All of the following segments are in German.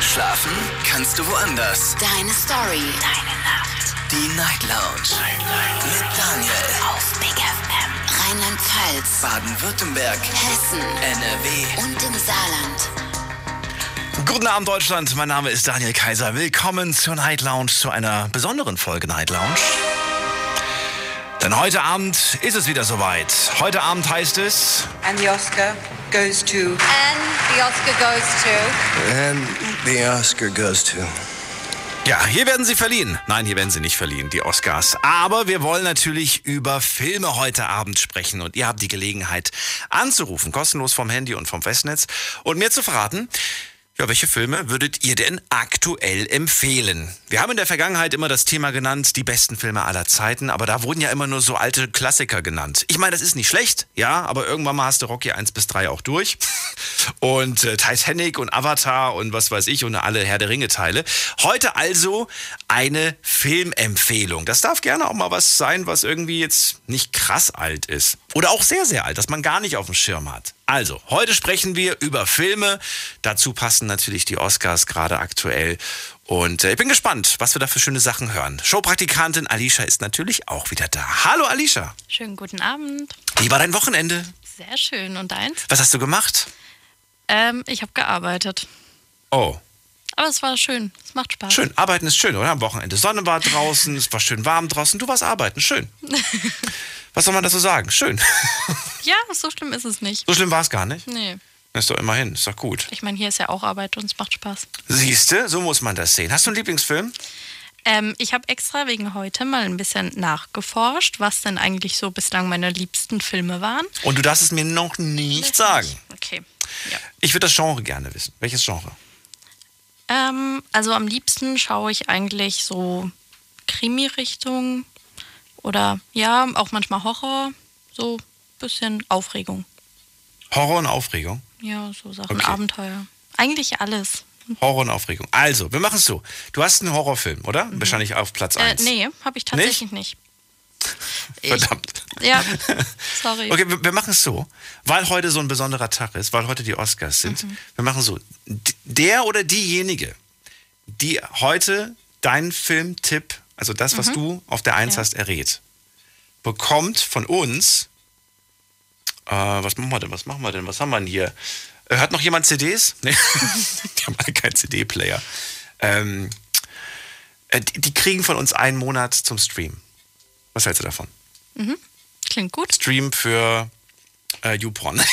Schlafen kannst du woanders. Deine Story. Deine Nacht. Die Night Lounge. Night, Night. Mit Daniel. Auf Big FM. Rheinland-Pfalz. Baden-Württemberg. Hessen. NRW. Und im Saarland. Guten Abend Deutschland, mein Name ist Daniel Kaiser. Willkommen zur Night Lounge, zu einer besonderen Folge Night Lounge. Denn heute Abend ist es wieder soweit. Heute Abend heißt es... And the Oscar goes to. And the Oscar goes to. And the Oscar goes to. Ja, hier werden sie verliehen. Nein, hier werden sie nicht verliehen, die Oscars. Aber wir wollen natürlich über Filme heute Abend sprechen. Und ihr habt die Gelegenheit anzurufen, kostenlos vom Handy und vom Festnetz. Und mir zu verraten, ja, welche Filme würdet ihr denn aktuell empfehlen? Wir haben in der Vergangenheit immer das Thema genannt, die besten Filme aller Zeiten, aber da wurden ja immer nur so alte Klassiker genannt. Ich meine, das ist nicht schlecht, ja, aber irgendwann mal hast du Rocky 1 bis 3 auch durch. Und äh, Titanic und Avatar und was weiß ich und alle Herr der Ringe Teile. Heute also eine Filmempfehlung. Das darf gerne auch mal was sein, was irgendwie jetzt nicht krass alt ist. Oder auch sehr, sehr alt, dass man gar nicht auf dem Schirm hat. Also, heute sprechen wir über Filme. Dazu passen natürlich die Oscars gerade aktuell. Und äh, ich bin gespannt, was wir da für schöne Sachen hören. Showpraktikantin Alicia ist natürlich auch wieder da. Hallo Alicia. Schönen guten Abend. Wie war dein Wochenende? Sehr schön. Und eins? Was hast du gemacht? Ähm, ich habe gearbeitet. Oh, Aber es war schön. Es macht Spaß. schön. Arbeiten ist schön, oder? Am Wochenende. Sonne war draußen, es war schön warm draußen. Du warst arbeiten. Schön. Was soll man dazu sagen? Schön. Ja, so schlimm ist es nicht. So schlimm war es gar nicht. Nee. Ist doch immerhin. Ist doch gut. Ich meine, hier ist ja auch Arbeit und es macht Spaß. Siehste, so muss man das sehen. Hast du einen Lieblingsfilm? Ähm, ich habe extra wegen heute mal ein bisschen nachgeforscht, was denn eigentlich so bislang meine liebsten Filme waren. Und du darfst es mir noch nicht sagen. Okay. Ja. Ich würde das Genre gerne wissen. Welches Genre? Ähm, also am liebsten schaue ich eigentlich so Krimi-Richtung oder ja, auch manchmal Horror, so bisschen Aufregung. Horror und Aufregung. Ja, so Sachen, Okay. Abenteuer. Eigentlich alles. Horror und Aufregung. Also, wir machen es so. Du hast einen Horrorfilm, oder? Wahrscheinlich auf Platz Mhm. Äh, 1. nee, habe ich tatsächlich nicht. Ich- Verdammt. Ja, sorry. Okay, wir, wir machen es so, weil heute so ein besonderer Tag ist, weil heute die Oscars sind. Mhm. Wir machen so, d- der oder diejenige, die heute deinen Filmtipp, also das, was du auf der Eins Mhm. Ja. hast, errät, bekommt von uns, äh, was machen wir denn, was machen wir denn, was haben wir denn hier? Äh, hört noch jemand CDs? Nee, die haben alle keinen CD-Player. Ähm, äh, die, die kriegen von uns einen Monat zum Stream. Was hältst du davon? Klingt gut. Stream für äh, YouPorn.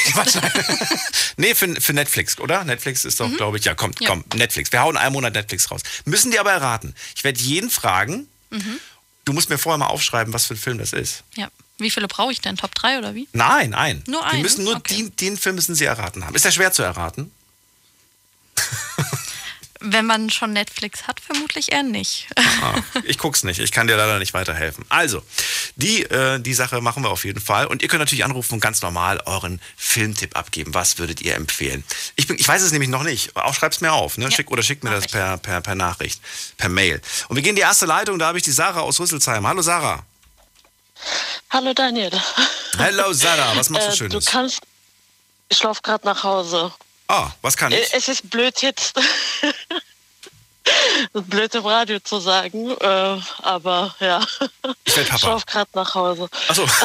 Nee, für, für Netflix, oder? Netflix ist doch, glaube ich, ja, komm, Mhm. Ja. komm, Netflix. Wir hauen einen Monat Netflix raus. Müssen die aber erraten. Ich werde jeden fragen. Mhm. Du musst mir vorher mal aufschreiben, was für ein Film das ist. Ja. Wie viele brauche ich denn? Top 3 oder wie? Nein, ein. Nur Die einen? müssen nur Okay. den, den Film müssen sie erraten haben. Ist der schwer zu erraten? Wenn man schon Netflix hat, vermutlich eher nicht. Ah, ich guck's nicht. Ich kann dir leider nicht weiterhelfen. Also, die, äh, die Sache machen wir auf jeden Fall. Und ihr könnt natürlich anrufen und ganz normal euren Filmtipp abgeben. Was würdet ihr empfehlen? Ich, bin, ich weiß es nämlich noch nicht. Auch schreib's mir auf. Ne? Ja, Schick, oder schickt mir mach das ich. per, per, per Nachricht, per Mail. Und wir gehen in die erste Leitung. Da habe ich die Sarah aus Rüsselsheim. Hallo Sarah. Hallo Daniel. Hallo Sarah. Was machst du Äh, Schönes? Du kannst. Ich laufe gerade nach Hause. Ah, was kann Äh, ich? Es ist blöd jetzt. blöd im Radio zu sagen, äh, aber ja. Ich werd Ich Papa. laufe gerade nach Hause. Achso. Das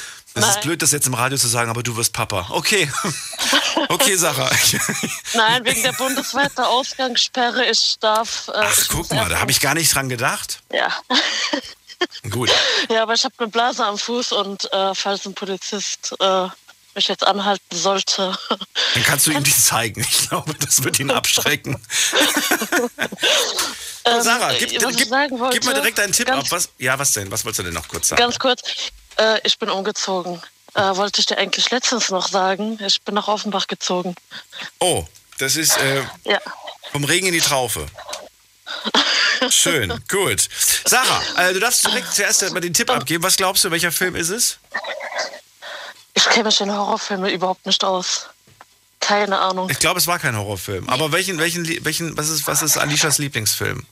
ist Nein. blöd, das jetzt im Radio zu sagen, aber du wirst Papa. Okay. Okay, Sarah. Nein, wegen der bundesweiten Ausgangssperre. Ich darf. Äh, Ach, guck mal, da habe ich gar nicht dran gedacht. Ja. Gut. ja, aber ich habe eine Blase am Fuß und äh, falls ein Polizist äh, mich jetzt anhalten sollte. Dann kannst du ihm die zeigen. Ich glaube, das wird ihn abschrecken. Oh, Sarah, gib, Ähm, was ich gib, sagen wollte, gib mal direkt einen Tipp ab. Was, ja, was denn? Was wolltest du denn noch kurz sagen? Ganz kurz, äh, ich bin umgezogen. Äh, wollte ich dir eigentlich letztens noch sagen. Ich bin nach Offenbach gezogen. Oh, das ist äh, Ja. vom Regen in die Traufe. Schön, gut. Sarah, äh, du darfst direkt zuerst mal den Tipp abgeben. Was glaubst du, welcher Film ist es? Ich kenne mich in Horrorfilmen überhaupt nicht aus. Keine Ahnung. Ich glaube, es war kein Horrorfilm. Aber welchen, welchen, welchen, was ist, was ist Alishas Lieblingsfilm?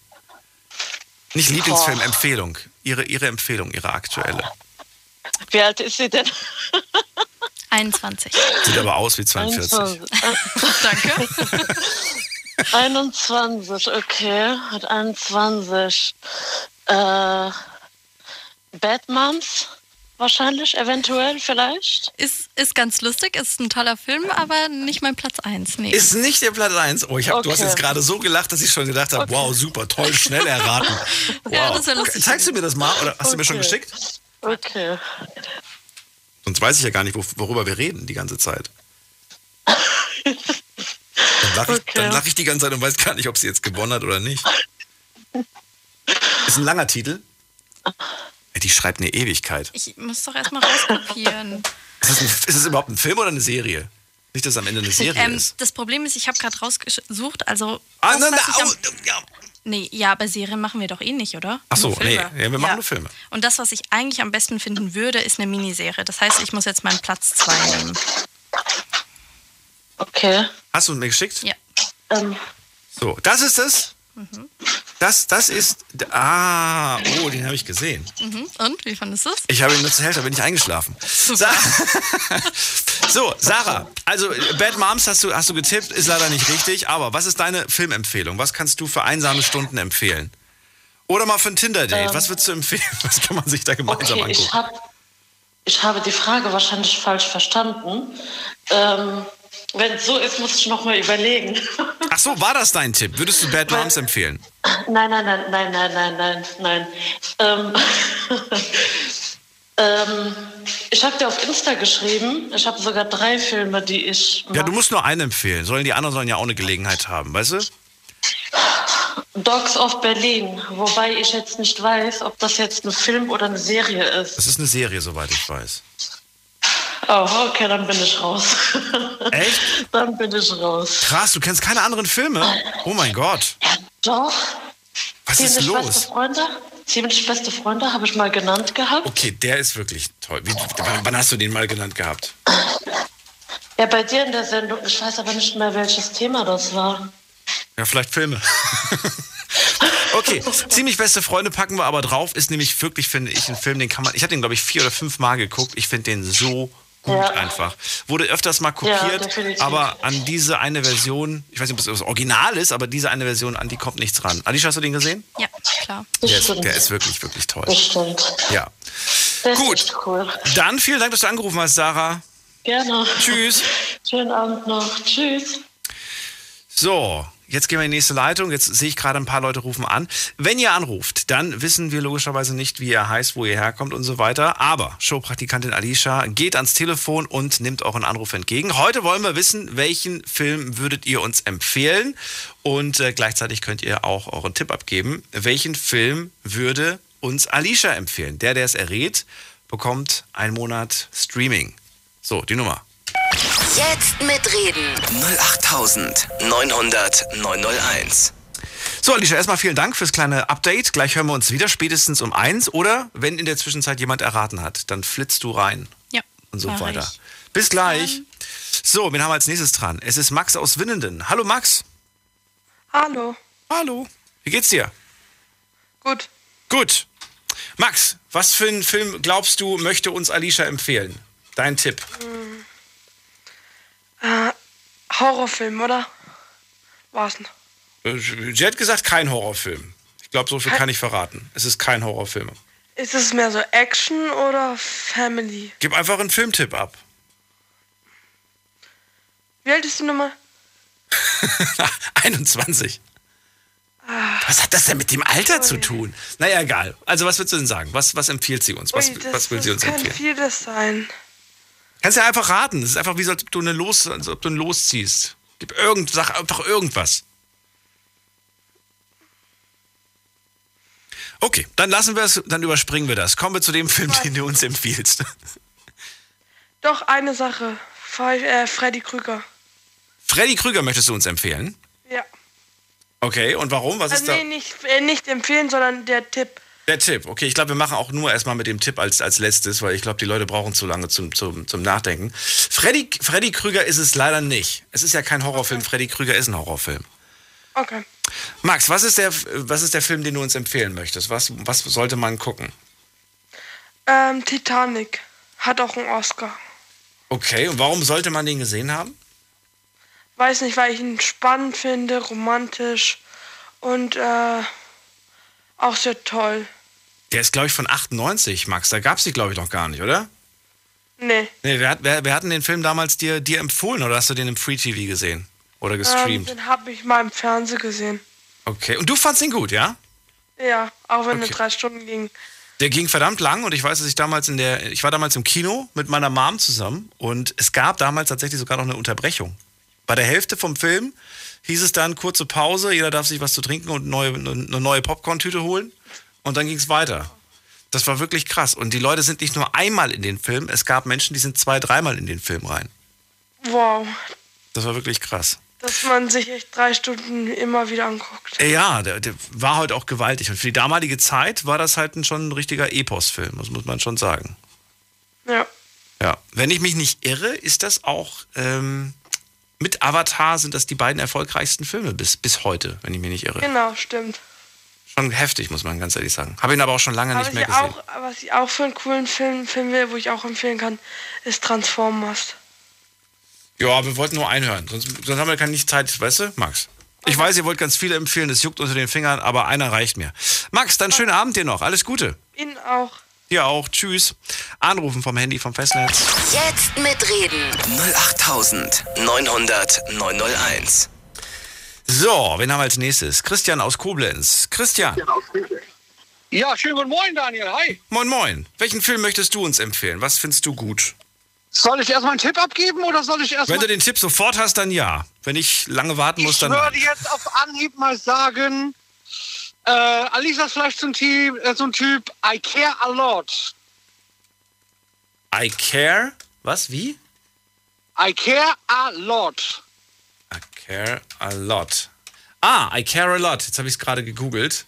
Nicht Lieblingsfilm, Boah. Empfehlung. Ihre, ihre Empfehlung, ihre aktuelle. Wie alt ist sie denn? 21. Sieht aber aus wie 42. 21. Danke. 21, okay. Hat 21. Äh, Bad Moms wahrscheinlich, eventuell, vielleicht. Ist, ist ganz lustig, ist ein toller Film, aber nicht mein Platz 1. Nee. Ist nicht der Platz 1. Oh, ich hab, du hast Okay. jetzt gerade so gelacht, dass ich schon gedacht habe, wow, super, toll, schnell erraten. Wow. Ja, das lustig Zeigst du mir das mal oder hast du mir schon Okay. geschickt? Okay. Sonst weiß ich ja gar nicht, wo, worüber wir reden die ganze Zeit. Dann lache ich, Okay. dann lach ich die ganze Zeit und weiß gar nicht, ob sie jetzt gewonnen hat oder nicht. Ist ein langer Titel. Ja, Die schreibt eine Ewigkeit. Ich muss doch erstmal rauskopieren. Ist das, ein, ist das überhaupt ein Film oder eine Serie? Nicht, dass es am Ende eine Serie ähm, ist. das Problem ist, ich habe gerade rausgesucht, also. Ah, das, am- au, ja. Nee, ja, aber Serien machen wir doch eh nicht, oder? Ach so, nee, ja, wir machen nur Filme. Und das, was ich eigentlich am besten finden würde, ist eine Miniserie. Das heißt, ich muss jetzt meinen Platz 2 nehmen. Okay. Hast du mir geschickt? Ja. Ähm, So, das ist es. Das, das ist. Ah, oh, den habe ich gesehen. Mhm. Und, wie fandest du es? Ich habe ihn nur zur Hälfte, bin ich eingeschlafen. Sa so, Sarah, also Bad Moms hast du, hast du getippt, ist leider nicht richtig, aber was ist deine Filmempfehlung? Was kannst du für einsame Stunden empfehlen? Oder mal für ein Tinder-Date, was würdest du empfehlen? Was kann man sich da gemeinsam okay, ich, angucken? hab, ich habe die Frage wahrscheinlich falsch verstanden. Ähm, wenn es so ist, muss ich noch mal überlegen. Ach so, war das dein Tipp? Würdest du Bad Moms empfehlen? Nein, nein, nein, nein, nein, nein, nein, nein. Ähm, ähm, ich habe dir auf Insta geschrieben. Ich habe sogar drei Filme, die ich. Ja, du mag. musst nur einen empfehlen. Sollen die anderen sollen ja auch eine Gelegenheit haben, weißt du? Dogs of Berlin. Wobei ich jetzt nicht weiß, ob das jetzt ein Film oder eine Serie ist. Das ist eine Serie, soweit ich weiß. Oh, okay, dann bin ich raus. Echt? dann bin ich raus. Krass, du kennst keine anderen Filme? Oh mein Gott. Ja, doch. Was ist Ziemlich beste los? Freunde. Ziemlich beste Freunde habe ich mal genannt gehabt. Okay, der ist wirklich toll. Wie, wann- wann hast du den mal genannt gehabt? Ja, bei dir in der Sendung. Ich weiß aber nicht mehr, welches Thema das war. Ja, vielleicht Filme. okay, ziemlich beste Freunde packen wir aber drauf. Ist nämlich wirklich, finde ich, ein Film, den kann man. Ich habe den, glaube ich, vier oder fünf Mal geguckt. Ich finde den so gut Ja. einfach. Wurde öfters mal Ja, kopiert, definitiv. aber an diese eine Version, ich weiß nicht, ob es das Original ist, aber diese eine Version, an die kommt nichts ran. Alicia, hast du den gesehen? Ja, klar. Das Der ist, der ist wirklich, wirklich toll. das stimmt. Ja. Das Gut. cool. Dann vielen Dank, dass du angerufen hast, Sarah. Gerne. Tschüss. Schönen Abend noch. Tschüss. So, jetzt gehen wir in die nächste Leitung. Jetzt sehe ich gerade ein paar Leute rufen an. Wenn ihr anruft, dann wissen wir logischerweise nicht, wie ihr heißt, wo ihr herkommt und so weiter. Aber Showpraktikantin Alicia geht ans Telefon und nimmt euren Anruf entgegen. Heute wollen wir wissen, welchen Film würdet ihr uns empfehlen? Und äh, gleichzeitig könnt ihr auch euren Tipp abgeben. Welchen Film würde uns Alicia empfehlen? Der, der es errät, bekommt einen Monat Streaming. So, die Nummer. Jetzt mitreden. 08900 901. So, Alicia, erstmal vielen Dank fürs kleine Update. Gleich hören wir uns wieder, spätestens um eins. Oder wenn in der Zwischenzeit jemand erraten hat, dann flitzt du rein Ja. und so weiter. ich. Bis gleich. So, wen haben wir als nächstes dran? Es ist Max aus Winnenden. Hallo Max. Hallo. Hallo. Wie geht's dir? Gut. Gut. Max, was für einen Film glaubst du, möchte uns Alicia empfehlen? Dein Tipp. Äh, Horrorfilm, oder? War's denn? Äh, Sie hat gesagt, kein Horrorfilm. Ich glaube, so viel kann ich verraten. Es ist kein Horrorfilm. Ist es mehr so Action oder Family? Gib einfach einen Filmtipp ab. Wie alt ist die Nummer? 21. Was hat das denn mit dem Alter zu tun? Naja, egal. Also, was würdest du denn sagen? Was, was empfiehlt sie uns? Was, Ui, das, was will sie das uns kann empfehlen? vieles sein. Kannst ja einfach raten. Es ist einfach wie so, als ob du eine Los, als ob du ein Los ziehst. Gib irgend, sag einfach irgendwas. Okay, dann lassen wir es, dann überspringen wir das. Kommen wir zu dem Film, den du uns empfiehlst. Doch, eine Sache. Äh, Freddy Krüger. Freddy Krüger möchtest du uns empfehlen? Ja. Okay, und warum? Was Äh, ist da? nee, nicht, äh, nicht empfehlen, sondern der Tipp. Der Tipp. Okay, ich glaube, wir machen auch nur erstmal mit dem Tipp als, als letztes, weil ich glaube, die Leute brauchen zu lange zum, zum, zum Nachdenken. Freddy, Freddy Krüger ist es leider nicht. Es ist ja kein Horrorfilm. Freddy Krüger ist ein Horrorfilm. Okay. Max, was ist der, was ist der Film, den du uns empfehlen möchtest? Was, was sollte man gucken? Ähm, Titanic. Hat auch einen Oscar. Okay, und warum sollte man den gesehen haben? Weiß nicht, weil ich ihn spannend finde, romantisch und äh, auch sehr toll. Der ist, glaube ich, von 98, Max. Da gab es die, glaube ich, noch gar nicht, oder? Nee. Nee, wer, hat, wer, wer hat denn den Film damals dir, dir empfohlen oder hast du den im Free TV gesehen? Oder Ähm, gestreamt? den habe ich mal im Fernsehen gesehen. Okay, und du fandst ihn gut, ja? Ja, auch wenn Okay. er drei Stunden ging. Der ging verdammt lang und ich weiß, dass ich damals in der, ich war damals im Kino mit meiner Mom zusammen und es gab damals tatsächlich sogar noch eine Unterbrechung. Bei der Hälfte vom Film hieß es dann kurze Pause, jeder darf sich was zu trinken und neue, eine neue Popcorn-Tüte holen und dann ging es weiter. Das war wirklich krass und die Leute sind nicht nur einmal in den Film, es gab Menschen, die sind zwei, dreimal in den Film rein. Wow. Das war wirklich krass. Dass man sich echt drei Stunden immer wieder anguckt. Äh, Ja, der, der war halt auch gewaltig und für die damalige Zeit war das halt ein, schon ein richtiger Epos-Film, das muss man schon sagen. Ja. Ja, wenn ich mich nicht irre, ist das auch ähm, mit Avatar sind das die beiden erfolgreichsten Filme bis, bis heute, wenn ich mich nicht irre. Genau, stimmt. Schon heftig, muss man ganz ehrlich sagen. Habe ihn aber auch schon lange Aber nicht mehr gesehen. auch, was ich auch für einen coolen Film, Film will, wo ich auch empfehlen kann, ist Transformers. Ja, wir wollten nur einhören, sonst, sonst haben wir keine nicht Zeit, weißt du, Max? Ich weiß, ihr wollt ganz viele empfehlen, es juckt unter den Fingern, aber einer reicht mir. Max, dann schönen Abend dir noch. Alles Gute. Ihnen auch. Dir auch. Tschüss. Anrufen vom Handy vom Festnetz. Jetzt mitreden. 08900 901. So, wen haben wir als nächstes? Christian aus Koblenz. Christian. Ja, schönen guten Morgen, Daniel. Hi. Moin, moin. Welchen Film möchtest du uns empfehlen? Was findest du gut? Soll ich erstmal einen Tipp abgeben oder soll ich Wenn erstmal. du den Tipp sofort hast, dann ja. Wenn ich lange warten muss, Ich dann würde nein. jetzt auf Anhieb mal sagen, äh, Alisa ist vielleicht so ein, Typ, äh, so ein Typ, I care a lot. I care. Was? Wie? I care a lot. I care a lot. Ah, I care a lot. Jetzt habe ich es gerade gegoogelt.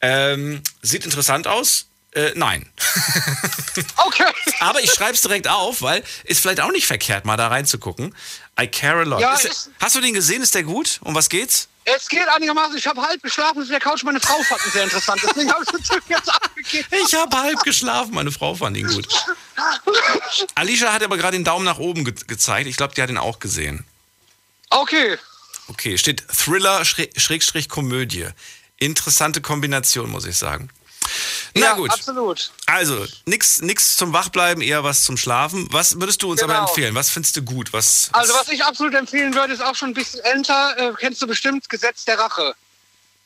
Ähm, sieht interessant aus. Äh, nein. Okay. Aber ich schreibe es direkt auf, weil ist vielleicht auch nicht verkehrt, mal da reinzugucken. I care a lot. Ja, ist, ist- hast du den gesehen? Ist der gut? Um was geht's? Es geht einigermaßen, ich habe halb geschlafen auf der Couch, meine Frau fand ihn sehr interessant, deswegen habe ich den Tipp jetzt abgegeben. Ich habe halb geschlafen. Meine Frau fand ihn gut. Alicia hat aber gerade den Daumen nach oben ge gezeigt. Ich glaube, die hat ihn auch gesehen. Okay. Okay, steht Thriller Schräg- Schrägstrich Komödie. Interessante Kombination, muss ich sagen. Na ja, gut. absolut. Also, nix, nix zum Wachbleiben, eher was zum Schlafen. Was würdest du uns aber Genau. empfehlen? Was findest du gut? Was, Also was ich absolut empfehlen würde, ist auch schon ein bisschen älter, äh, kennst du bestimmt, Gesetz der Rache.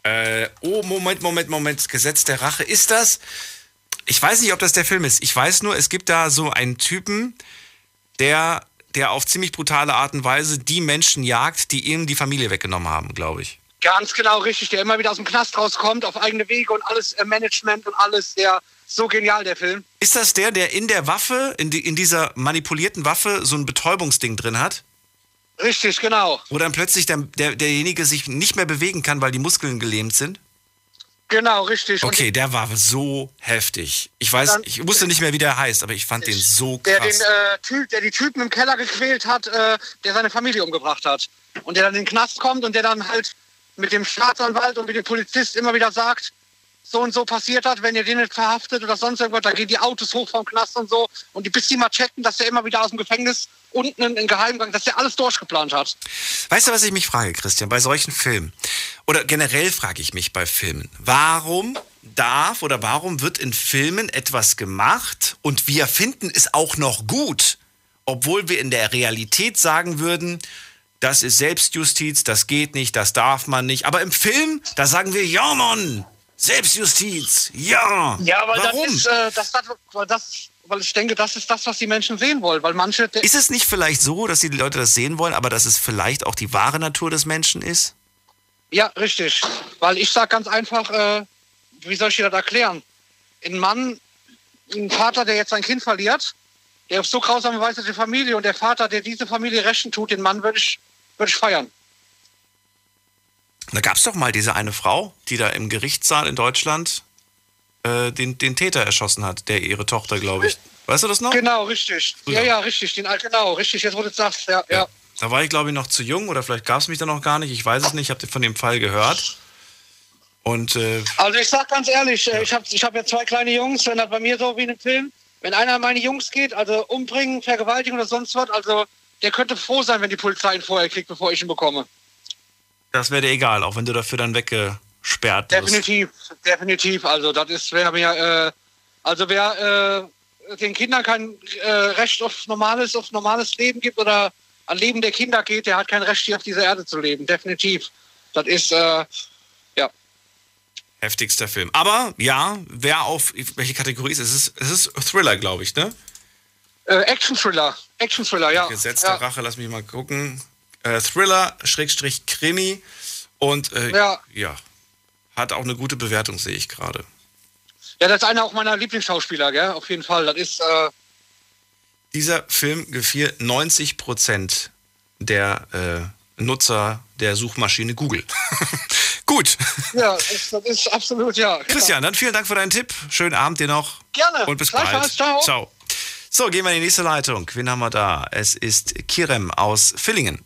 Äh, oh, Moment, Moment, Moment. Gesetz der Rache. Ist das? Ich weiß nicht, ob das der Film ist. Ich weiß nur, es gibt da so einen Typen, der, der auf ziemlich brutale Art und Weise die Menschen jagt, die ihm die Familie weggenommen haben, glaube ich. Ganz genau richtig, der immer wieder aus dem Knast rauskommt, auf eigene Wege und alles äh, Management und alles, der so genial, der Film. Ist das der, der in der Waffe, in, die, in dieser manipulierten Waffe, so ein Betäubungsding drin hat? Richtig, genau. Wo dann plötzlich der, der, derjenige sich nicht mehr bewegen kann, weil die Muskeln gelähmt sind? Genau, richtig. Okay, der war so heftig. Ich weiß, Dann- ich wusste nicht mehr, wie der heißt, aber ich fand den so der, krass. den, äh, typ, der die Typen im Keller gequält hat, äh, der seine Familie umgebracht hat. Und der dann in den Knast kommt und der dann halt mit dem Staatsanwalt und mit dem Polizist immer wieder sagt, so und so passiert hat, wenn ihr den nicht verhaftet oder sonst irgendwas, da gehen die Autos hoch vom Knast und so. Und die bis die mal checken, dass der immer wieder aus dem Gefängnis unten in den Geheimgang, dass der alles durchgeplant hat. Weißt du, was ich mich frage, Christian, bei solchen Filmen? Oder generell frage ich mich bei Filmen. Warum darf oder warum wird in Filmen etwas gemacht und wir finden es auch noch gut, obwohl wir in der Realität sagen würden, das ist Selbstjustiz, das geht nicht, das darf man nicht. Aber im Film, da sagen wir, ja Mann, Selbstjustiz, ja. Ja, weil Warum? das ist, äh, das, das, weil das, weil ich denke, das ist das, was die Menschen sehen wollen, weil manche, Ist es nicht vielleicht so, dass die Leute das sehen wollen, aber dass es vielleicht auch die wahre Natur des Menschen ist? Ja, richtig. Weil ich sag ganz einfach, äh, wie soll ich dir das erklären? Ein Mann, ein Vater, der jetzt sein Kind verliert, der auf so grausame Weise die Familie und der Vater, der diese Familie rächen tut, den Mann würde ich, würde ich feiern. Da gab es doch mal diese eine Frau, die da im Gerichtssaal in Deutschland äh, den, den Täter erschossen hat, der ihre Tochter, glaube ich. Weißt du das noch? Genau, richtig. Ja, ja, richtig. Den genau, richtig. Jetzt, wo du das sagst, ja, ja. Da war ich, glaube ich, noch zu jung oder vielleicht gab es mich da noch gar nicht. Ich weiß es nicht. Ich habe von dem Fall gehört. Und äh, Also ich sag ganz ehrlich, äh, ich habe ich hab ja zwei kleine Jungs, wenn das bei mir so wie in einem Film, wenn einer meine Jungs geht, also umbringen, vergewaltigen oder sonst was, also der könnte froh sein, wenn die Polizei ihn vorher kriegt, bevor ich ihn bekomme. Das wäre dir egal, auch wenn du dafür dann weggesperrt wirst. Definitiv, definitiv. Also das ist, wer mir, äh, also wer äh, den Kindern kein äh, Recht auf normales, auf normales Leben gibt oder an Leben der Kinder geht, der hat kein Recht hier auf dieser Erde zu leben. Definitiv. Das ist, äh, ja. Heftigster Film. Aber ja, wer auf welche Kategorie ist es? Es ist, es ist Thriller, glaube ich, ne? Äh, Action-Thriller. Action-Thriller, ja. Gesetz ja. der Rache, lass mich mal gucken. Äh, Thriller, Schrägstrich Krimi. Und äh, Ja. ja, hat auch eine gute Bewertung, sehe ich gerade. Ja, das ist einer auch meiner Lieblingsschauspieler, gell? Auf jeden Fall. Das ist, äh, Dieser Film gefiel 90 Prozent der äh, Nutzer der Suchmaschine Google. Gut. ja, das ist, das ist absolut, ja. Christian, dann vielen Dank für deinen Tipp. Schönen Abend dir noch. Gerne. Und bis Gleichfalls. bald. Ciao. So, gehen wir in die nächste Leitung. Wen haben wir da? Es ist Kirem aus Villingen.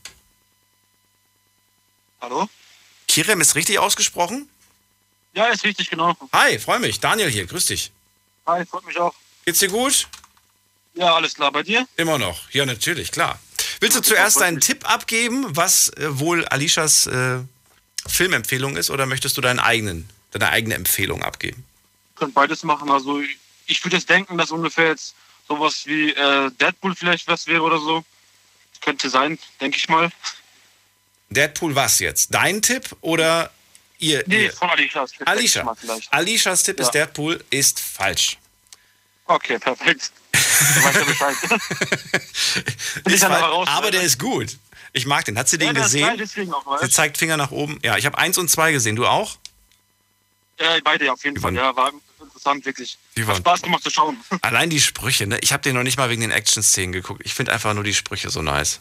Hallo? Kirem ist richtig ausgesprochen? Ja, ist richtig, genau. Hi, freue mich. Daniel hier, grüß dich. Hi, freut mich auch. Geht's dir gut? Ja, alles klar. Bei dir? Immer noch. Ja, natürlich, klar. Willst du zuerst deinen Tipp abgeben, was äh, wohl Alishas äh, Filmempfehlung ist, oder möchtest du deinen eigenen, deine eigene Empfehlung abgeben? Könnt beides machen. Also ich würde jetzt denken, dass ungefähr jetzt sowas wie äh, Deadpool vielleicht was wäre oder so. Könnte sein, denke ich mal. Deadpool was jetzt? Dein Tipp oder ihr? Nee, ihr? von Alishas. Tipp, Alicia. vielleicht. Alishas Tipp Ja. ist Deadpool, ist falsch. Okay, perfekt. Du weißt ja Bescheid. Ist aber raus, aber oder? der ist gut. Ich mag den. Hat sie den Ja, gesehen? auch, Sie zeigt Finger nach oben. Ja, ich habe eins und zwei gesehen. Du auch? Ja, beide auf jeden Fall. Ja, war interessant, wirklich. Die Hat Spaß gemacht zu schauen. Allein die Sprüche, ne? Ich habe den noch nicht mal wegen den Action-Szenen geguckt. Ich finde einfach nur die Sprüche so nice.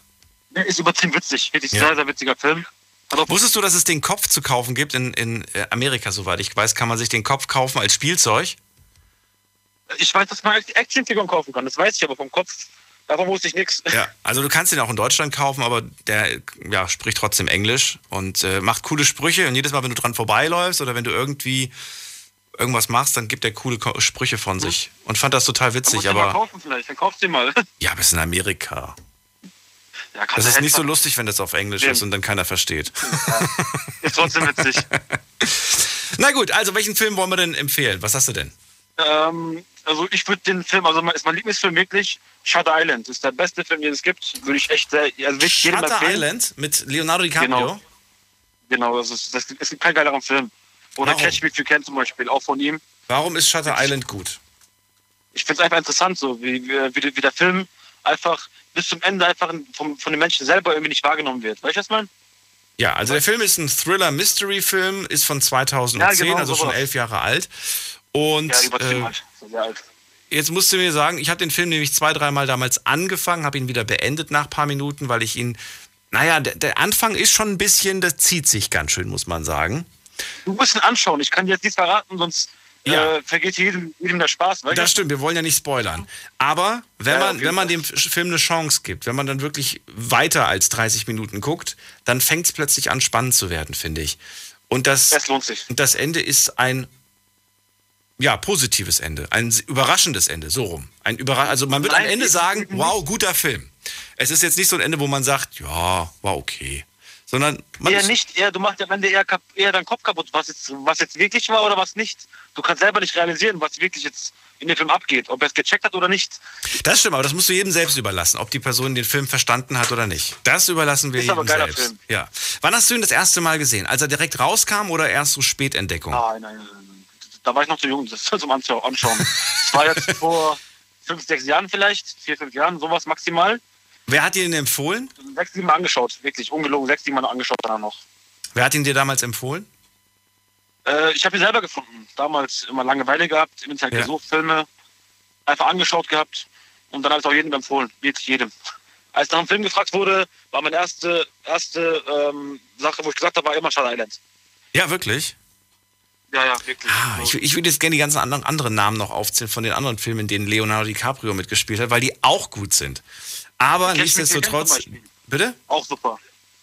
Der ist übertrieben witzig. Wirklich Ja. sehr, sehr witziger Film. Wusstest du, dass es den Kopf zu kaufen gibt in, in äh, Amerika, soweit ich weiß, kann man sich den Kopf kaufen als Spielzeug? Ich weiß, dass man Actionfiguren kaufen kann. Das weiß ich aber vom Kopf. Davon wusste ich nichts. Ja, also du kannst den auch in Deutschland kaufen, aber der ja, spricht trotzdem Englisch und äh, macht coole Sprüche. Und jedes Mal, wenn du dran vorbeiläufst oder wenn du irgendwie irgendwas machst, dann gibt er coole Ko Sprüche von sich. Und fand das total Dann musst witzig, du mal aber kaufen vielleicht. Dann kaufst du den mal. ja, bis in Amerika. Ja, Das ist nicht so lustig, wenn das auf Englisch Stimmt. ist und dann keiner versteht. Ist trotzdem witzig. Na gut, also welchen Film wollen wir denn empfehlen? Was hast du denn? ähm, also ich würde den Film, also mein- ist mein Lieblingsfilm wirklich Shutter Island. Ist der beste Film, den es gibt. Würde ich echt sehr, also wirklich jedem Shutter empfehlen. Island mit Leonardo DiCaprio? Genau. Genau, das ist, das ist kein geileren Film. Oder Warum? Catch Me If You Can zum Beispiel, auch von ihm. Warum ist Shutter Island gut? Ich finde es einfach interessant, so wie, wie, wie der Film einfach bis zum Ende einfach vom, von den Menschen selber irgendwie nicht wahrgenommen wird. Weißt du, was ich meine? Ja, also der Film ist ein Thriller-Mystery-Film, ist von 2010, Ja, genau, also schon elf Jahre alt. Und Ja, äh, alt. Sehr alt. jetzt musst du mir sagen, ich habe den Film nämlich zwei, dreimal damals angefangen, habe ihn wieder beendet nach ein paar Minuten, weil ich ihn, naja, der, der Anfang ist schon ein bisschen, das zieht sich ganz schön, muss man sagen. Du musst ihn anschauen. Ich kann dir jetzt nichts verraten, sonst Ja. äh, vergeht jedem, jedem der Spaß. Du? Das stimmt, wir wollen ja nicht spoilern. Aber wenn Ja, man, wenn man dem Film eine Chance gibt, wenn man dann wirklich weiter als 30 Minuten guckt, dann fängt es plötzlich an, spannend zu werden, finde ich. Und das, Es lohnt sich. und das Ende ist ein ja, positives Ende, ein überraschendes Ende, so rum. Ein Überra also man wird am Nein, Ende ich- sagen, wow, guter Film. Es ist jetzt nicht so ein Ende, wo man sagt, ja, war okay. Sondern man eher nicht, eher, du machst am Ende eher, eher deinen Kopf kaputt, was jetzt, was jetzt wirklich war oder was nicht. Du kannst selber nicht realisieren, was wirklich jetzt in dem Film abgeht, ob er es gecheckt hat oder nicht. Das stimmt, aber das musst du jedem selbst überlassen, ob die Person den Film verstanden hat oder nicht. Das überlassen wir Ist aber jedem ein geiler selbst. Film. Ja. Wann hast du ihn das erste Mal gesehen? Als er direkt rauskam oder erst so Spätentdeckung? Nein, nein, nein, nein. Da war ich noch zu jung, das zum Anschau- Anschauen. Das war jetzt vor fünf, sechs Jahren vielleicht, vier, fünf Jahren, sowas maximal. Wer hat dir ihn empfohlen? Sechs, sieben Mal angeschaut, wirklich, ungelogen, sechs, sieben Mal angeschaut dann noch. Wer hat ihn dir damals empfohlen? Äh, ich habe ihn selber gefunden. Damals immer Langeweile gehabt, im Internet Ja. gesucht, Filme, einfach angeschaut gehabt und dann habe ich auch jedem empfohlen. Wirklich jedem. Als nach einem Film gefragt wurde, war meine erste, erste ähm, Sache, wo ich gesagt habe, war immer Shutter Island. Ja, wirklich? Ja, ja, wirklich. Ah, ich, ich würde jetzt gerne die ganzen anderen, anderen Namen noch aufzählen von den anderen Filmen, in denen Leonardo DiCaprio mitgespielt hat, weil die auch gut sind. Aber Can nichtsdestotrotz. Bitte? Auch super.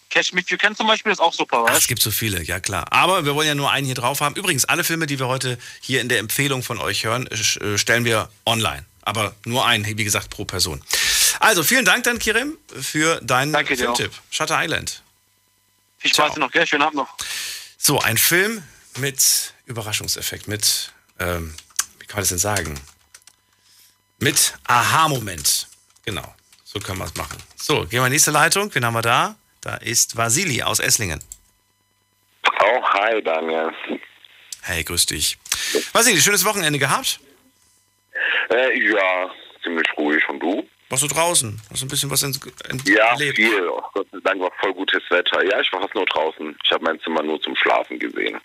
Catch Me If You Can zum Beispiel ist auch super, Ach, weißt es gibt so viele, ja klar. Aber wir wollen ja nur einen hier drauf haben. Übrigens, alle Filme, die wir heute hier in der Empfehlung von euch hören, äh, stellen wir online. Aber nur ein, wie gesagt, pro Person. Also, vielen Dank dann, Kirim, für deinen Danke dir Filmtipp. Shutter Island. Viel Spaß noch, gell? Schönen Abend noch. So, ein Film mit Überraschungseffekt, mit, ähm, wie kann man das denn sagen? Mit Aha-Moment. Genau, so können wir es machen. So, gehen wir in die nächste Leitung. Wen haben wir da? Da ist Vasili aus Esslingen. Oh, hi Daniel. Hey, grüß dich. Vasili, schönes Wochenende gehabt? Äh, ja, ziemlich ruhig. Und du? Warst du draußen? Hast du ein bisschen was ins, in, Ja, erlebt? viel. Oh, Gott sei Dank war voll gutes Wetter. Ja, ich war fast nur draußen. Ich habe mein Zimmer nur zum Schlafen gesehen.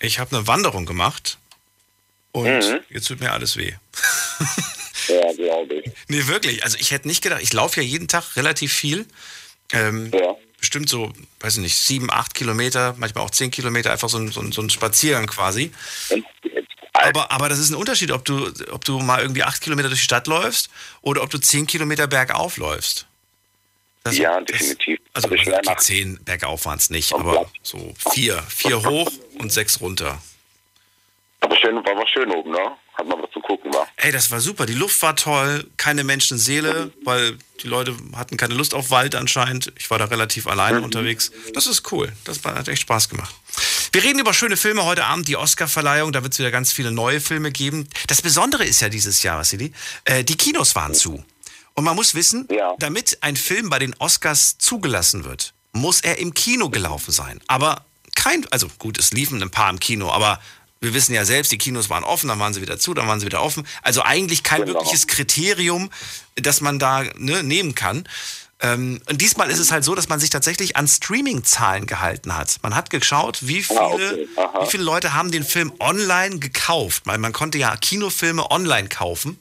Ich habe eine Wanderung gemacht und Mhm. jetzt tut mir alles weh. Ja, glaube ich. Nee, wirklich. Also ich hätte nicht gedacht, ich laufe ja jeden Tag relativ viel. Ähm, Bestimmt so, weiß ich nicht, sieben, acht Kilometer, manchmal auch zehn Kilometer, einfach so ein, so ein, so ein Spaziergang quasi. Aber, aber das ist ein Unterschied, ob du, ob du mal irgendwie acht Kilometer durch die Stadt läufst oder ob du zehn Kilometer bergauf läufst. Das, ja, definitiv. Also die zehn bergauf waren es nicht, aber so vier. Vier hoch und sechs runter. Aber schön, war was schön oben, ne? Hat man was zu gucken, war. Ey, das war super. Die Luft war toll, keine Menschenseele, weil die Leute hatten keine Lust auf Wald anscheinend. Ich war da relativ alleine unterwegs. Das ist cool. Das war, hat echt Spaß gemacht. Wir reden über schöne Filme heute Abend, die Oscar-Verleihung. Da wird es wieder ganz viele neue Filme geben. Das Besondere ist ja dieses Jahr, Vassili, äh, die Kinos waren zu. Und man muss wissen, damit ein Film bei den Oscars zugelassen wird, muss er im Kino gelaufen sein. Aber kein, also gut, es liefen ein paar im Kino, aber wir wissen ja selbst, die Kinos waren offen, dann waren sie wieder zu, dann waren sie wieder offen. Also eigentlich kein Genau. wirkliches Kriterium, das man da ne, nehmen kann. Ähm, und diesmal ist es halt so, dass man sich tatsächlich an Streaming-Zahlen gehalten hat. Man hat geschaut, wie viele, Ah, okay. Wie viele Leute haben den Film online gekauft. Weil man konnte ja Kinofilme online kaufen.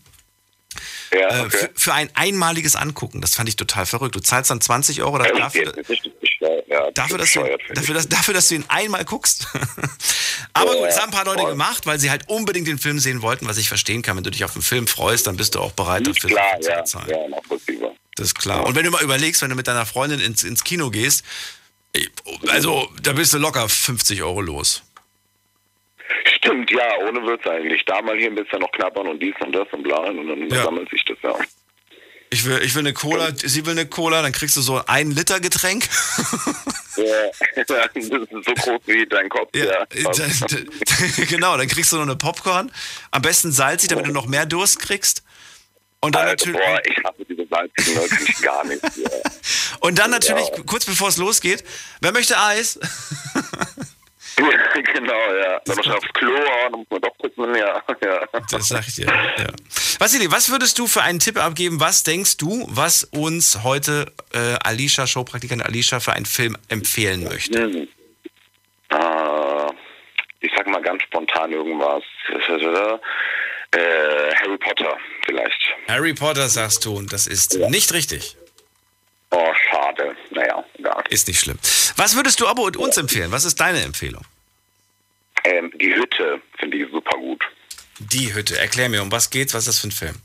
Ja, Äh, okay. für, für ein einmaliges Angucken. Das fand ich total verrückt. Du zahlst dann 20 Euro dafür, das ist richtig bescheuert, ja, dafür, dass du, dafür, dass, dafür, dass du ihn einmal guckst. Aber Ja, gut, das haben ein paar Leute voll. gemacht, weil sie halt unbedingt den Film sehen wollten, was ich verstehen kann. Wenn du dich auf einen Film freust, dann bist du auch bereit, dafür Klar, zu ja, bezahlen. ja, nachvollziehbar. Das ist klar. Und wenn du mal überlegst, wenn du mit deiner Freundin ins, ins Kino gehst, also da bist du locker 50 Euro los. Stimmt, ja, ohne Witz eigentlich. Da mal hier ein bisschen noch knabbern und dies und das und bla und dann Ja. sammelt sich das ja. Ich will, ich will eine Cola, sie will eine Cola, dann kriegst du so ein Liter Getränk. Ja, das ist so groß wie dein Kopf. Ja, da- genau, dann kriegst du noch eine Popcorn. Am besten salzig, damit du noch mehr Durst kriegst. Und dann Alter, natürlich. boah, ich hasse diese salzigen wirklich gar nicht. Ja. Und dann natürlich, Ja. kurz bevor es losgeht, wer möchte Eis? genau, ja. Muss man aufs Klo, dann muss man doch putzen, ja. ja. Das sag ich dir. Ja. Vasili, was würdest du für einen Tipp abgeben? Was denkst du, was uns heute äh, Alicia, Showpraktikantin Alicia, für einen Film empfehlen möchte? Hm. Äh, ich sag mal ganz spontan irgendwas. Äh, Harry Potter vielleicht. Harry Potter sagst du, und das ist nicht richtig. Oh, schade. Naja, egal. Ist nicht schlimm. Was würdest du aber uns empfehlen? Was ist deine Empfehlung? Ähm, die Hütte finde ich super gut. Die Hütte. Erklär mir, um was geht's? Was ist das für ein Film?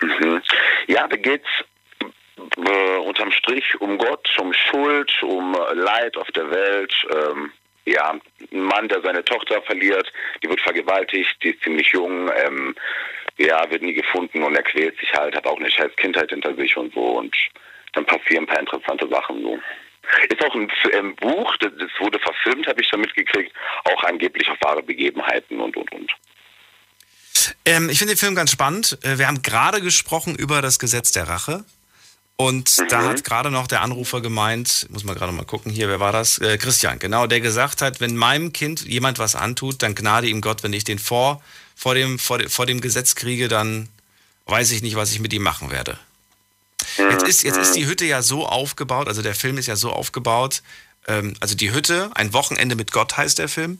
Mhm. Ja, da geht's äh, unterm Strich um Gott, um Schuld, um Leid auf der Welt. Ähm, ja, ein Mann, der seine Tochter verliert, die wird vergewaltigt, die ist ziemlich jung, ähm, ja, wird nie gefunden und er quält sich halt, hat auch eine scheiß Kindheit hinter sich und so und dann passieren ein paar interessante Sachen so. Ist auch ein ähm, Buch, das, das wurde verfilmt, habe ich schon mitgekriegt, auch angeblich auf wahre Begebenheiten und und und. Ähm, ich finde den Film ganz spannend. Äh, Wir haben gerade gesprochen über das Gesetz der Rache. Und da hat gerade noch der Anrufer gemeint, muss man gerade mal gucken hier, wer war das? Äh, Christian, genau, der gesagt hat, wenn meinem Kind jemand was antut, dann gnade ihm Gott, wenn ich den vor, vor, dem, vor, vor dem Gesetz kriege, dann weiß ich nicht, was ich mit ihm machen werde. Jetzt ist, jetzt ist die Hütte ja so aufgebaut, also der Film ist ja so aufgebaut, ähm, also die Hütte, ein Wochenende mit Gott heißt der Film.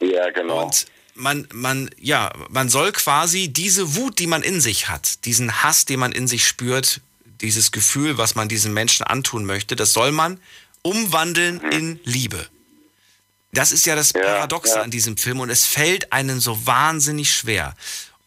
Ja, genau. Und man, man, ja, man soll quasi diese Wut, die man in sich hat, diesen Hass, den man in sich spürt, dieses Gefühl, was man diesen Menschen antun möchte, das soll man umwandeln in Liebe. Das ist ja das Paradoxe an diesem Film und es fällt einem so wahnsinnig schwer.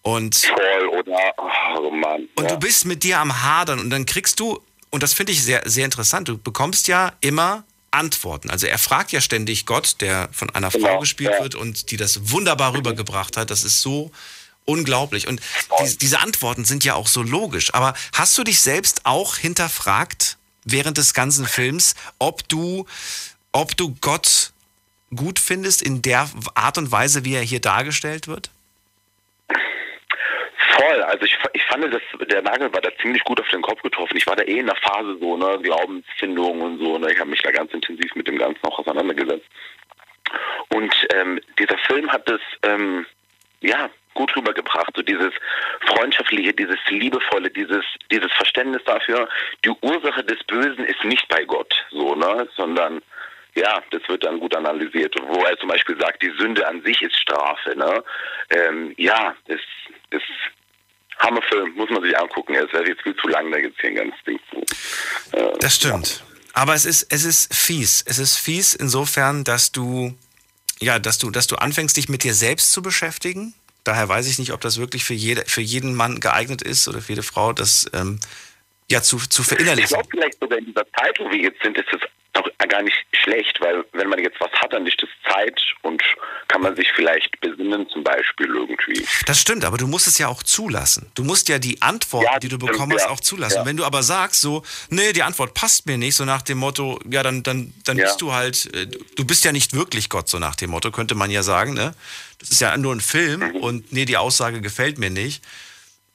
Und, Voll oder, oh Mann. und du bist mit dir am Hadern und dann kriegst du, und das finde ich sehr, sehr interessant, du bekommst ja immer Antworten. Also er fragt ja ständig Gott, der von einer Frau Genau, gespielt ja. wird und die das wunderbar rübergebracht hat. Das ist so Unglaublich. Und die, diese Antworten sind ja auch so logisch. Aber hast du dich selbst auch hinterfragt während des ganzen Films, ob du, ob du Gott gut findest in der Art und Weise, wie er hier dargestellt wird? Voll, also ich, ich fand, dass der Nagel war da ziemlich gut auf den Kopf getroffen. Ich war da eh in der Phase so, ne, Glaubensfindung und so, ne, ich habe mich da ganz intensiv mit dem Ganzen auch auseinandergesetzt. Und ähm, dieser Film hat es, ähm, ja, gut rübergebracht. So dieses freundschaftliche, dieses liebevolle, dieses dieses Verständnis dafür, die Ursache des Bösen ist nicht bei Gott, so ne, sondern ja, das wird dann gut analysiert. Wo er zum Beispiel sagt, die Sünde an sich ist Strafe. Ne? Ähm, ja, das ist Hammerfilm, muss man sich angucken. Er ist jetzt viel zu lang, da gibt es hier ein ganzes Ding zu. Äh, das stimmt. Aber es ist, es ist fies. Es ist fies insofern, dass du, ja, dass du, dass du anfängst, dich mit dir selbst zu beschäftigen. Daher weiß ich nicht, ob das wirklich für, jede, für jeden Mann geeignet ist oder für jede Frau, das ähm, ja, zu, zu verinnerlichen. Ich glaube vielleicht sogar in dieser Zeit, wo wir jetzt sind, ist es auch gar nicht schlecht, weil wenn man jetzt was hat, dann ist das Zeit und kann man sich vielleicht besinnen zum Beispiel irgendwie. Das stimmt, aber du musst es ja auch zulassen. Du musst ja die Antwort, ja, die du bekommen hast, ja. auch zulassen. Ja. Wenn du aber sagst so, nee, die Antwort passt mir nicht, so nach dem Motto, ja, dann, dann, dann bist du halt, äh, du bist ja nicht wirklich Gott, so nach dem Motto, könnte man ja sagen, ne? Das ist ja nur ein Film mhm. und nee, die Aussage gefällt mir nicht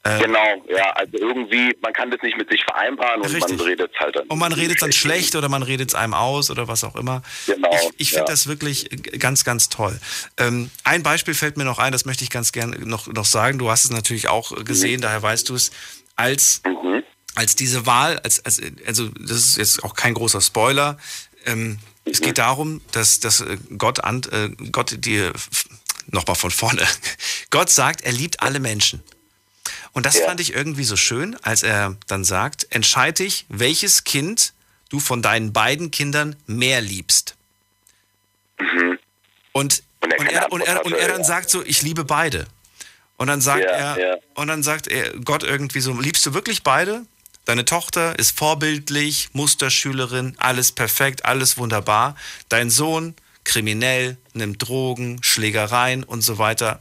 ähm, genau, ja, also irgendwie, man kann das nicht mit sich vereinbaren und richtig. man redet halt dann. Und man redet dann schlecht oder man redet es einem aus oder was auch immer. Genau. Ich, ich finde ja. das wirklich ganz, ganz toll. Ähm, ein Beispiel fällt mir noch ein, das möchte ich ganz gerne noch, noch sagen. Du hast es natürlich auch gesehen, mhm. daher weißt du es, als, mhm. als diese Wahl, als, als, also das ist jetzt auch kein großer Spoiler. Ähm, mhm. Es geht darum, dass, dass Gott, an, äh, Gott dir, nochmal von vorne, Gott sagt, er liebt alle Menschen. Und das ja. fand ich irgendwie so schön, als er dann sagt, entscheide dich, welches Kind du von deinen beiden Kindern mehr liebst. Mhm. Und, und, und, er, und, er, und er dann sagt so, ich liebe beide. Und dann sagt ja, er, ja. und dann sagt er Gott irgendwie so, liebst du wirklich beide? Deine Tochter ist vorbildlich, Musterschülerin, alles perfekt, alles wunderbar. Dein Sohn kriminell, nimmt Drogen, Schlägereien und so weiter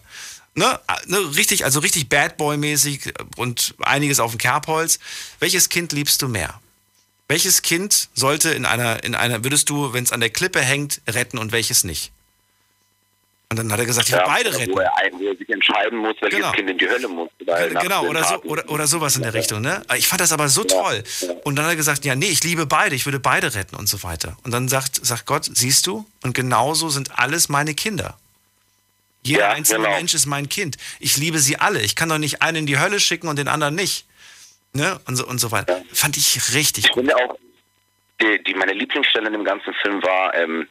ne, ne, richtig, also richtig Bad Boy-mäßig und einiges auf dem Kerbholz. Welches Kind liebst du mehr? Welches Kind sollte in einer, in einer, würdest du, wenn es an der Klippe hängt, retten und welches nicht? Und dann hat er gesagt, ich will beide retten. Wo er, wo er sich entscheiden muss, welches genau. Kind in die Hölle muss. Genau, oder, so, oder, oder sowas in der Richtung. Ne? Ich fand das aber so ja. toll. Und dann hat er gesagt, ja, nee, ich liebe beide, ich würde beide retten und so weiter. Und dann sagt, sagt Gott, siehst du, und genauso sind alles meine Kinder. Jeder ja, einzelne genau. Mensch ist mein Kind. Ich liebe sie alle. Ich kann doch nicht einen in die Hölle schicken und den anderen nicht. Ne? Und so, und so weiter. Ja. Fand ich richtig ich finde auch, die, die, meine Lieblingsstelle in dem ganzen Film war ähm,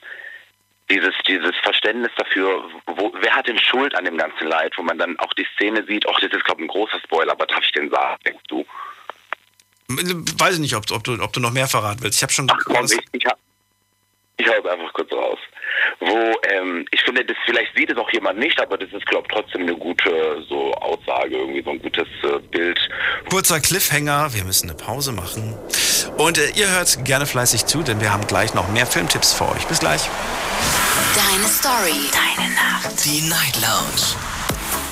dieses, dieses Verständnis dafür, wo, wer hat denn Schuld an dem ganzen Leid, wo man dann auch die Szene sieht, ach, das ist, glaube ich, ein großer Spoiler, aber darf ich den sagen, denkst du? Weiß ich nicht, ob, ob, du, ob du noch mehr verraten willst. Ich habe schon... Ach komm, ich, ich, ich hau es einfach kurz raus wo ähm, ich finde, das vielleicht sieht es auch jemand nicht, aber das ist, glaube ich, trotzdem eine gute so Aussage, irgendwie so ein gutes äh, Bild. Kurzer Cliffhanger, wir müssen eine Pause machen. Und äh, ihr hört gerne fleißig zu, denn wir haben gleich noch mehr Filmtipps für euch. Bis gleich. Deine Story, deine Nacht. Die Night Lounge.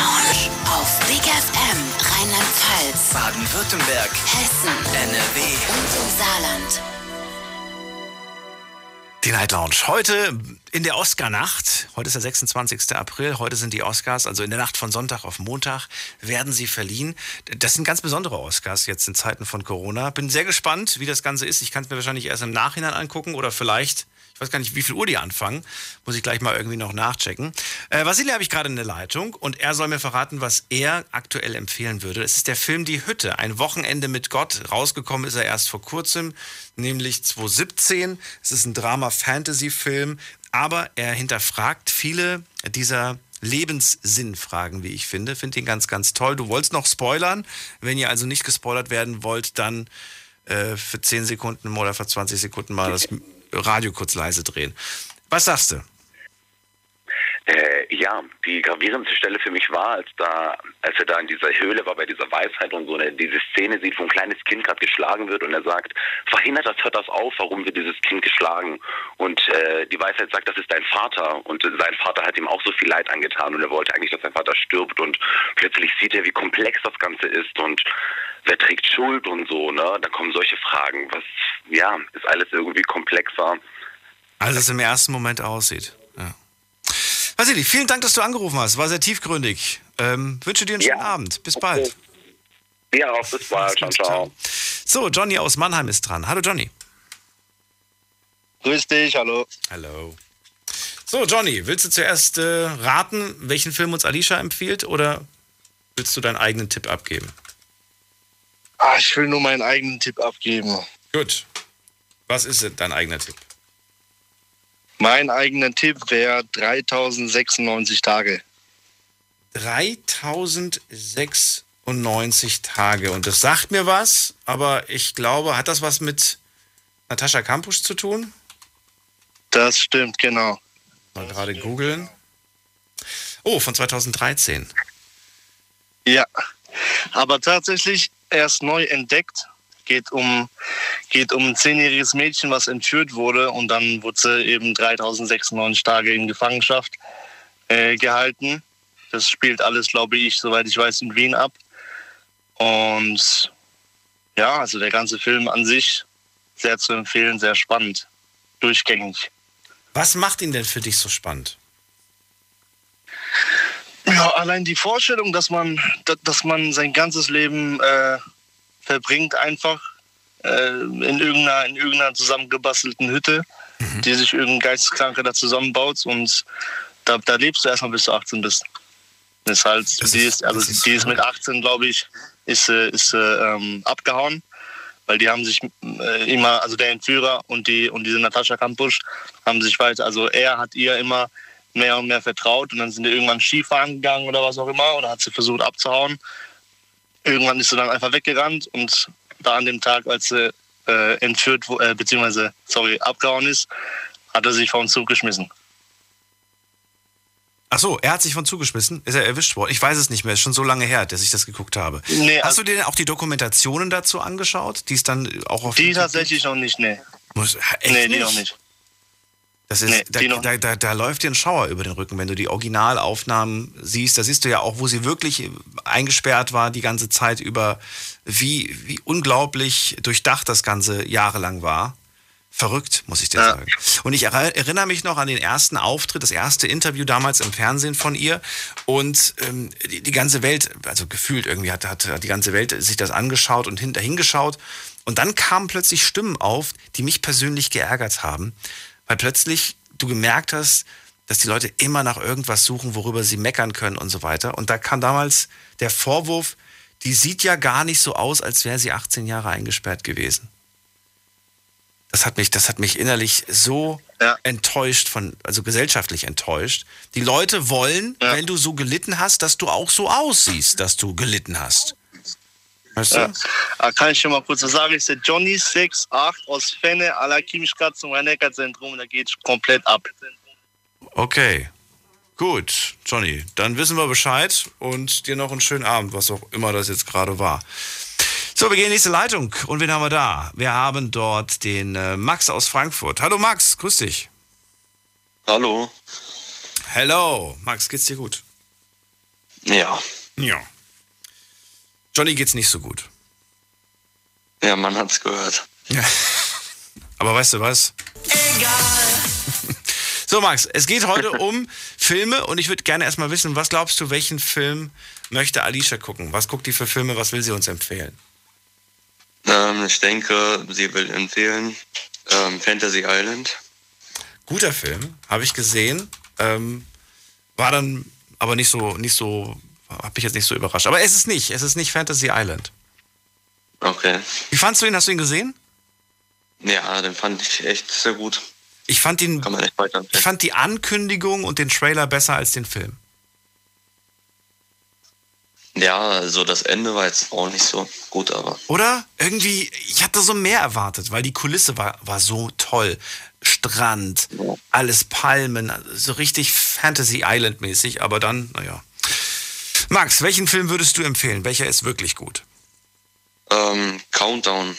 Lounge auf Big FM Rheinland-Pfalz, Baden-Württemberg, Hessen, NRW und im Saarland. Die Night Lounge. Heute in der Oscar-Nacht, heute ist der 26. April, heute sind die Oscars, also in der Nacht von Sonntag auf Montag werden sie verliehen. Das sind ganz besondere Oscars jetzt in Zeiten von Corona. Bin sehr gespannt, wie das Ganze ist. Ich kann es mir wahrscheinlich erst im Nachhinein angucken oder vielleicht ich weiß gar nicht, wie viel Uhr die anfangen. Muss ich gleich mal irgendwie noch nachchecken. Äh, Vasili habe ich gerade in der Leitung und er soll mir verraten, was er aktuell empfehlen würde. Es ist der Film Die Hütte, ein Wochenende mit Gott. Rausgekommen ist er erst vor kurzem, nämlich 2017. Es ist ein Drama-Fantasy-Film, aber er hinterfragt viele dieser Lebenssinnfragen, wie ich finde. Finde ihn ganz, ganz toll. Du wolltest noch spoilern. Wenn ihr also nicht gespoilert werden wollt, dann äh, für 10 Sekunden oder für 20 Sekunden mal das Radio kurz leise drehen. Was sagst du? Äh, ja, die gravierendste Stelle für mich war, als da, als er da in dieser Höhle war bei dieser Weisheit und so eine, diese Szene sieht, wo ein kleines Kind gerade geschlagen wird und er sagt, verhindert das, hört das auf, warum wird dieses Kind geschlagen? Und äh, die Weisheit sagt, das ist dein Vater und sein Vater hat ihm auch so viel Leid angetan und er wollte eigentlich, dass sein Vater stirbt und plötzlich sieht er, wie komplex das Ganze ist und wer trägt Schuld und so, ne? Da kommen solche Fragen. Was, ja, ist alles irgendwie komplexer. Als es im ersten Moment aussieht. Ja. Vasili, vielen Dank, dass du angerufen hast. War sehr tiefgründig. Ähm, wünsche dir einen schönen Abend. Bis bald. Ja, auch bis bald. Ciao, ciao. So, Johnny aus Mannheim ist dran. Hallo, Johnny. Grüß dich, hallo. Hallo. So, Johnny, willst du zuerst äh, raten, welchen Film uns Alicia empfiehlt oder willst du deinen eigenen Tipp abgeben? Ah, ich will nur meinen eigenen Tipp abgeben. Gut. Was ist denn dein eigener Tipp? Mein eigener Tipp wäre 3096 Tage. 3096 Tage. Und das sagt mir was, aber ich glaube, hat das was mit Natascha Kampusch zu tun? Das stimmt, genau. Mal gerade googeln. Oh, von 2013. Ja, aber tatsächlich erst neu entdeckt. Geht um, geht um ein zehnjähriges Mädchen, was entführt wurde und dann wurde sie eben 3096 Tage in Gefangenschaft äh, gehalten. Das spielt alles, glaube ich, soweit ich weiß, in Wien ab. Und ja, also der ganze Film an sich sehr zu empfehlen, sehr spannend, durchgängig. Was macht ihn denn für dich so spannend? Ja, allein die Vorstellung, dass man, dass man sein ganzes Leben äh, verbringt, einfach äh, in, irgendeiner, in irgendeiner zusammengebastelten Hütte, mhm. die sich irgendein Geisteskranker da zusammenbaut und da, da lebst du erstmal bis du 18 bist. Das ist halt, das die ist, also ist, die ist mit 18, glaube ich, ist, ist ähm, abgehauen, weil die haben sich äh, immer, also der Entführer und die und diese Natascha Kampusch haben sich weiter, also er hat ihr immer mehr und mehr vertraut und dann sind die irgendwann Skifahren gegangen oder was auch immer oder hat sie versucht abzuhauen. Irgendwann ist sie dann einfach weggerannt und da an dem Tag, als sie äh, entführt, äh, beziehungsweise, sorry, abgehauen ist, hat er sich vor uns zugeschmissen. Ach so, er hat sich von zugeschmissen. Ist er erwischt worden? Ich weiß es nicht mehr. Ist schon so lange her, dass ich das geguckt habe. Nee, Hast also du dir denn auch die Dokumentationen dazu angeschaut? Die ist dann auch auf Die tatsächlich noch nicht, nee. Muss, echt nee, die nicht? noch nicht. Das ist, nee, da, da, da, da, läuft dir ein Schauer über den Rücken, wenn du die Originalaufnahmen siehst. Da siehst du ja auch, wo sie wirklich eingesperrt war die ganze Zeit über, wie, wie unglaublich durchdacht das Ganze jahrelang war. Verrückt, muss ich dir ja. sagen. Und ich erinnere mich noch an den ersten Auftritt, das erste Interview damals im Fernsehen von ihr. Und ähm, die, die, ganze Welt, also gefühlt irgendwie, hat, hat die ganze Welt sich das angeschaut und hinterhingeschaut. Und dann kamen plötzlich Stimmen auf, die mich persönlich geärgert haben weil plötzlich du gemerkt hast, dass die Leute immer nach irgendwas suchen, worüber sie meckern können und so weiter. Und da kam damals der Vorwurf, die sieht ja gar nicht so aus, als wäre sie 18 Jahre eingesperrt gewesen. Das hat mich, das hat mich innerlich so ja. enttäuscht von, also gesellschaftlich enttäuscht. Die Leute wollen, ja. wenn du so gelitten hast, dass du auch so aussiehst, dass du gelitten hast. Weißt du? Ja. Ah, kann ich schon mal kurz sagen, ist der Johnny 68 aus Fenne, Alakimstadt zum Rhein-Neckar-Zentrum. Da geht komplett ab. Okay. Gut, Johnny, dann wissen wir Bescheid und dir noch einen schönen Abend, was auch immer das jetzt gerade war. So, wir gehen in die nächste Leitung. Und wen haben wir da? Wir haben dort den äh, Max aus Frankfurt. Hallo Max, grüß dich. Hallo. Hallo, Max, geht's dir gut? Ja. Ja. Johnny geht's nicht so gut. Ja, man hat's gehört. Ja. Aber weißt du was? Egal. So, Max, es geht heute um Filme und ich würde gerne erstmal wissen, was glaubst du, welchen Film möchte Alicia gucken? Was guckt die für Filme? Was will sie uns empfehlen? Ähm, ich denke, sie will empfehlen ähm, Fantasy Island. Guter Film, habe ich gesehen. Ähm, war dann aber nicht so, nicht so hat mich jetzt nicht so überrascht. Aber es ist nicht. Es ist nicht Fantasy Island. Okay. Wie fandst du ihn? Hast du ihn gesehen? Ja, den fand ich echt sehr gut. Ich fand ihn. Kann man echt weiter ich fand die Ankündigung und den Trailer besser als den Film. Ja, also das Ende war jetzt auch nicht so gut, aber. Oder? Irgendwie, ich hatte so mehr erwartet, weil die Kulisse war, war so toll. Strand, alles Palmen, so richtig Fantasy Island mäßig, aber dann, naja. Max, welchen Film würdest du empfehlen? Welcher ist wirklich gut? Ähm, Countdown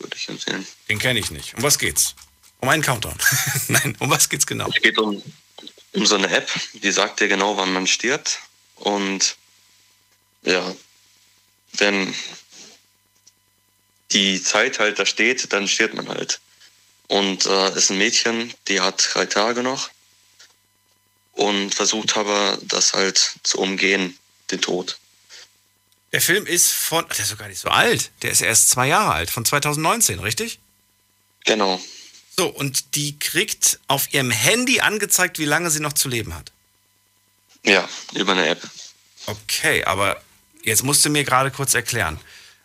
würde ich empfehlen. Den kenne ich nicht. Um was geht's? Um einen Countdown. Nein, um was geht's genau? Es geht um, um so eine App, die sagt dir genau, wann man stirbt. Und ja, wenn die Zeit halt da steht, dann stirbt man halt. Und äh, ist ein Mädchen, die hat drei Tage noch und versucht aber, das halt zu umgehen, den Tod. Der Film ist von, der ist doch gar nicht so alt. Der ist erst zwei Jahre alt, von 2019, richtig? Genau. So, und die kriegt auf ihrem Handy angezeigt, wie lange sie noch zu leben hat. Ja, über eine App. Okay, aber jetzt musst du mir gerade kurz erklären.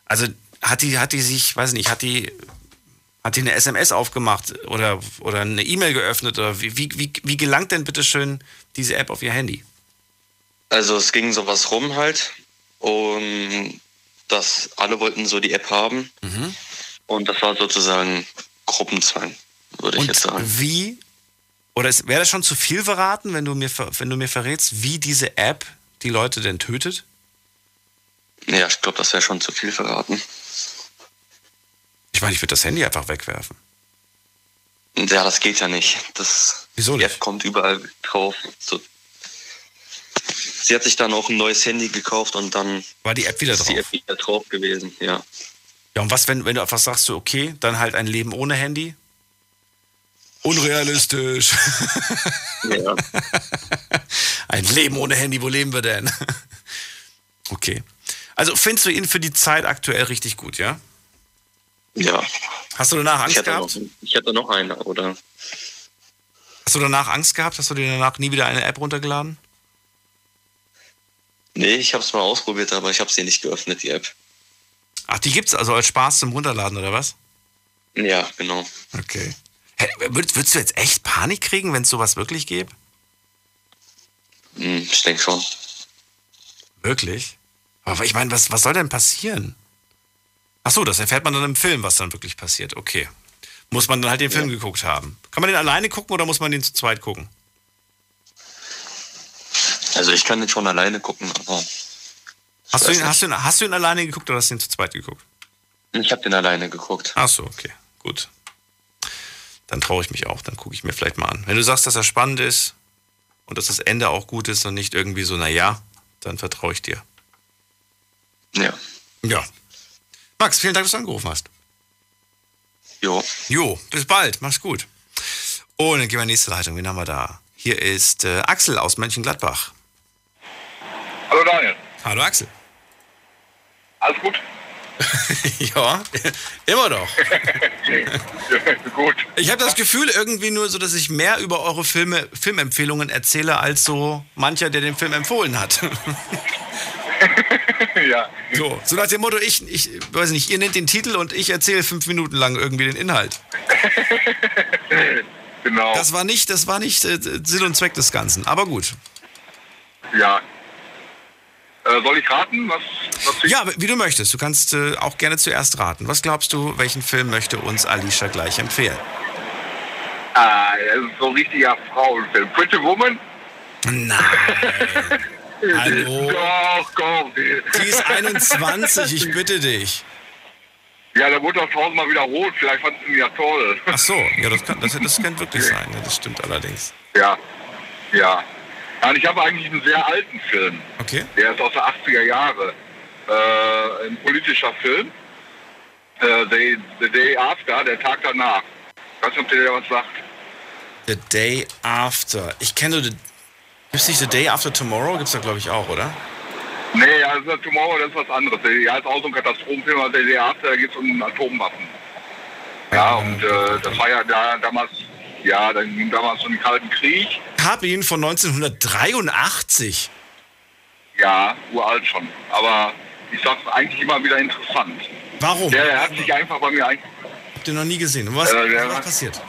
Also hat die, hat die sich, weiß nicht, hat die, hat die eine SMS aufgemacht oder, oder eine E-Mail geöffnet oder wie, wie, wie, wie gelangt denn bitte schön diese App auf ihr Handy? Also es ging sowas rum halt und dass alle wollten so die App haben Mhm. und das war sozusagen Gruppenzwang, würde ich jetzt sagen. wie, oder wäre das schon zu viel verraten, wenn du, mir, wenn du mir verrätst, wie diese App die Leute denn tötet? Ja, ich glaube, das wäre schon zu viel verraten. Ich meine, ich würde das Handy einfach wegwerfen. Ja, das geht ja nicht. Das, Wieso die App kommt überall drauf. So. Sie hat sich dann auch ein neues Handy gekauft und dann War die App wieder ist die drauf? App wieder drauf gewesen, ja. Ja, und was, wenn, wenn du einfach sagst, so, okay, dann halt ein Leben ohne Handy? Unrealistisch. Ja. Ein Leben ohne Handy, wo leben wir denn? Okay. Also findest du ihn für die Zeit aktuell richtig gut, ja? Ja. Hast du danach Ich Angst hätte, gehabt? noch, ich hätte noch eine, oder? Hast du danach Angst gehabt? Hast du dir danach nie wieder eine App runtergeladen? Nee, ich habe es mal ausprobiert, aber ich habe sie nicht geöffnet, die App. Ach, die gibt's also als Spaß zum Runterladen, oder was? Ja, genau. Okay. Hä, würdest, würdest du jetzt echt Panik kriegen, wenn es sowas wirklich gäbe? Hm, ich denke schon. Wirklich? Aber ich meine, was, was soll denn passieren? Ach so, das erfährt man dann im Film, was dann wirklich passiert. Okay. Muss man dann halt den Film geguckt haben. Kann man den alleine gucken oder muss man den zu zweit gucken? Also ich kann den schon alleine gucken, aber Hast du, ihn, hast, du ihn, hast du ihn alleine geguckt oder hast du ihn zu zweit geguckt? ich habe den alleine geguckt. Ach so, okay. Gut. Dann traue ich mich auch. Dann gucke ich mir vielleicht mal an. Wenn du sagst, dass er spannend ist und dass das Ende auch gut ist und nicht irgendwie so, naja, dann vertraue ich dir. Ja. Ja. Max, vielen Dank, dass du angerufen hast. Jo. Jo, bis bald. Mach's gut. Und dann gehen wir in die nächste Leitung. Wen haben wir da? Hier ist äh, Axel aus Mönchengladbach. Hallo Daniel, Hallo Axel. alles gut? ja, immer doch. gut. Ich habe das Gefühl irgendwie nur so, dass ich mehr über eure Filme, Filmempfehlungen erzähle, als so mancher, der den Film empfohlen hat. ja. So, so nach dem Motto, ich, ich weiß nicht, ihr nennt den Titel und ich erzähle fünf Minuten lang irgendwie den Inhalt. Genau. Das war nicht, das war nicht äh, Sinn und Zweck des Ganzen, aber gut. Ja. Äh, soll ich raten, was, was ich... Ja, wie du möchtest. Du kannst äh, auch gerne zuerst raten. Was glaubst du, welchen Film möchte uns Alicia gleich empfehlen? Ah, das ist so ein richtiger Frauenfilm. Pretty Woman? Nein. Hallo? Doch, komm. Die ist 21, ich bitte dich. Ja, der wurde doch tausendmal wiederholt. Vielleicht fand sie ihn ja toll. Ach so, ja, das, kann, das, das könnte wirklich sein. Ja, das stimmt allerdings. Ja. Ja. Und ich habe eigentlich einen sehr alten Film. Okay. Der ist aus der 80er Jahre. Äh, ein politischer Film. Äh, the, the Day After, der Tag danach. Ich weiß nicht, ob dir der was sagt. The Day After. Ich kenne nur. Gibt's nicht The Day After Tomorrow? Gibt's da, glaube ich, auch, oder? Nee, ja, das ist Tomorrow, das ist was anderes. Ja, ist auch so ein Katastrophenfilm, aber der Day After, da geht es um Atomwaffen. Ja, und äh, das war ja da, damals, ja, dann, damals so einen Kalten Krieg. Ich habe ihn von 1983. Ja, uralt schon. Aber ich sag's eigentlich immer wieder interessant. Warum? Der, der hat sich einfach bei mir ein, Habt ihr noch nie gesehen? Was, Äh, der- was passiert?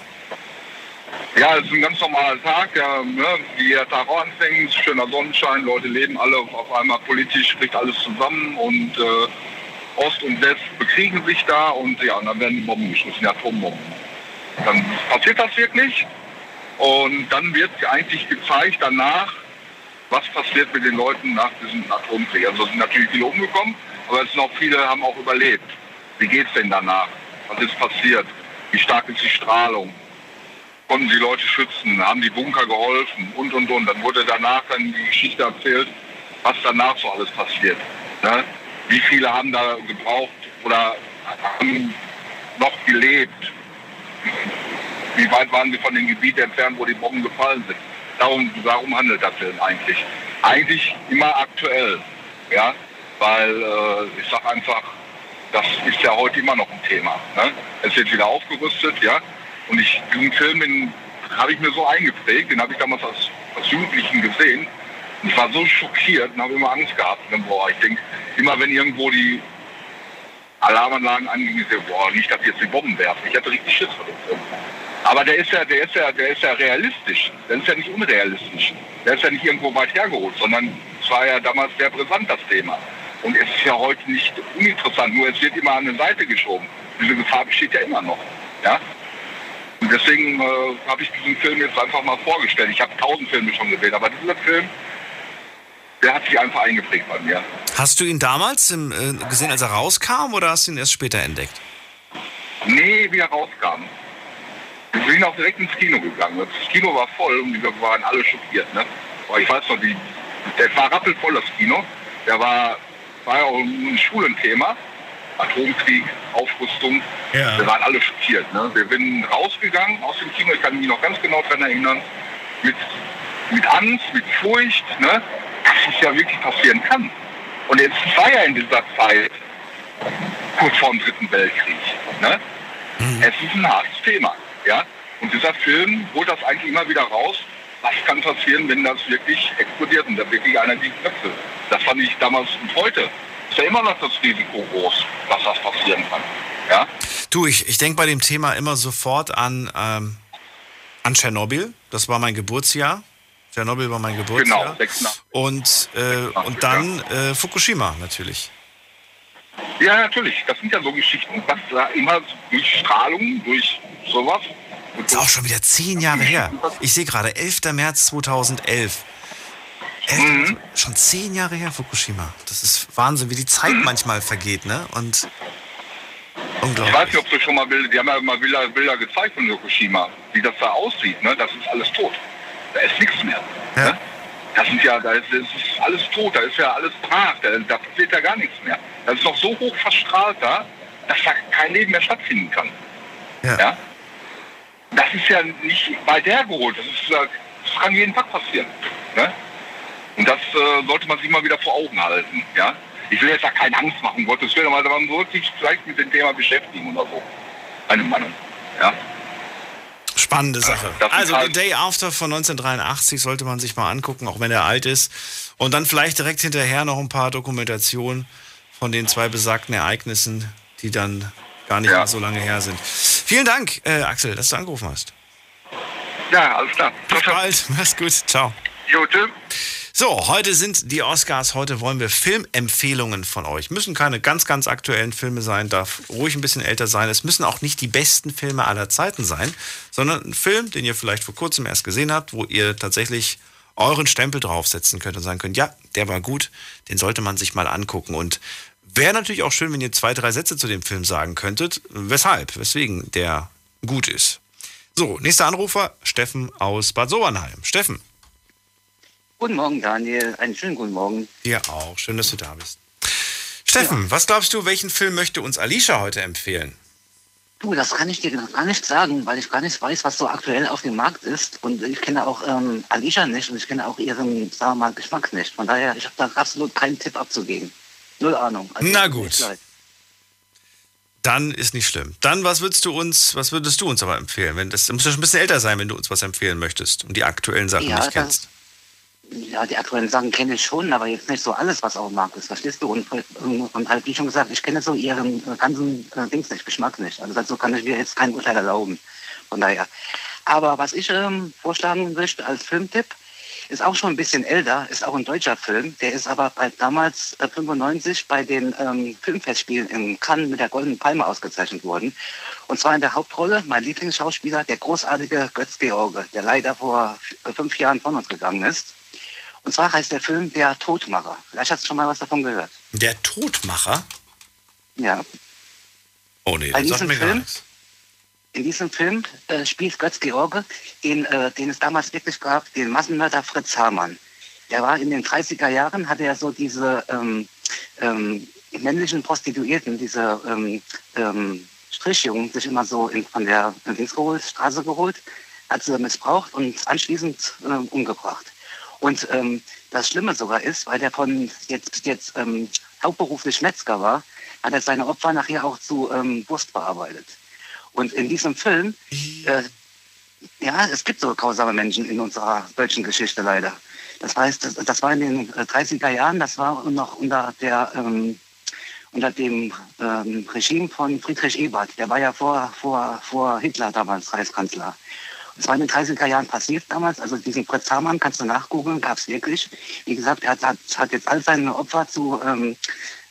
Ja, es ist ein ganz normaler Tag, ja, ne, wie jeder Tag auch anfängt, schöner Sonnenschein, Leute leben alle auf einmal politisch, kriegt alles zusammen und äh, Ost und West bekriegen sich da und ja, und dann werden die Bomben geschossen, die Atombomben. Dann passiert das wirklich und dann wird eigentlich gezeigt danach, was passiert mit den Leuten nach diesem Atomkrieg. Also es sind natürlich viele umgekommen, aber es sind auch viele, haben auch überlebt. Wie geht's denn danach? Was ist passiert? Wie stark ist die Strahlung? Konnten die Leute schützen? Haben die Bunker geholfen? Und, und, und. Dann wurde danach dann die Geschichte erzählt, was danach so alles passiert. Ne? Wie viele haben da gebraucht oder haben noch gelebt? Wie weit waren sie von dem Gebiet entfernt, wo die Bomben gefallen sind? Darum, darum handelt der Film eigentlich. Eigentlich immer aktuell. Ja? Weil äh, ich sage einfach, das ist ja heute immer noch ein Thema. Ne? Es wird wieder aufgerüstet, ja. Und ich, diesen Film, habe ich mir so eingeprägt, den habe ich damals als, als Jugendlichen gesehen. Und ich war so schockiert und habe immer Angst gehabt. Dann, boah, ich denke, immer wenn irgendwo die Alarmanlagen angingen, ich so, boah, nicht, dass jetzt die Bomben werfen. Ich hatte richtig Schiss vor dem Film. Aber der ist ja, der ist ja, der ist ja realistisch. Der ist ja nicht unrealistisch. Der ist ja nicht irgendwo weit hergeholt, sondern es war ja damals sehr brisant, das Thema. Und es ist ja heute nicht uninteressant, nur es wird immer an eine Seite geschoben. Diese Gefahr besteht ja immer noch. Ja? Und deswegen äh, habe ich diesen Film jetzt einfach mal vorgestellt. Ich habe tausend Filme schon gesehen, aber dieser Film, der hat sich einfach eingeprägt bei mir. Hast du ihn damals im, äh, gesehen, als er rauskam, oder hast du ihn erst später entdeckt? Nee, wie er rauskam. Wir sind auch direkt ins Kino gegangen. Das Kino war voll und wir waren alle schockiert. Ne? Aber ich weiß noch, die, der war rappelvoll, das Kino. Der war, war ja auch ein Schulenthema. Atomkrieg, Aufrüstung. Ja. Wir waren alle schockiert. Ne? Wir sind rausgegangen aus dem Kino, ich kann mich noch ganz genau daran erinnern, mit, mit Angst, mit Furcht, ne? Dass es ja wirklich passieren kann. Und jetzt war ja in dieser Zeit kurz vor dem Dritten Weltkrieg. Ne? Es ist ein hartes Thema. Ja? Und dieser Film holt das eigentlich immer wieder raus. Was kann passieren, wenn das wirklich explodiert und da wirklich einer die Köpfe? Das fand ich damals und heute. Ist ja immer noch das Risiko groß, dass das passieren kann. Ja? Du, ich, ich denke bei dem Thema immer sofort an, ähm, an Tschernobyl. Das war mein Geburtsjahr. Tschernobyl war mein Geburtsjahr. Genau, 86. Und, äh, und dann äh, Fukushima natürlich. Ja, natürlich. Das sind ja so Geschichten, was da immer durch Strahlung, durch sowas. Das ist auch schon wieder zehn Jahre her. Ich sehe gerade, 11. März 2011. Elf, Mhm. Schon zehn Jahre her, Fukushima. Das ist Wahnsinn, wie die Zeit manchmal vergeht, ne? Und Ich unglaublich. weiß nicht, ob du schon mal Bilder, die haben ja mal Bilder, Bilder gezeigt von Fukushima, wie das da aussieht, ne? Das ist alles tot. Da ist nichts mehr. Ne? Das sind ja, da ist, ist alles tot, da ist ja alles brach, da, da passiert ja gar nichts mehr. Das ist noch so hoch verstrahlt da, dass da kein Leben mehr stattfinden kann. Ja. Das ist ja nicht weit hergeholt, das, ist, äh, das kann jeden Tag passieren. Ne? Und das äh, sollte man sich mal wieder vor Augen halten. Ja? Ich will jetzt da keine Angst machen, Gottes Willen, aber man sollte sich vielleicht mit dem Thema beschäftigen oder so. Eine Meinung. Ja? Spannende Sache. Also The Day After von 1983 sollte man sich mal angucken, auch wenn er alt ist. Und dann vielleicht direkt hinterher noch ein paar Dokumentationen von den zwei besagten Ereignissen, die dann gar nicht Ja. mehr so lange her sind. Vielen Dank, äh, Axel, dass du angerufen hast. Ja, alles klar. Bis bald. Mach's gut. Ciao. Jo, tschüss. So, heute sind die Oscars. Heute wollen wir Filmempfehlungen von euch. Müssen keine ganz, ganz aktuellen Filme sein, darf ruhig ein bisschen älter sein. Es müssen auch nicht die besten Filme aller Zeiten sein, sondern ein Film, den ihr vielleicht vor kurzem erst gesehen habt, wo ihr tatsächlich euren Stempel draufsetzen könnt und sagen könnt, ja, der war gut, den sollte man sich mal angucken. Und wäre natürlich auch schön, wenn ihr zwei, drei Sätze zu dem Film sagen könntet, weshalb, weswegen der gut ist. So, nächster Anrufer, Steffen aus Bad Sobernheim. Steffen. Guten Morgen, Daniel. Einen schönen guten Morgen. Dir auch. Schön, dass du da bist. Steffen, was glaubst du, welchen Film möchte uns Alicia heute empfehlen? Du, das kann ich dir gar nicht sagen, weil ich gar nicht weiß, was so aktuell auf dem Markt ist. Und ich kenne auch ähm, Alicia nicht und ich kenne auch ihren, sagen wir mal, Geschmack nicht. Von daher, ich habe da absolut keinen Tipp abzugeben. Null Ahnung. Also, Na gut. Dann ist nicht schlimm. Dann, was würdest du uns, was würdest du uns aber empfehlen? Wenn das, du musst ja schon ein bisschen älter sein, wenn du uns was empfehlen möchtest und die aktuellen Sachen Ja, nicht das- kennst. Ja, die aktuellen Sachen kenne ich schon, aber jetzt nicht so alles, was auf dem Markt ist. Verstehst du? Und, und halt, wie schon gesagt, ich kenne so ihren ganzen äh, Dings nicht, Geschmack nicht. Also dazu kann ich mir jetzt kein Urteil erlauben. Von daher. Aber was ich ähm, vorschlagen möchte als Filmtipp, ist auch schon ein bisschen älter, ist auch ein deutscher Film. Der ist aber bei, damals äh, 95 bei den ähm, Filmfestspielen in Cannes mit der Goldenen Palme ausgezeichnet worden. Und zwar in der Hauptrolle mein Lieblingsschauspieler, der großartige Götz George, der leider vor äh, fünf Jahren von uns gegangen ist. Und zwar heißt der Film Der Todmacher. Vielleicht hast du schon mal was davon gehört. Der Todmacher? Ja. Oh nee, das sagt mir gar Film- nichts. In diesem Film äh, spielt Götz George, den, äh, den es damals wirklich gab, den Massenmörder Fritz Hamann. Der war in den 30er Jahren, hatte er so diese ähm, ähm, männlichen Prostituierten, diese ähm, ähm, Strichjungen, sich immer so in, von der äh, Dings geholt, Straße geholt, hat sie missbraucht und anschließend äh, umgebracht. Und ähm, das Schlimme sogar ist, weil der von jetzt, jetzt ähm, hauptberuflich Metzger war, hat er seine Opfer nachher auch zu ähm, Wurst bearbeitet. Und in diesem Film, äh, ja, es gibt so grausame Menschen in unserer deutschen Geschichte leider. Das heißt, das, das war in den äh, 30er Jahren, das war noch unter der ähm, unter dem ähm, Regime von Friedrich Ebert. Der war ja vor, vor, vor Hitler damals Reichskanzler. Das war in den 30er Jahren passiert damals. Also diesen Fritz Hamann kannst du nachgoogeln, gab es wirklich. Wie gesagt, er hat, hat, hat jetzt all seine Opfer zu ähm,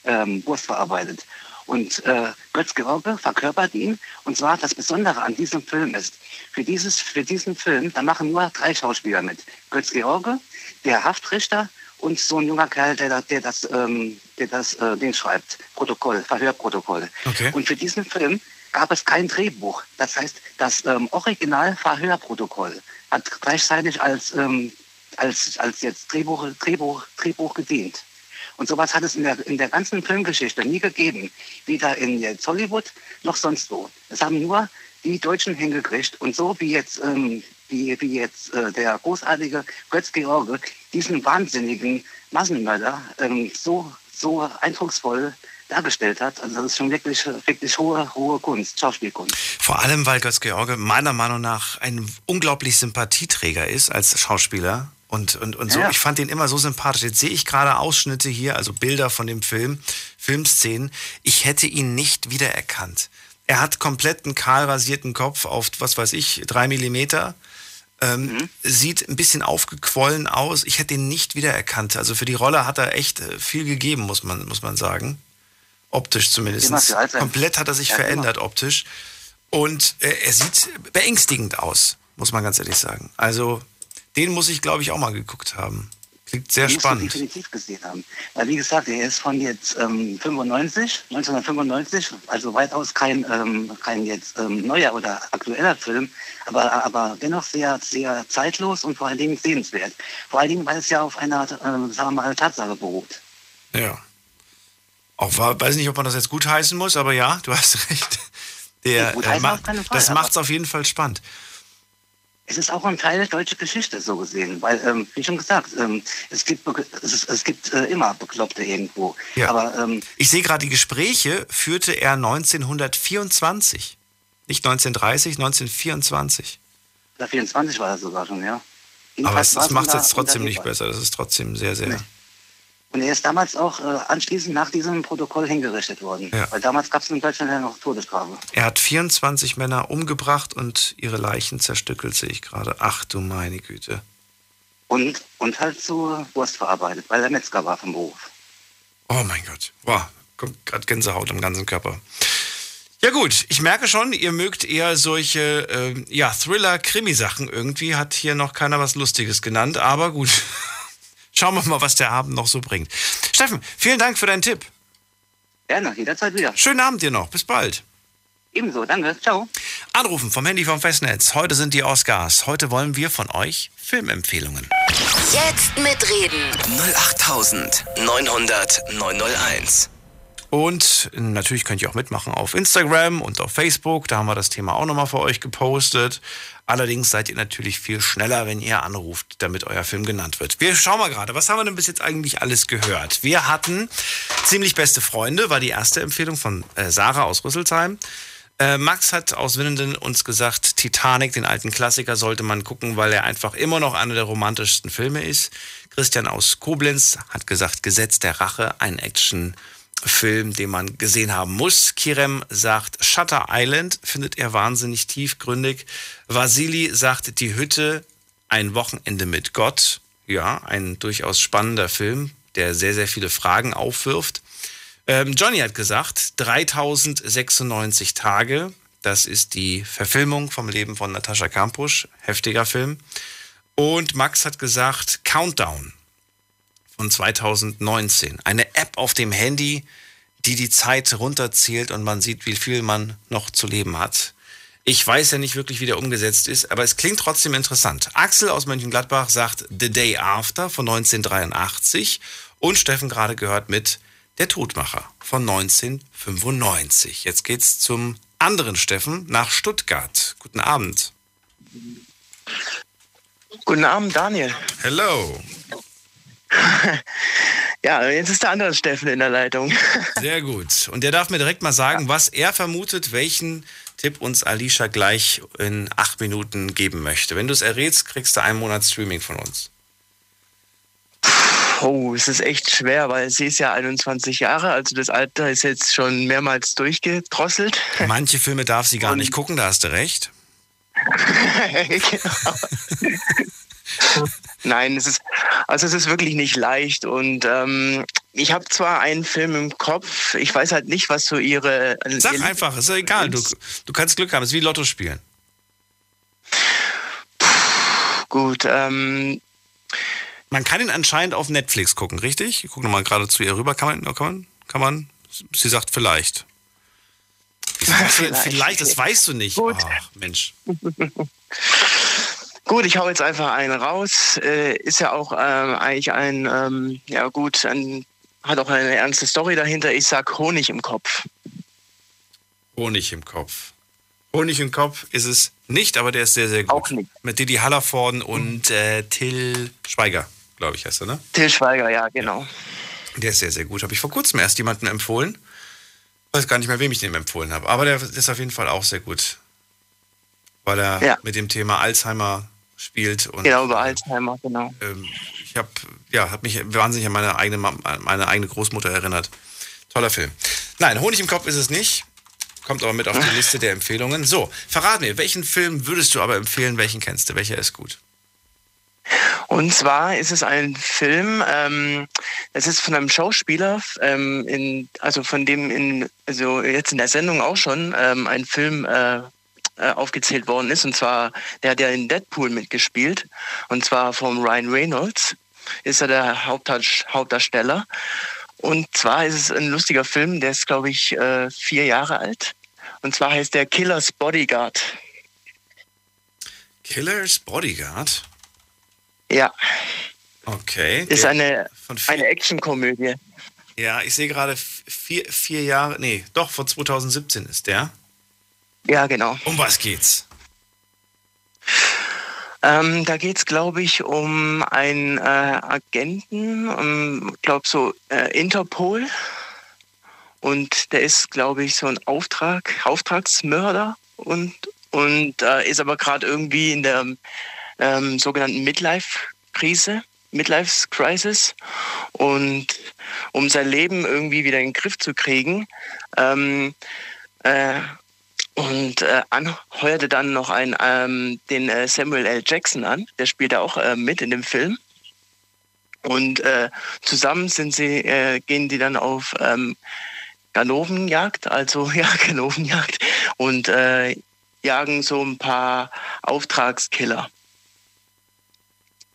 ähm, Wurst verarbeitet. Und äh, Götz George verkörpert ihn. Und zwar das Besondere an diesem Film ist, für, dieses, für diesen Film, da machen nur drei Schauspieler mit. Götz George, der Haftrichter und so ein junger Kerl, der, der das, ähm, der das äh, Ding schreibt, Protokoll, Verhörprotokoll. Okay. Und für diesen Film gab es kein Drehbuch. Das heißt, das ähm, Original-Verhörprotokoll hat gleichzeitig als, ähm, als, als jetzt Drehbuch, Drehbuch, Drehbuch gedient. Und sowas hat es in der, in der ganzen Filmgeschichte nie gegeben. Weder in jetzt Hollywood noch sonst wo. Es haben nur die Deutschen hingekriegt. Und so wie jetzt, ähm, wie, wie jetzt äh, der großartige Götz George diesen wahnsinnigen Massenmörder ähm, so, so eindrucksvoll dargestellt hat. Also das ist schon wirklich, wirklich hohe, hohe Kunst, Schauspielkunst. Vor allem, weil Götz George meiner Meinung nach ein unglaublich Sympathieträger ist als Schauspieler. Und, und, und so, Ja. ich fand ihn immer so sympathisch. Jetzt sehe ich gerade Ausschnitte hier, also Bilder von dem Film, Filmszenen. Ich hätte ihn nicht wiedererkannt. Er hat komplett einen kahl rasierten Kopf auf, was weiß ich, drei Millimeter. Ähm, Sieht ein bisschen aufgequollen aus. Ich hätte ihn nicht wiedererkannt. Also für die Rolle hat er echt äh, viel gegeben, muss man, muss man sagen. Optisch zumindest. Immer Komplett hat er sich Ja, immer. verändert optisch. Und äh, er sieht beängstigend aus, muss man ganz ehrlich sagen. Also, den muss ich, glaube ich, auch mal geguckt haben. Klingt sehr Den spannend. definitiv gesehen haben. Weil wie gesagt, er ist von jetzt ähm, 95, 1995, also weitaus kein, ähm, kein jetzt ähm, neuer oder aktueller Film, aber, aber dennoch sehr, sehr zeitlos und vor allen Dingen sehenswert. Vor allen Dingen, weil es ja auf einer, ähm, sagen wir mal, Tatsache beruht. Ja. Auch war, weiß nicht, ob man das jetzt gut heißen muss, aber ja, du hast recht. Der, Nee, gut äh, ma- Fall, das macht es auf jeden Fall spannend. Es ist auch ein Teil der deutschen Geschichte, so gesehen. Weil, ähm, wie schon gesagt, ähm, es gibt, es, ist, es gibt äh, immer Bekloppte irgendwo. Ja. Aber ähm, Ich sehe gerade, die Gespräche führte er 1924. Nicht 1930, 1924. der 24 war er sogar schon, ja. Aber Jedenfalls es, das macht es jetzt trotzdem nicht besser. Das ist trotzdem sehr, sehr. Und er ist damals auch äh, anschließend nach diesem Protokoll hingerichtet worden. Ja. Weil damals gab es in Deutschland ja noch Todesstrafe. Er hat 24 Männer umgebracht und ihre Leichen zerstückelt, sehe ich gerade. Ach du meine Güte. Und, und halt zu Wurst verarbeitet, weil er Metzger war vom Beruf. Oh mein Gott. Wow, kommt gerade Gänsehaut am ganzen Körper. Ja gut, ich merke schon, ihr mögt eher solche ähm, ja, Thriller-Krimi-Sachen. Irgendwie hat hier noch keiner was Lustiges genannt, aber gut. Schauen wir mal, was der Abend noch so bringt. Steffen, vielen Dank für deinen Tipp. Gerne, jederzeit wieder. Schönen Abend dir noch. Bis bald. Ebenso, danke. Ciao. Anrufen vom Handy vom Festnetz. Heute sind die Oscars. Heute wollen wir von euch Filmempfehlungen. Jetzt mitreden. 08900 901. Und natürlich könnt ihr auch mitmachen auf Instagram und auf Facebook. Da haben wir das Thema auch nochmal für euch gepostet. Allerdings seid ihr natürlich viel schneller, wenn ihr anruft, damit euer Film genannt wird. Wir schauen mal gerade, was haben wir denn bis jetzt eigentlich alles gehört? Wir hatten ziemlich beste Freunde, war die erste Empfehlung von äh, Sarah aus Rüsselsheim. Äh, Max hat aus Winnenden uns gesagt, Titanic, den alten Klassiker, sollte man gucken, weil er einfach immer noch einer der romantischsten Filme ist. Christian aus Koblenz hat gesagt, Gesetz der Rache, ein Action, Film, den man gesehen haben muss. Kirem sagt, Shutter Island findet er wahnsinnig tiefgründig. Vasili sagt, die Hütte, ein Wochenende mit Gott. Ja, ein durchaus spannender Film, der sehr, sehr viele Fragen aufwirft. Ähm, Johnny hat gesagt, 3096 Tage. Das ist die Verfilmung vom Leben von Natascha Kampusch. Heftiger Film. Und Max hat gesagt, Countdown von 2019. Eine App auf dem Handy, die die Zeit runterzählt und man sieht, wie viel man noch zu leben hat. Ich weiß ja nicht wirklich, wie der umgesetzt ist, aber es klingt trotzdem interessant. Axel aus Mönchengladbach sagt The Day After von 1983 und Steffen gerade gehört mit Der Todmacher von 1995. Jetzt geht's zum anderen Steffen nach Stuttgart. Guten Abend. Guten Abend, Daniel. Hello. ja, jetzt ist der andere Steffen in der Leitung. Sehr gut. Und der darf mir direkt mal sagen, was er vermutet, welchen Tipp uns Alicia gleich in acht Minuten geben möchte. Wenn du es errätst, kriegst du einen Monat Streaming von uns. Oh, es ist echt schwer, weil sie ist ja 21 Jahre, also das Alter ist jetzt schon mehrmals durchgedrosselt. Manche Filme darf sie gar Und nicht gucken, da hast du recht. genau. Nein, es ist, also es ist wirklich nicht leicht. Und ähm, ich habe zwar einen Film im Kopf, ich weiß halt nicht, was so ihre. Sag ihre einfach, ist ja egal. Du, du kannst Glück haben, es ist wie Lotto spielen. gut, ähm. Man kann ihn anscheinend auf Netflix gucken, richtig? Ich gucke nochmal gerade zu ihr rüber. Kann man, kann man, kann man? Sie sagt vielleicht. vielleicht, vielleicht, das weißt du nicht. Gut. Ach, Mensch. Gut, ich hau jetzt einfach einen raus. Äh, ist ja auch ähm, eigentlich ein, ähm, ja gut, ein, hat auch eine ernste Story dahinter. Ich sag Honig im Kopf. Honig im Kopf. Honig im Kopf ist es nicht, aber der ist sehr, sehr gut. Auch nicht. Mit Didi Hallervorden und äh, Till Schweiger, glaube ich, heißt er, ne? Till Schweiger, ja, genau. Der ist sehr, sehr gut. Habe ich vor kurzem erst jemanden empfohlen. Weiß gar nicht mehr, wem ich den empfohlen habe. Aber der ist auf jeden Fall auch sehr gut. Weil er ja. mit dem Thema Alzheimer spielt. Und, genau, über Alzheimer, genau. Ähm, ich habe ja, hab mich wahnsinnig an meine eigene, meine eigene Großmutter erinnert. Toller Film. Nein, Honig im Kopf ist es nicht. Kommt aber mit auf die Liste der Empfehlungen. So, verrat mir, welchen Film würdest du aber empfehlen? Welchen kennst du? Welcher ist gut? Und zwar ist es ein Film, ähm, es ist von einem Schauspieler, ähm, in, also von dem in, also jetzt in der Sendung auch schon, ähm, ein Film äh, äh, aufgezählt worden ist. Und zwar, der hat ja in Deadpool mitgespielt. Und zwar vom Ryan Reynolds ist er der Hauptdarsteller. Und zwar ist es ein lustiger Film, der ist, glaube ich, äh, vier Jahre alt. Und zwar heißt der Killer's Bodyguard. Killer's Bodyguard? Ja. Okay. Ist eine, eine Actionkomödie. Ja, ich sehe gerade vier, vier Jahre, nee, doch, von 2017 ist der. Ja, genau. Um was geht's? Ähm, da geht es, glaube ich, um einen äh, Agenten, um, glaube so äh, Interpol. Und der ist, glaube ich, so ein Auftrag, Auftragsmörder und, und äh, ist aber gerade irgendwie in der ähm, sogenannten Midlife-Krise, Midlife-Crisis. Und um sein Leben irgendwie wieder in den Griff zu kriegen, ähm, äh, und äh, anheuerte dann noch einen, ähm, den äh, Samuel L. Jackson an, der spielt da auch äh, mit in dem Film. Und äh, zusammen sind sie, äh, gehen die dann auf ähm, Ganovenjagd, also ja, Ganovenjagd und äh, jagen so ein paar Auftragskiller.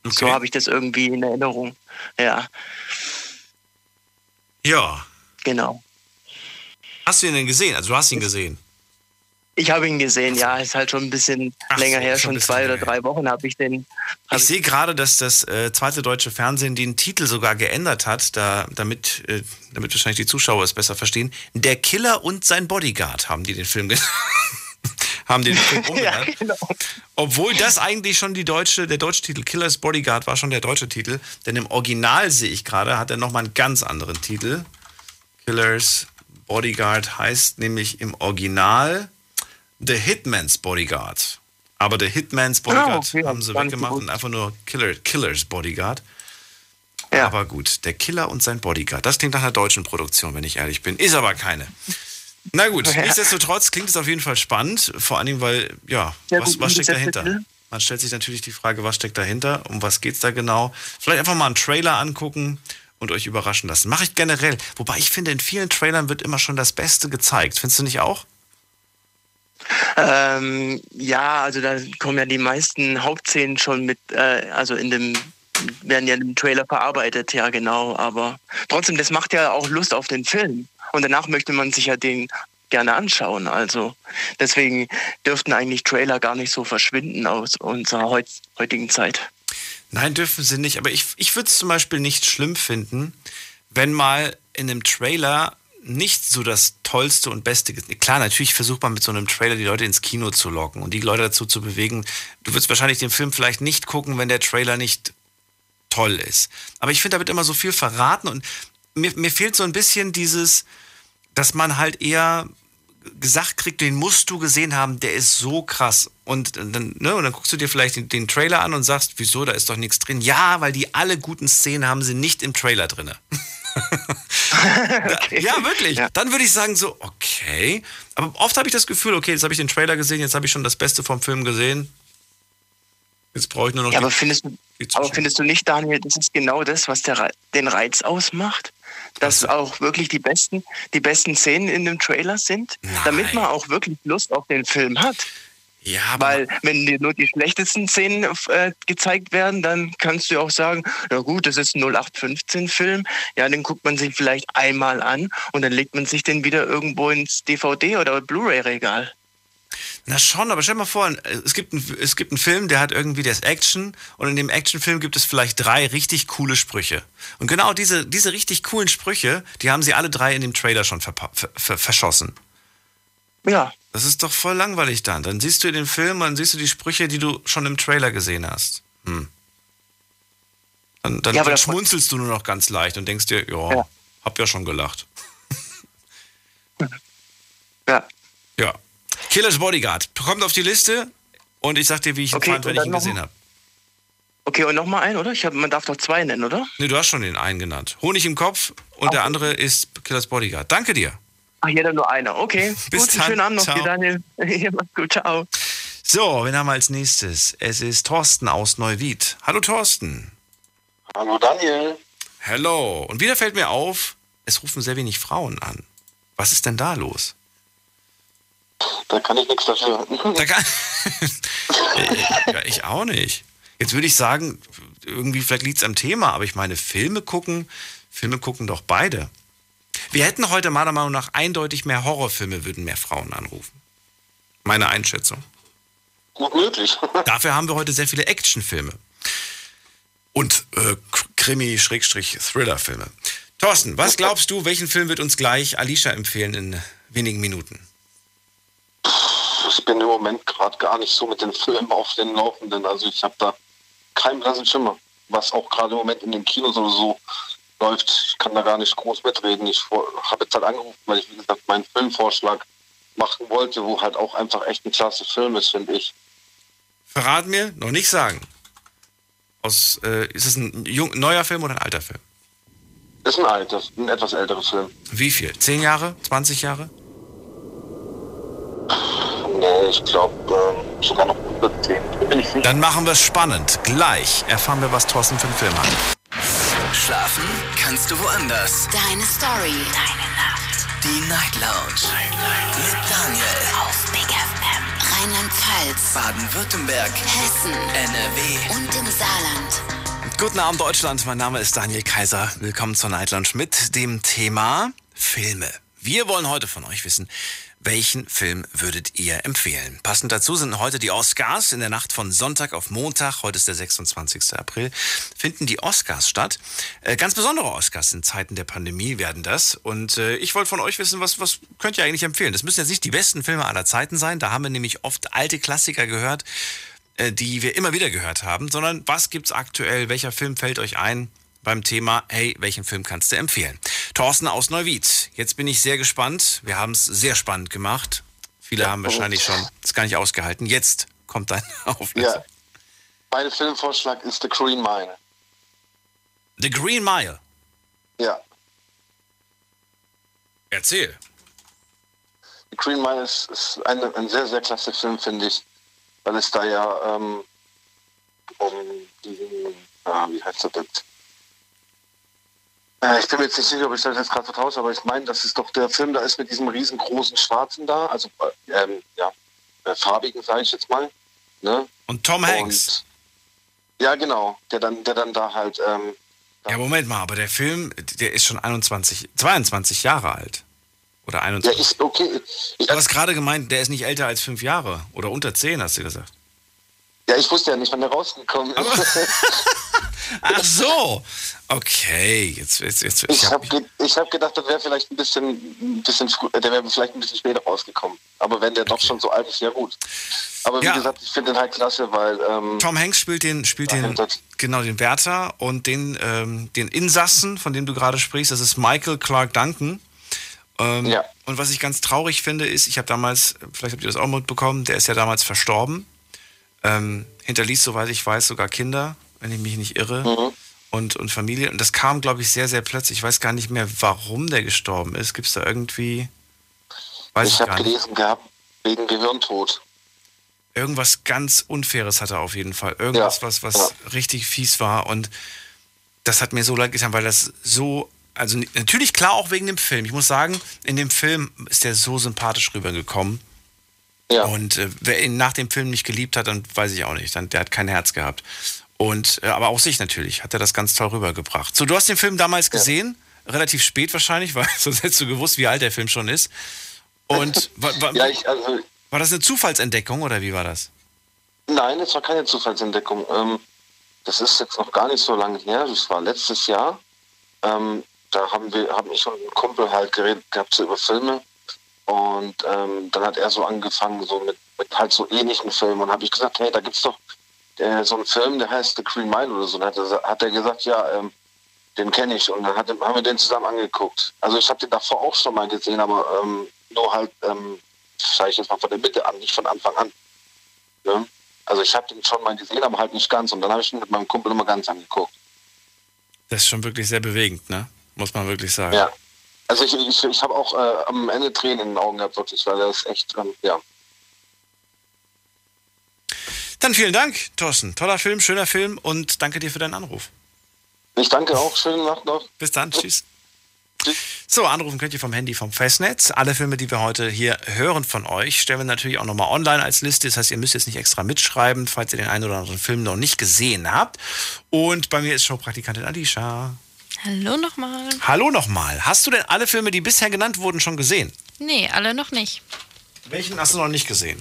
Okay. So habe ich das irgendwie in Erinnerung. Ja. Ja. Genau. Hast du ihn denn gesehen? Also du hast ihn gesehen? Ich habe ihn gesehen, ja, ist halt schon ein bisschen Ach länger her, schon zwei oder drei Wochen habe ich den. Hab ich sehe gerade, dass das äh, zweite deutsche Fernsehen den Titel sogar geändert hat, da, damit, äh, damit wahrscheinlich die Zuschauer es besser verstehen. Der Killer und sein Bodyguard haben die den Film haben den Film umbenannt. ja, genau. Obwohl das eigentlich schon die deutsche, der deutsche Titel Killers Bodyguard war schon der deutsche Titel, denn im Original sehe ich gerade, hat er nochmal einen ganz anderen Titel. Killers Bodyguard heißt nämlich im Original The Hitman's Bodyguard. Aber The Hitman's Bodyguard oh, okay. haben sie weggemacht und einfach nur Killer, Killers Bodyguard. Aber gut, der Killer und sein Bodyguard. Das klingt nach einer deutschen Produktion, wenn ich ehrlich bin. Ist aber keine. Na gut, Ja. nichtsdestotrotz klingt es auf jeden Fall spannend. Vor allen Dingen, weil, ja, Ja, was, was steckt dahinter? Man stellt sich natürlich die Frage, was steckt dahinter? Um was geht's da genau? Vielleicht einfach mal einen Trailer angucken und euch überraschen lassen. Mache ich generell. Wobei ich finde, in vielen Trailern wird immer schon das Beste gezeigt. Findest du nicht auch? Ähm, ja, also da kommen ja die meisten Hauptszenen schon mit, äh, also in dem, werden ja im Trailer verarbeitet, ja genau. Aber trotzdem, das macht ja auch Lust auf den Film. Und danach möchte man sich ja den gerne anschauen. Also deswegen dürften eigentlich Trailer gar nicht so verschwinden aus unserer heut, heutigen Zeit. Nein, dürfen sie nicht. Aber ich, ich würde es zum Beispiel nicht schlimm finden, wenn mal in einem Trailer nicht so das Tollste und Beste. Klar, natürlich versucht man mit so einem Trailer die Leute ins Kino zu locken und die Leute dazu zu bewegen. Du würdest wahrscheinlich den Film vielleicht nicht gucken, wenn der Trailer nicht toll ist. Aber ich finde, da wird immer so viel verraten und mir, mir fehlt so ein bisschen dieses, dass man halt eher gesagt kriegt, den musst du gesehen haben, der ist so krass. Und dann, ne, und dann guckst du dir vielleicht den, den Trailer an und sagst, wieso, da ist doch nichts drin. Ja, weil die alle guten Szenen haben sie nicht im Trailer drin. Ja, wirklich. Dann würde ich sagen so, okay. Aber oft habe ich das Gefühl, okay, jetzt habe ich den Trailer gesehen, jetzt habe ich schon das Beste vom Film gesehen. Jetzt brauche ich nur noch Ja, aber findest du, aber findest du nicht, Daniel, das ist genau das, was der, den Reiz ausmacht? Dass auch wirklich die besten, die besten Szenen in dem Trailer sind, damit man auch wirklich Lust auf den Film hat. Ja, Weil wenn dir nur die schlechtesten Szenen äh, gezeigt werden, dann kannst du auch sagen, na gut, das ist ein 0815-Film, ja, den guckt man sich vielleicht einmal an und dann legt man sich den wieder irgendwo ins DVD- oder Blu-ray-Regal. Na schon, aber stell mal vor, es gibt, einen, es gibt einen Film, der hat irgendwie das Action und in dem Actionfilm gibt es vielleicht drei richtig coole Sprüche. Und genau diese, diese richtig coolen Sprüche, die haben sie alle drei in dem Trailer schon ver ver verschossen. Ja. Das ist doch voll langweilig dann. Dann siehst du den Film und dann siehst du die Sprüche, die du schon im Trailer gesehen hast. Hm. Dann, dann, Ja, dann schmunzelst du nur noch ganz leicht und denkst dir, ja, Ja. hab ja schon gelacht. Ja. Ja. Killers Bodyguard kommt auf die Liste und ich sag dir, wie ich ihn Okay, fand, wenn ich ihn gesehen habe. Okay, und nochmal einen, oder? Ich hab, man darf doch zwei nennen, oder? Nee, du hast schon den einen genannt. Honig im Kopf und der andere ist Killers Bodyguard. Danke dir. Ach, jeder nur einer. Okay. Bis gut, dann. schönen Abend noch Ciao. dir, Daniel. Ja, mach's gut, ciao. So, wen haben wir als nächstes? Es ist Thorsten aus Neuwied. Hallo Thorsten. Hallo Daniel. Hallo. Und wieder fällt mir auf, es rufen sehr wenig Frauen an. Was ist denn da los? Da kann ich nichts dafür. Da kann ja, ich auch nicht. Jetzt würde ich sagen, irgendwie vielleicht liegt es am Thema, aber ich meine, Filme gucken, Filme gucken doch beide. Wir hätten heute meiner Meinung nach eindeutig mehr Horrorfilme, würden mehr Frauen anrufen. Meine Einschätzung. Gut möglich. Dafür haben wir heute sehr viele Actionfilme. Und äh, Krimi-Thriller-Filme. Thorsten, was glaubst du, welchen Film wird uns gleich Alicia empfehlen in wenigen Minuten? Ich bin im Moment gerade gar nicht so mit den Filmen auf den Laufenden. Also ich habe da keinen blassen Schimmer, was auch gerade im Moment in den Kinos oder so läuft. Ich kann da gar nicht groß mitreden. Ich habe jetzt halt angerufen, weil ich, wie gesagt, meinen Filmvorschlag machen wollte, wo halt auch einfach echt ein klasse Film ist, finde ich. Verrat mir, noch nicht sagen. Aus, äh, ist es ein jung, neuer Film oder ein alter Film? Ist ein alter, ein etwas älterer Film. Wie viel? Zehn Jahre? 20 Jahre? Nee, ich glaube ähm, sogar noch über 10. Bin ich sicher. Dann machen wir es spannend. Gleich erfahren wir, was Thorsten für einen Film hat. Schlafen kannst du woanders. Deine Story. Deine Nacht. Die Night Lounge. Mit Daniel. Auf Big FM. Rheinland-Pfalz. Baden-Württemberg. Hessen. NRW. Und im Saarland. Guten Abend, Deutschland. Mein Name ist Daniel Kaiser. Willkommen zur Night Lounge mit dem Thema Filme. Wir wollen heute von euch wissen, welchen Film würdet ihr empfehlen? Passend dazu sind heute die Oscars. In der Nacht von Sonntag auf Montag, heute ist der 26. April, finden die Oscars statt. Äh, ganz besondere Oscars in Zeiten der Pandemie werden das. Und äh, ich wollte von euch wissen, was, was könnt ihr eigentlich empfehlen? Das müssen jetzt nicht die besten Filme aller Zeiten sein. Da haben wir nämlich oft alte Klassiker gehört, äh, die wir immer wieder gehört haben, sondern was gibt's aktuell? Welcher Film fällt euch ein? Beim Thema, hey, welchen Film kannst du empfehlen? Thorsten aus Neuwied. Jetzt bin ich sehr gespannt. Wir haben es sehr spannend gemacht. Viele haben wahrscheinlich schon das gar nicht ausgehalten. Jetzt kommt dein Auflöser. Ja. Mein Filmvorschlag ist The Green Mile. The Green Mile. Ja. Erzähl. The Green Mile ist, ist eine, ein sehr, sehr klasse Film, finde ich, weil es da ja ähm, um diesen, ah, wie heißt das jetzt? Äh, ich bin mir jetzt nicht sicher, ob ich das jetzt gerade vertausche, aber ich meine, das ist doch der Film, da ist mit diesem riesengroßen Schwarzen da, also äh, ähm, ja, äh, farbigen, sage ich jetzt mal. Ne? Und Tom Hanks. Und, ja, genau, der dann, der dann da halt. Ähm, ja, Moment mal, aber der Film, der ist schon 21, 22 Jahre alt. Oder 21. Ja, ist okay. Du hast gerade gemeint, der ist nicht älter als fünf Jahre. Oder unter zehn, hast du gesagt. Ja, ich wusste ja nicht, wann der rausgekommen ist. Ach so. Okay, jetzt, jetzt, jetzt ich habe ge hab gedacht, das wäre vielleicht ein bisschen, ein bisschen der wäre vielleicht ein bisschen später rausgekommen. Aber wenn der okay. doch schon so alt ist, ja gut. Aber wie ja. gesagt, ich finde den halt klasse, weil ähm, Tom Hanks spielt den, spielt den, genau den Wärter und den, ähm, den Insassen, von dem du gerade sprichst. Das ist Michael Clark Duncan. Ähm, ja. Und was ich ganz traurig finde, ist, ich habe damals, vielleicht habt ihr das auch mitbekommen, der ist ja damals verstorben. Ähm, hinterließ, soweit ich weiß, sogar Kinder, wenn ich mich nicht irre. Mhm. Und, und Familie. Und das kam, glaube ich, sehr, sehr plötzlich. Ich weiß gar nicht mehr, warum der gestorben ist. Gibt es da irgendwie. Weiß ich, ich habe gelesen gehabt, wegen Gehirntod. Irgendwas ganz Unfaires hat er auf jeden Fall. Irgendwas, ja. was, was ja. richtig fies war. Und das hat mir so leid getan, weil das so also natürlich klar auch wegen dem Film. Ich muss sagen, in dem Film ist der so sympathisch rübergekommen. Ja. Und äh, wer ihn nach dem Film nicht geliebt hat, dann weiß ich auch nicht. Dann, der hat kein Herz gehabt. Und äh, aber auch sich natürlich hat er das ganz toll rübergebracht. So, du hast den Film damals gesehen, ja. relativ spät wahrscheinlich, weil sonst hättest du gewusst, wie alt der Film schon ist. Und ja, ich, also, war das eine Zufallsentdeckung oder wie war das? Nein, es war keine Zufallsentdeckung. Ähm, das ist jetzt noch gar nicht so lange her. Das war letztes Jahr. Ähm, da haben wir, haben ich und ein Kumpel halt geredet gehabt so über Filme. Und ähm, dann hat er so angefangen, so mit, mit halt so ähnlichen Filmen. Und habe ich gesagt, hey, da gibt's doch äh, so einen Film, der heißt The Green Mile oder so. Und hat er, hat er gesagt, ja, ähm, den kenne ich. Und dann hat, haben wir den zusammen angeguckt. Also ich habe den davor auch schon mal gesehen, aber ähm, nur halt, ähm, sage ich jetzt mal von der Mitte an, nicht von Anfang an. Ne? Also ich habe den schon mal gesehen, aber halt nicht ganz. Und dann habe ich ihn mit meinem Kumpel immer ganz angeguckt. Das ist schon wirklich sehr bewegend, ne? Muss man wirklich sagen. Ja. Also ich, ich, ich habe auch äh, am Ende Tränen in den Augen gehabt, wirklich, weil das echt, ähm, ja. Dann vielen Dank, Thorsten. Toller Film, schöner Film und danke dir für deinen Anruf. Ich danke auch. Schöne Nacht noch. Bis dann. Tschüss. So, anrufen könnt ihr vom Handy vom Festnetz. Alle Filme, die wir heute hier hören von euch, stellen wir natürlich auch nochmal online als Liste. Das heißt, ihr müsst jetzt nicht extra mitschreiben, falls ihr den einen oder anderen Film noch nicht gesehen habt. Und bei mir ist Showpraktikantin Alicia. Hallo nochmal. Hallo nochmal. Hast du denn alle Filme, die bisher genannt wurden, schon gesehen? Nee, alle noch nicht. Welchen hast du noch nicht gesehen?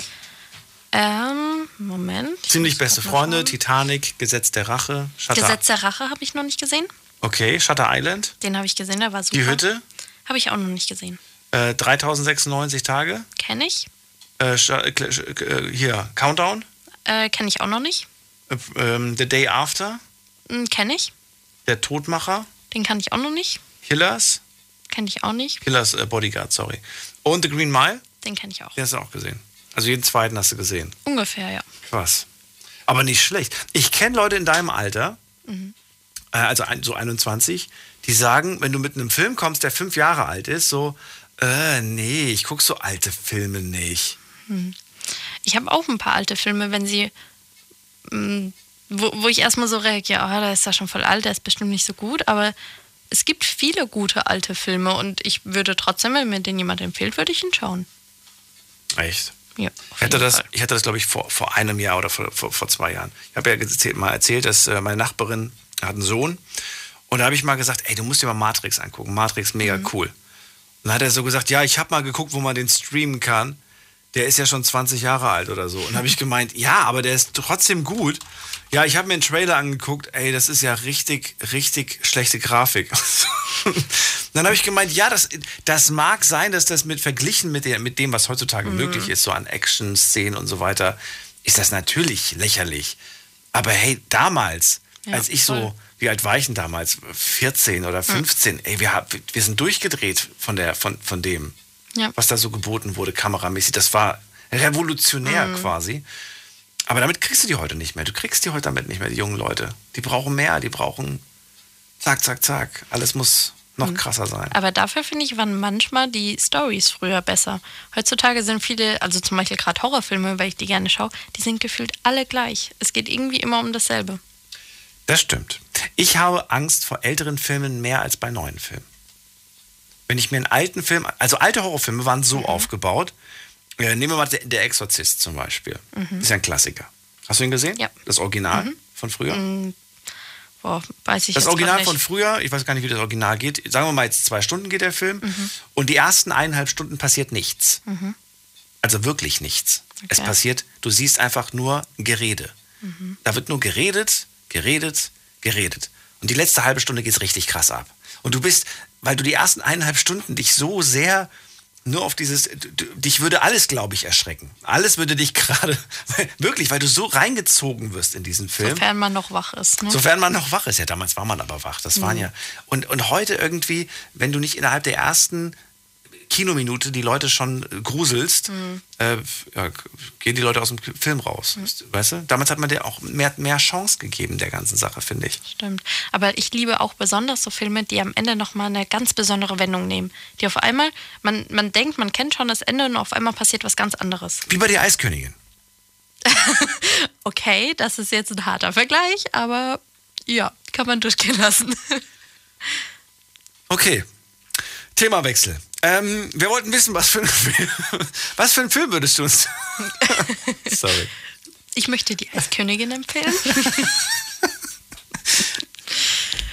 Ähm, Moment. Ziemlich beste Freunde, Titanic, Gesetz der Rache, Shutter. Gesetz der Rache habe ich noch nicht gesehen. Okay, Shutter Island. Den habe ich gesehen, der war super. Die Hütte. Habe ich auch noch nicht gesehen. Äh, 3096 Tage. Kenne ich. Äh, äh, hier, Countdown. Äh, Kenne ich auch noch nicht. Äh, ähm, The Day After. Hm, Kenne ich. Der Todmacher. Den kann ich auch noch nicht. Killers. Kenne ich auch nicht. Killers äh, Bodyguard, sorry. Und The Green Mile. Den kenne ich auch. Den hast du auch gesehen. Also jeden zweiten hast du gesehen. Ungefähr, ja. Krass. Aber nicht schlecht. Ich kenne Leute in deinem Alter, mhm. äh, also ein, so 21, die sagen, wenn du mit einem Film kommst, der fünf Jahre alt ist, so, äh, nee, ich gucke so alte Filme nicht. Mhm. Ich habe auch ein paar alte Filme, wenn sie mh, mm, wo, wo ich erstmal so reagiere, oh, der ist ja schon voll alt, der ist bestimmt nicht so gut, aber es gibt viele gute alte Filme und ich würde trotzdem, wenn mir den jemand empfiehlt, würde ich ihn schauen. Echt? Ja. Ich hatte, das, ich hatte das, glaube ich, vor, vor einem Jahr oder vor, vor, vor zwei Jahren. Ich habe ja erzählt, mal erzählt, dass äh, meine Nachbarin hat einen Sohn und da habe ich mal gesagt, ey, du musst dir mal Matrix angucken. Matrix, mega mhm. cool. Und dann hat er so gesagt, ja, ich habe mal geguckt, wo man den streamen kann der ist ja schon 20 Jahre alt oder so. Und habe ich gemeint, ja, aber der ist trotzdem gut. Ja, ich habe mir einen Trailer angeguckt, ey, das ist ja richtig, richtig schlechte Grafik. dann habe ich gemeint, ja, das, das mag sein, dass das mit verglichen mit, der, mit dem, was heutzutage mhm. möglich ist, so an Action-Szenen und so weiter, ist das natürlich lächerlich. Aber hey, damals, ja, als ich voll. so, wie alt war ich denn damals? 14 oder 15, mhm. ey, wir, wir sind durchgedreht von, der, von, von dem ja. was da so geboten wurde, kameramäßig. Das war revolutionär mhm. quasi. Aber damit kriegst du die heute nicht mehr. Du kriegst die heute damit nicht mehr, die jungen Leute. Die brauchen mehr, die brauchen Zack, zack, zack. Alles muss noch Mhm. krasser sein. Aber dafür finde ich, waren manchmal die Stories früher besser. Heutzutage sind viele, also zum Beispiel gerade Horrorfilme, weil ich die gerne schaue, die sind gefühlt alle gleich. Es geht irgendwie immer um dasselbe. Das stimmt. Ich habe Angst vor älteren Filmen mehr als bei neuen Filmen. Wenn ich mir einen alten Film, also alte Horrorfilme waren so aufgebaut, äh, nehmen wir mal der, Exorzist zum Beispiel. Mhm. Ist ja ein Klassiker. Hast du ihn gesehen? Ja. Das Original Mhm. von früher? Mm, Boah, weiß ich Das Original von früher, ich weiß gar nicht, wie das Original geht. Sagen wir mal jetzt zwei Stunden geht der Film. Mhm. Und die ersten eineinhalb Stunden passiert nichts. Mhm. Also wirklich nichts. Es Okay. passiert, du siehst einfach nur Gerede. Mhm. Da wird nur geredet, geredet, geredet. Und die letzte halbe Stunde geht es richtig krass ab. Und du bist, weil du die ersten eineinhalb Stunden dich so sehr nur auf dieses, dich würde alles, glaube ich, erschrecken. Alles würde dich gerade, wirklich, weil du so reingezogen wirst in diesen Film. Sofern man noch wach ist. Ne? Sofern man noch wach ist. Ja, damals war man aber wach. Das waren Mhm. ja. Und, und heute irgendwie, wenn du nicht innerhalb der ersten Kinominute die Leute schon äh, gruselst, Mhm. äh, ja, gehen die Leute aus dem Film raus. Weißt du? Damals hat man dir auch mehr, mehr Chance gegeben, der ganzen Sache, finde ich. Stimmt. Aber ich liebe auch besonders so Filme, die am Ende nochmal eine ganz besondere Wendung nehmen. Die auf einmal, man, man denkt, man kennt schon das Ende und auf einmal passiert was ganz anderes. Wie bei der Eiskönigin. Okay, das ist jetzt ein harter Vergleich, aber ja, kann man durchgehen lassen. Okay. Themawechsel. Ähm, wir wollten wissen, was für, ein Film, was für einen Film würdest du uns. Sorry. Ich möchte die Eiskönigin empfehlen.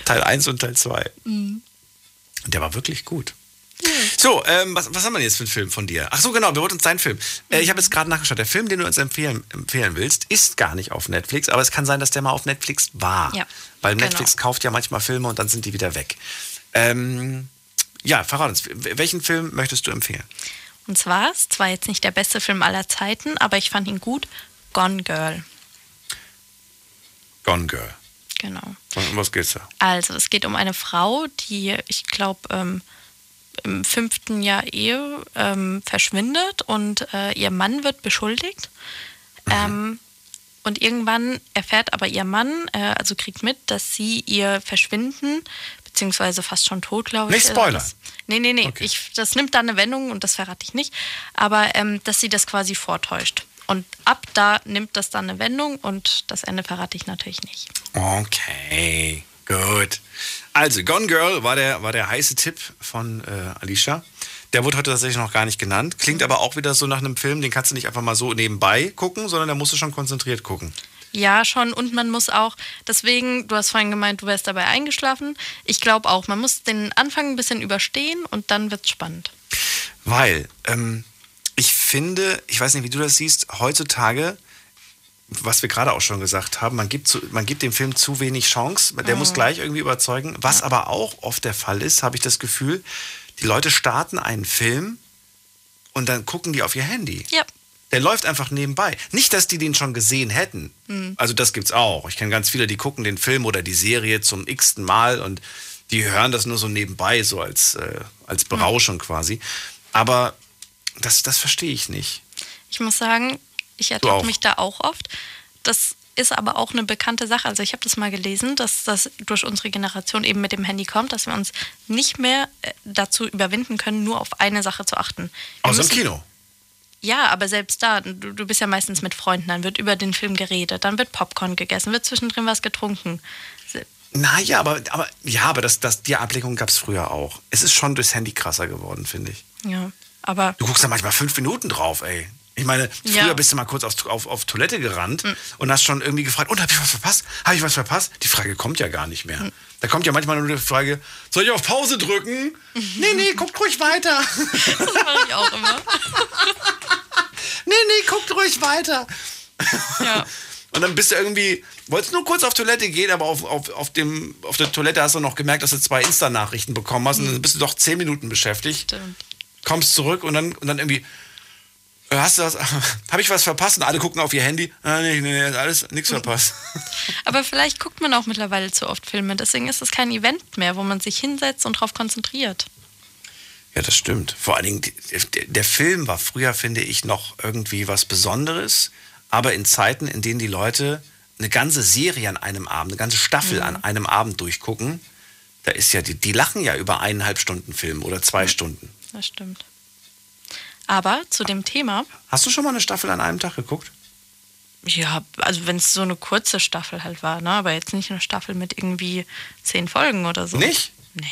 Teil 1 und Teil 2. Mhm. Und der war wirklich gut. So, ähm, was, was haben wir denn jetzt für einen Film von dir? Ach so, genau, wir wollten uns deinen Film. Äh, ich habe jetzt gerade nachgeschaut. Der Film, den du uns empfehlen, empfehlen willst, ist gar nicht auf Netflix, aber es kann sein, dass der mal auf Netflix war. Ja, Weil genau. Netflix kauft ja manchmal Filme und dann sind die wieder weg. Ähm, ja, verrat uns, welchen Film möchtest du empfehlen? Und zwar, es zwar jetzt nicht der beste Film aller Zeiten, aber ich fand ihn gut. Gone Girl. Gone Girl. Genau. Um was geht's da? Also, es geht um eine Frau, die, ich glaube, ähm, im fünften Jahr Ehe ähm, verschwindet und äh, ihr Mann wird beschuldigt. Ähm, und irgendwann erfährt aber ihr Mann, äh, also kriegt mit, dass sie ihr Verschwinden, beziehungsweise fast schon tot, glaube ich. Nicht Spoiler. das. Nee, nee, nee. Ich, das nimmt dann eine Wendung und das verrate ich nicht. Aber ähm, dass sie das quasi vortäuscht. Und ab da nimmt das dann eine Wendung und das Ende verrate ich natürlich nicht. Okay, gut. Also, Gone Girl war der, war der heiße Tipp von äh, Alicia. Der wurde heute tatsächlich noch gar nicht genannt. Klingt aber auch wieder so nach einem Film, den kannst du nicht einfach mal so nebenbei gucken, sondern da musst du schon konzentriert gucken. Ja, schon. Und man muss auch, deswegen, du hast vorhin gemeint, du wärst dabei eingeschlafen. Ich glaube auch, man muss den Anfang ein bisschen überstehen und dann wird's spannend. Weil ähm, ich finde, ich weiß nicht, wie du das siehst, heutzutage, was wir gerade auch schon gesagt haben, man gibt, zu, man gibt dem Film zu wenig Chance. Der Mhm. muss gleich irgendwie überzeugen. Was aber auch oft der Fall ist, habe ich das Gefühl, die Leute starten einen Film und dann gucken die auf ihr Handy. Ja. Der läuft einfach nebenbei. Nicht, dass die den schon gesehen hätten. Mhm. Also das gibt's auch. Ich kenne ganz viele, die gucken den Film oder die Serie zum x-ten Mal und die hören das nur so nebenbei, so als, äh, als Berauschung quasi. Aber das, das verstehe ich nicht. Ich muss sagen, ich ertappe mich da auch oft. Das ist aber auch eine bekannte Sache. Also ich habe das mal gelesen, dass das durch unsere Generation eben mit dem Handy kommt, dass wir uns nicht mehr äh, dazu überwinden können, nur auf eine Sache zu achten. Wir Außer im Kino. Ja, aber selbst da, du, du bist ja meistens mit Freunden, dann wird über den Film geredet, dann wird Popcorn gegessen, wird zwischendrin was getrunken. Naja, aber, aber, ja, aber das, das, die Ablenkung gab es früher auch. Es ist schon durchs Handy krasser geworden, finde ich. Ja, aber Du guckst da manchmal fünf Minuten drauf, ey. Ich meine, früher Ja. bist du mal kurz auf, auf, auf Toilette gerannt und hast schon irgendwie gefragt, und hab ich was verpasst? Habe ich was verpasst? Die Frage kommt ja gar nicht mehr. Da kommt ja manchmal nur die Frage, soll ich auf Pause drücken? nee, nee, guckt ruhig weiter. das mache ich auch immer. nee, nee, guckt ruhig weiter. Ja. Und dann bist du irgendwie, wolltest nur kurz auf Toilette gehen, aber auf, auf, auf, dem, auf der Toilette hast du noch gemerkt, dass du zwei Insta-Nachrichten bekommen hast und dann bist du doch zehn Minuten beschäftigt. Stimmt. Kommst zurück und dann, und dann irgendwie, hast du was, habe ich was verpasst? Und alle gucken auf ihr Handy. Ah, nee, nee, nee, alles, nichts verpasst. Aber vielleicht guckt man auch mittlerweile zu oft Filme. Deswegen ist es kein Event mehr, wo man sich hinsetzt und drauf konzentriert. Ja, das stimmt. Vor allen Dingen, der, Film war früher, finde ich, noch irgendwie was Besonderes. Aber in Zeiten, in denen die Leute eine ganze Serie an einem Abend, eine ganze Staffel Mhm. an einem Abend durchgucken, Da ist ja, die, die lachen ja über eineinhalb Stunden Film oder zwei Stunden. Das stimmt. Aber zu dem Thema, Hast du schon mal eine Staffel an einem Tag geguckt? ja, also wenn es so eine kurze Staffel halt war, ne? aber jetzt nicht eine Staffel mit irgendwie zehn Folgen oder so. Nicht? Nee.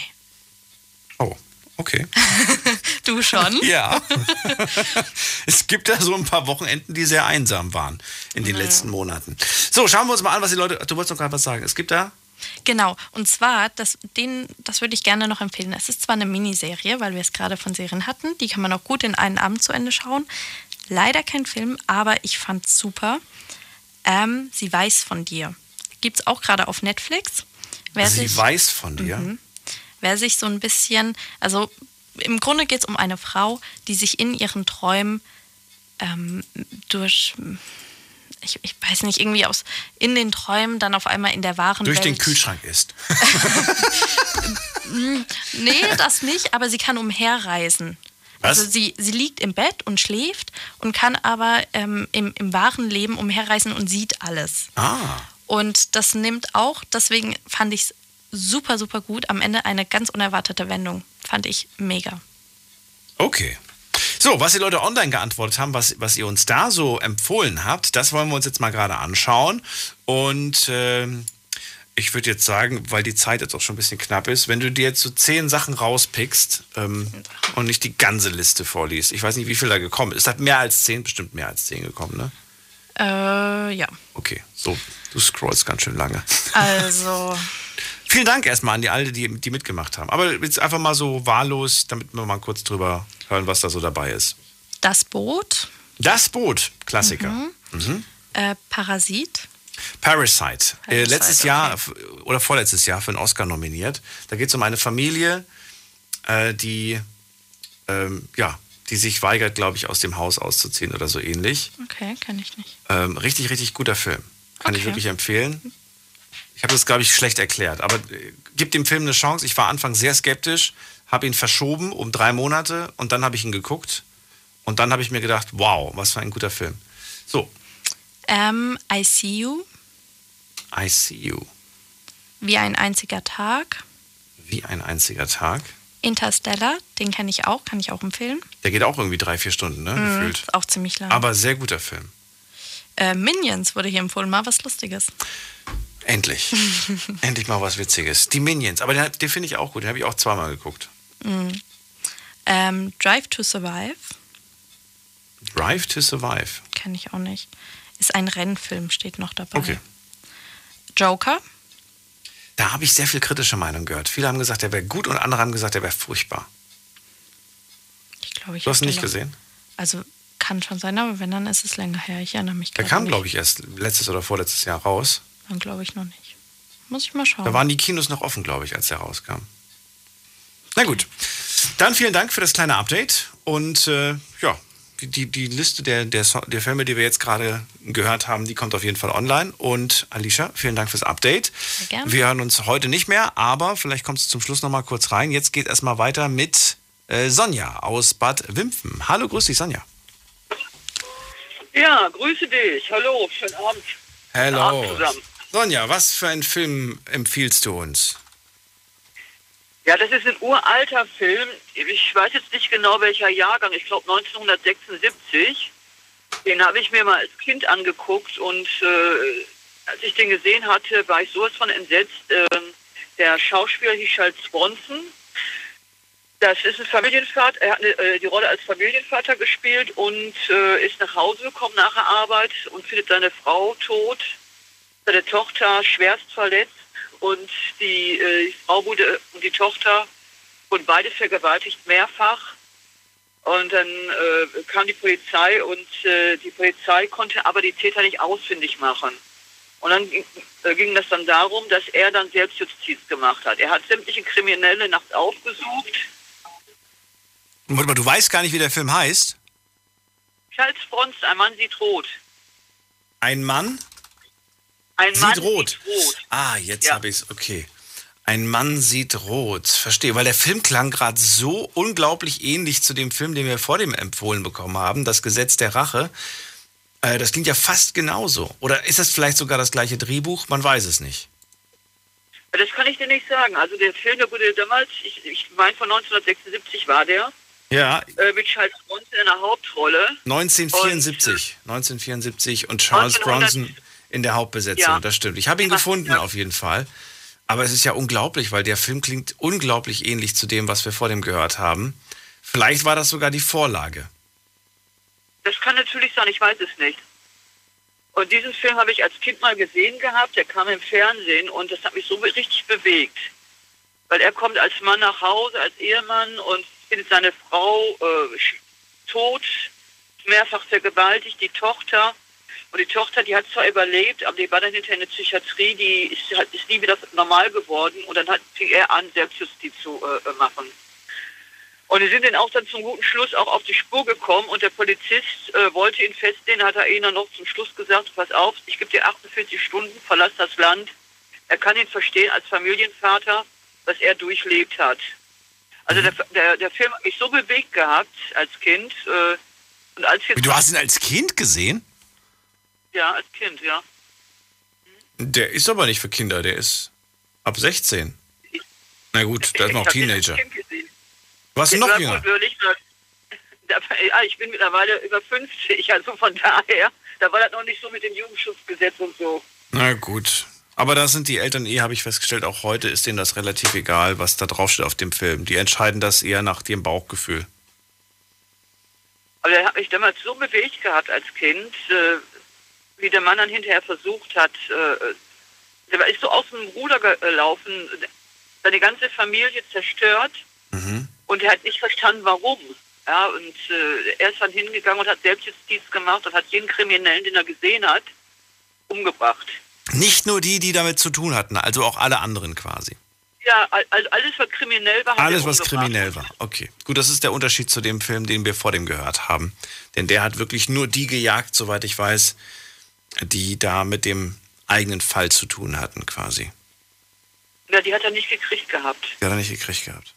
Oh, okay. Du schon? Ja. es gibt da so ein paar Wochenenden, die sehr einsam waren in den letzten Monaten. So, schauen wir uns mal an, was die Leute. Du wolltest noch gerade was sagen. Es gibt da. Genau, und zwar, das, den, das würde ich gerne noch empfehlen. Es ist zwar eine Miniserie, weil wir es gerade von Serien hatten, die kann man auch gut in einen Abend zu Ende schauen. Leider kein Film, aber ich fand super. Ähm, sie weiß von dir. Gibt es auch gerade auf Netflix. Wer sie sich, weiß von dir. Mhm. wer sich so ein bisschen, also im Grunde geht es um eine Frau, die sich in ihren Träumen ähm, durch, ich, ich weiß nicht, irgendwie aus, in den Träumen dann auf einmal in der wahren Durch Welt. den Kühlschrank ist. Mm, Nee, das nicht, aber sie kann umherreisen. Was? Also sie, sie liegt im Bett und schläft und kann aber ähm, im, im wahren Leben umherreisen und sieht alles. Ah. Und das nimmt auch, deswegen fand ich es super, super gut. Am Ende eine ganz unerwartete Wendung. Fand ich mega. Okay. So, was die Leute online geantwortet haben, was, was ihr uns da so empfohlen habt, das wollen wir uns jetzt mal gerade anschauen. Und ähm, ich würde jetzt sagen, weil die Zeit jetzt auch schon ein bisschen knapp ist, wenn du dir jetzt so zehn Sachen rauspickst ähm, und nicht die ganze Liste vorliest. Ich weiß nicht, wie viel da gekommen ist. Es hat mehr als zehn, bestimmt mehr als zehn gekommen, ne? Äh, ja. Okay, so, du scrollst ganz schön lange. Also, Vielen Dank erstmal an die alle, die, die mitgemacht haben. Aber jetzt einfach mal so wahllos, damit wir mal kurz drüber hören, was da so dabei ist. das Boot, Das Boot, Klassiker. Mhm. Mhm. äh, Parasit. Parasite. Äh, Parasite, letztes Jahr f- oder vorletztes Jahr für einen Oscar nominiert. Da geht es um eine Familie, äh, die, ähm, ja, die sich weigert, glaube ich, aus dem Haus auszuziehen oder so ähnlich. Okay, kann ich nicht. Ähm, richtig, richtig guter Film. Kann ich Okay. wirklich empfehlen. Ich habe das, glaube ich, schlecht erklärt, aber äh, gib dem Film eine Chance. Ich war anfangs sehr skeptisch, habe ihn verschoben um drei Monate und dann habe ich ihn geguckt und dann habe ich mir gedacht, wow, was für ein guter Film. So, Ähm, I See You, I See You. wie ein einziger Tag. Wie ein einziger Tag. Interstellar, den kenne ich auch, kann ich auch empfehlen. Der geht auch irgendwie drei, vier Stunden, ne? Mhm, Gefühlt. auch ziemlich lang. Aber sehr guter Film. äh, Minions wurde hier empfohlen, mal was Lustiges. Endlich. Endlich mal was Witziges. Die Minions. Aber den, den finde ich auch gut. Den habe ich auch zweimal geguckt. Mhm. Ähm, Drive to Survive, Drive to Survive. kenne ich auch nicht. Ist ein Rennfilm, steht noch dabei. Okay. Joker, Da habe ich sehr viel kritische Meinung gehört. Viele haben gesagt, der wäre gut und andere haben gesagt, der wäre furchtbar. ich glaube, ich Du hast ihn nicht noch- gesehen? Also kann schon sein, aber wenn, dann ist es länger her. Ich erinnere mich Der gerade kam, glaube ich, erst letztes oder vorletztes Jahr raus. Dann glaube ich noch nicht. Muss ich mal schauen. Da waren die Kinos noch offen, glaube ich, als der rauskam. Na gut. Dann vielen Dank für das kleine Update. Und äh, ja, die, die, Liste der, der, So- der Filme, die wir jetzt gerade gehört haben, die kommt auf jeden Fall online. Und Alicia, vielen Dank fürs Update. Sehr gerne. Wir hören uns heute nicht mehr, aber vielleicht kommst du zum Schluss noch mal kurz rein. Jetzt geht erstmal weiter mit äh, Sonja aus Bad Wimpfen. Hallo, grüß dich, Sonja. Ja, grüße dich. Hallo, schönen Abend. Abend Hallo. Sonja, was für einen Film empfiehlst du uns? Ja, das ist ein uralter Film. Ich weiß jetzt nicht genau welcher Jahrgang. Ich glaube 1976. Den habe ich mir mal als Kind angeguckt und äh, als ich den gesehen hatte, war ich sowas von entsetzt. Ähm, der Schauspieler hieß Charles Bronson. Das ist ein Familienvater. Er hat eine, äh, die Rolle als Familienvater gespielt und äh, ist nach Hause gekommen nach der Arbeit und findet seine Frau tot, seine Tochter schwerst verletzt und die, äh, die Frau wurde und die Tochter wurden beide vergewaltigt mehrfach. Und dann äh, kam die Polizei und äh, die Polizei konnte aber die Täter nicht ausfindig machen. Und dann ging, äh, ging das dann darum, dass er dann Selbstjustiz gemacht hat. Er hat sämtliche Kriminelle nachts aufgesucht. Warte mal, du weißt gar nicht, wie der Film heißt. Charles Bronson, ein Mann sieht rot. Ein Mann Ein sieht Mann rot. sieht rot. Ah, jetzt habe ich es. Okay. Ein Mann sieht rot. Verstehe. Weil der Film klang gerade so unglaublich ähnlich zu dem Film, den wir vor dem empfohlen bekommen haben, Das Gesetz der Rache. Äh, das klingt ja fast genauso. Oder ist das vielleicht sogar das gleiche Drehbuch? Man weiß es nicht. Das kann ich dir nicht sagen. Also der Film, der wurde damals, ich, ich meine von 1976 war der, Ja, äh, mit Charles Bronson in der Hauptrolle. 1974. 1974 und Charles 1900 Bronson in der Hauptbesetzung, Ja. das stimmt. Ich habe ihn gefunden auf jeden Fall. Aber es ist ja unglaublich, weil der Film klingt unglaublich ähnlich zu dem, was wir vor dem gehört haben. Vielleicht war das sogar die Vorlage. Das kann natürlich sein, ich weiß es nicht. Und diesen Film habe ich als Kind mal gesehen gehabt, der kam im Fernsehen und das hat mich so richtig bewegt. Weil er kommt als Mann nach Hause, als Ehemann und findet seine Frau äh, tot, mehrfach vergewaltigt, die Tochter. Und die Tochter, die hat zwar überlebt, aber die war dann hinterher in der Psychiatrie, die ist, hat- ist nie wieder normal geworden und dann hat, fing er an, Selbstjustiz zu äh, äh, machen. Und die sind dann auch dann zum guten Schluss auch auf die Spur gekommen und der Polizist äh, wollte ihn festnehmen, hat er ihnen dann noch zum Schluss gesagt, pass auf, ich gebe dir 48 Stunden, verlass das Land. Er kann ihn verstehen als Familienvater, was er durchlebt hat. Also der, der, der Film hat mich so bewegt gehabt als Kind. Äh, und als Du hast ihn als Kind gesehen? Ja, als Kind, ja. Der ist aber nicht für Kinder, der ist ab 16. Na gut, der ist noch als Teenager. Ich noch jünger? da- ich bin mittlerweile über 50, also von daher, da war das noch nicht so mit dem Jugendschutzgesetz und so. Na gut. Aber da sind die Eltern eh, habe ich festgestellt, auch heute ist denen das relativ egal, was da draufsteht auf dem Film. Die entscheiden das eher nach dem Bauchgefühl. Aber der hat mich damals so bewegt gehabt als Kind, äh, wie der Mann dann hinterher versucht hat, äh, der ist so aus dem Ruder gelaufen, seine ganze Familie zerstört und er hat nicht verstanden, warum. Ja, und äh, er ist dann hingegangen und hat Selbstjustiz gemacht und hat jeden Kriminellen, den er gesehen hat, umgebracht. Nicht nur die, die damit zu tun hatten, also auch alle anderen quasi. Ja, al- also alles, was kriminell war, hat Alles, was kriminell war. Okay. Gut, das ist der Unterschied zu dem Film, den wir vor dem gehört haben. Denn der hat wirklich nur die gejagt, soweit ich weiß, die da mit dem eigenen Fall zu tun hatten, quasi. Ja, die hat er nicht gekriegt gehabt. Die hat er nicht gekriegt gehabt.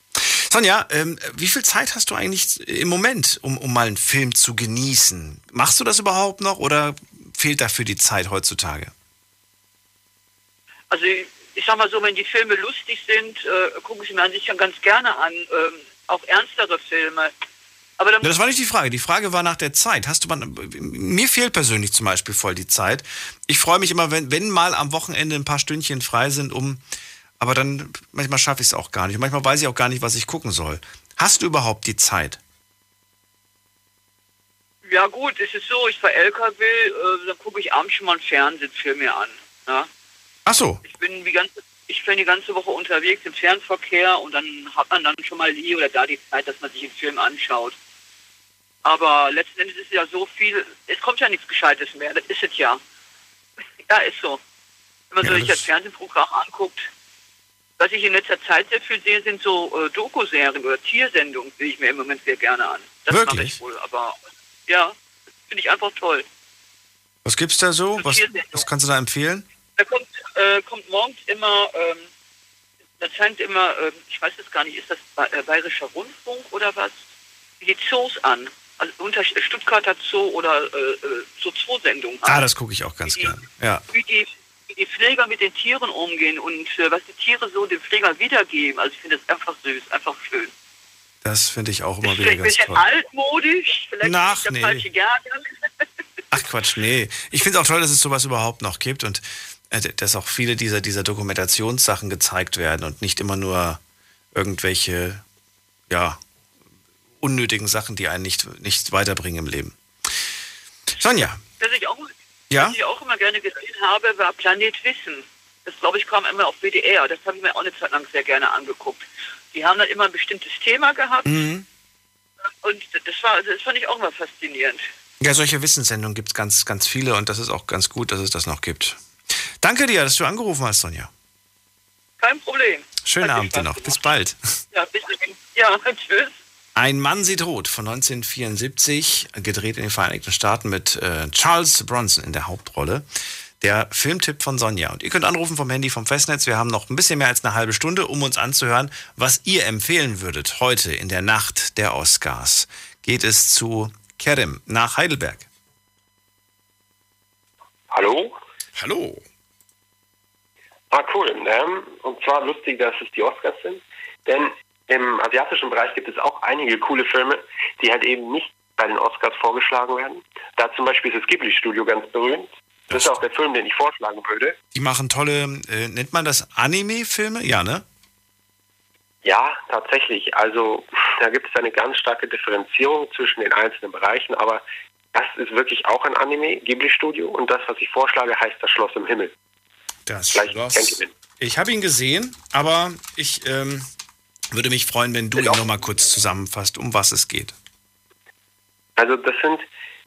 Sonja, ähm, wie viel Zeit hast du eigentlich im Moment, um, um mal einen Film zu genießen? Machst du das überhaupt noch oder fehlt dafür die Zeit heutzutage? Also ich sag mal so, wenn die Filme lustig sind, äh, gucke ich mir an sich schon ganz gerne an. Ähm, auch ernstere Filme. Aber dann Ja, das war nicht die Frage. Die Frage war nach der Zeit. Hast du mal, mir fehlt persönlich zum Beispiel voll die Zeit. Ich freue mich immer, wenn, wenn mal am Wochenende ein paar Stündchen frei sind, um, aber dann manchmal schaffe ich es auch gar nicht. Und manchmal weiß ich auch gar nicht, was ich gucken soll. Hast du überhaupt die Zeit? Ja gut, es ist so, ich fahre LKW, äh, dann gucke ich abends schon mal einen Fernsehfilm mir an. Ja? Ach so. Ich bin die ganze, ich bin die ganze Woche unterwegs im Fernverkehr und dann hat man dann schon mal hier oder da die Zeit, dass man sich einen Film anschaut. Aber letzten Endes ist es ja so viel, es kommt ja nichts Gescheites mehr, das ist es ja. Ja, ist so. Wenn man Ja, sich das- Fernsehprogramm anguckt, was ich in letzter Zeit sehr viel sehe, sind so äh, Doku-Serien oder Tiersendungen, sehe ich mir im Moment sehr gerne an. Das mache ich wohl, aber ja, finde ich einfach toll. Was gibt's da so? Was, was kannst du da empfehlen? Da kommt, äh, kommt morgens immer, ähm, das scheint immer, ähm, ich weiß es gar nicht, ist das äh, Bayerischer Rundfunk oder was? Die Zoos an. Also unter Stuttgarter Zoo oder äh, äh, so Zoosendungen Ah, das gucke ich auch ganz gern. Ja. Wie die, wie die Pfleger mit den Tieren umgehen und äh, was die Tiere so dem Pfleger wiedergeben. Also ich finde das einfach süß, einfach schön. Das finde ich auch immer Ist wieder vielleicht ein ganz bisschen toll. altmodisch, vielleicht Ach, nicht der nee. falsche Jahrgang. Ach Quatsch, nee. Ich finde es auch toll, dass es sowas überhaupt noch gibt und äh, dass auch viele dieser, dieser Dokumentationssachen gezeigt werden und nicht immer nur irgendwelche, ja, unnötigen Sachen, die einen nicht, nicht weiterbringen im Leben. Sonja, Was ich auch, Ja? was ich auch immer gerne gesehen habe, war Planet Wissen. Das, glaube ich, kam immer auf WDR. Das habe ich mir auch eine Zeit lang sehr gerne angeguckt. Die haben dann immer ein bestimmtes Thema gehabt mhm. und das, war, das fand ich auch immer faszinierend. ja, solche Wissenssendungen gibt es ganz, ganz viele und das ist auch ganz gut, dass es das noch gibt. Danke dir, dass du angerufen hast, Sonja. Kein Problem. Schönen Abend dir noch. Bis bald. Ja, bis dahin. Ja, tschüss. Ein Mann sieht rot von 1974, gedreht in den Vereinigten Staaten mit äh, Charles Bronson in der Hauptrolle. Der Filmtipp von Sonja. Und ihr könnt anrufen vom Handy vom Festnetz. Wir haben noch ein bisschen mehr als eine halbe Stunde, um uns anzuhören, was ihr empfehlen würdet heute in der Nacht der Oscars. Geht es zu Kerim nach Heidelberg. Hallo? Hallo. Ah, cool. Ähm, und zwar lustig, dass es die Oscars sind. Denn im asiatischen Bereich gibt es auch einige coole Filme, die halt eben nicht bei den Oscars vorgeschlagen werden. Da zum Beispiel ist das Ghibli-Studio ganz berühmt. Das ist auch der Film, den ich vorschlagen würde. Die machen tolle, äh, nennt man das Anime-Filme? Ja, ne? Ja, tatsächlich. Also da gibt es eine ganz starke Differenzierung zwischen den einzelnen Bereichen, aber das ist wirklich auch ein Anime, Ghibli-Studio. Und das, was ich vorschlage, heißt das Schloss im Himmel. Das Vielleicht Schloss. kennt ihr den. Ich habe ihn gesehen, aber ich ähm, würde mich freuen, wenn du ihn nochmal kurz zusammenfasst, um was es geht. Also das sind,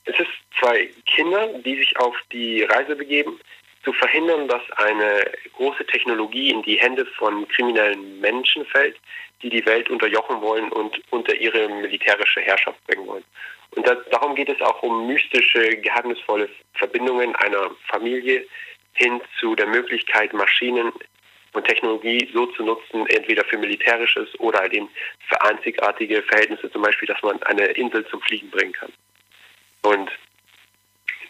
es ist zwei Kinder, die sich auf die Reise begeben, zu verhindern, dass eine große Technologie in die Hände von kriminellen Menschen fällt, die die Welt unterjochen wollen und unter ihre militärische Herrschaft bringen wollen. Und das, darum geht es auch um mystische, geheimnisvolle Verbindungen einer Familie hin zu der Möglichkeit, Maschinen und Technologie so zu nutzen, entweder für militärisches oder halt eben für einzigartige Verhältnisse, zum Beispiel, dass man eine Insel zum Fliegen bringen kann. Und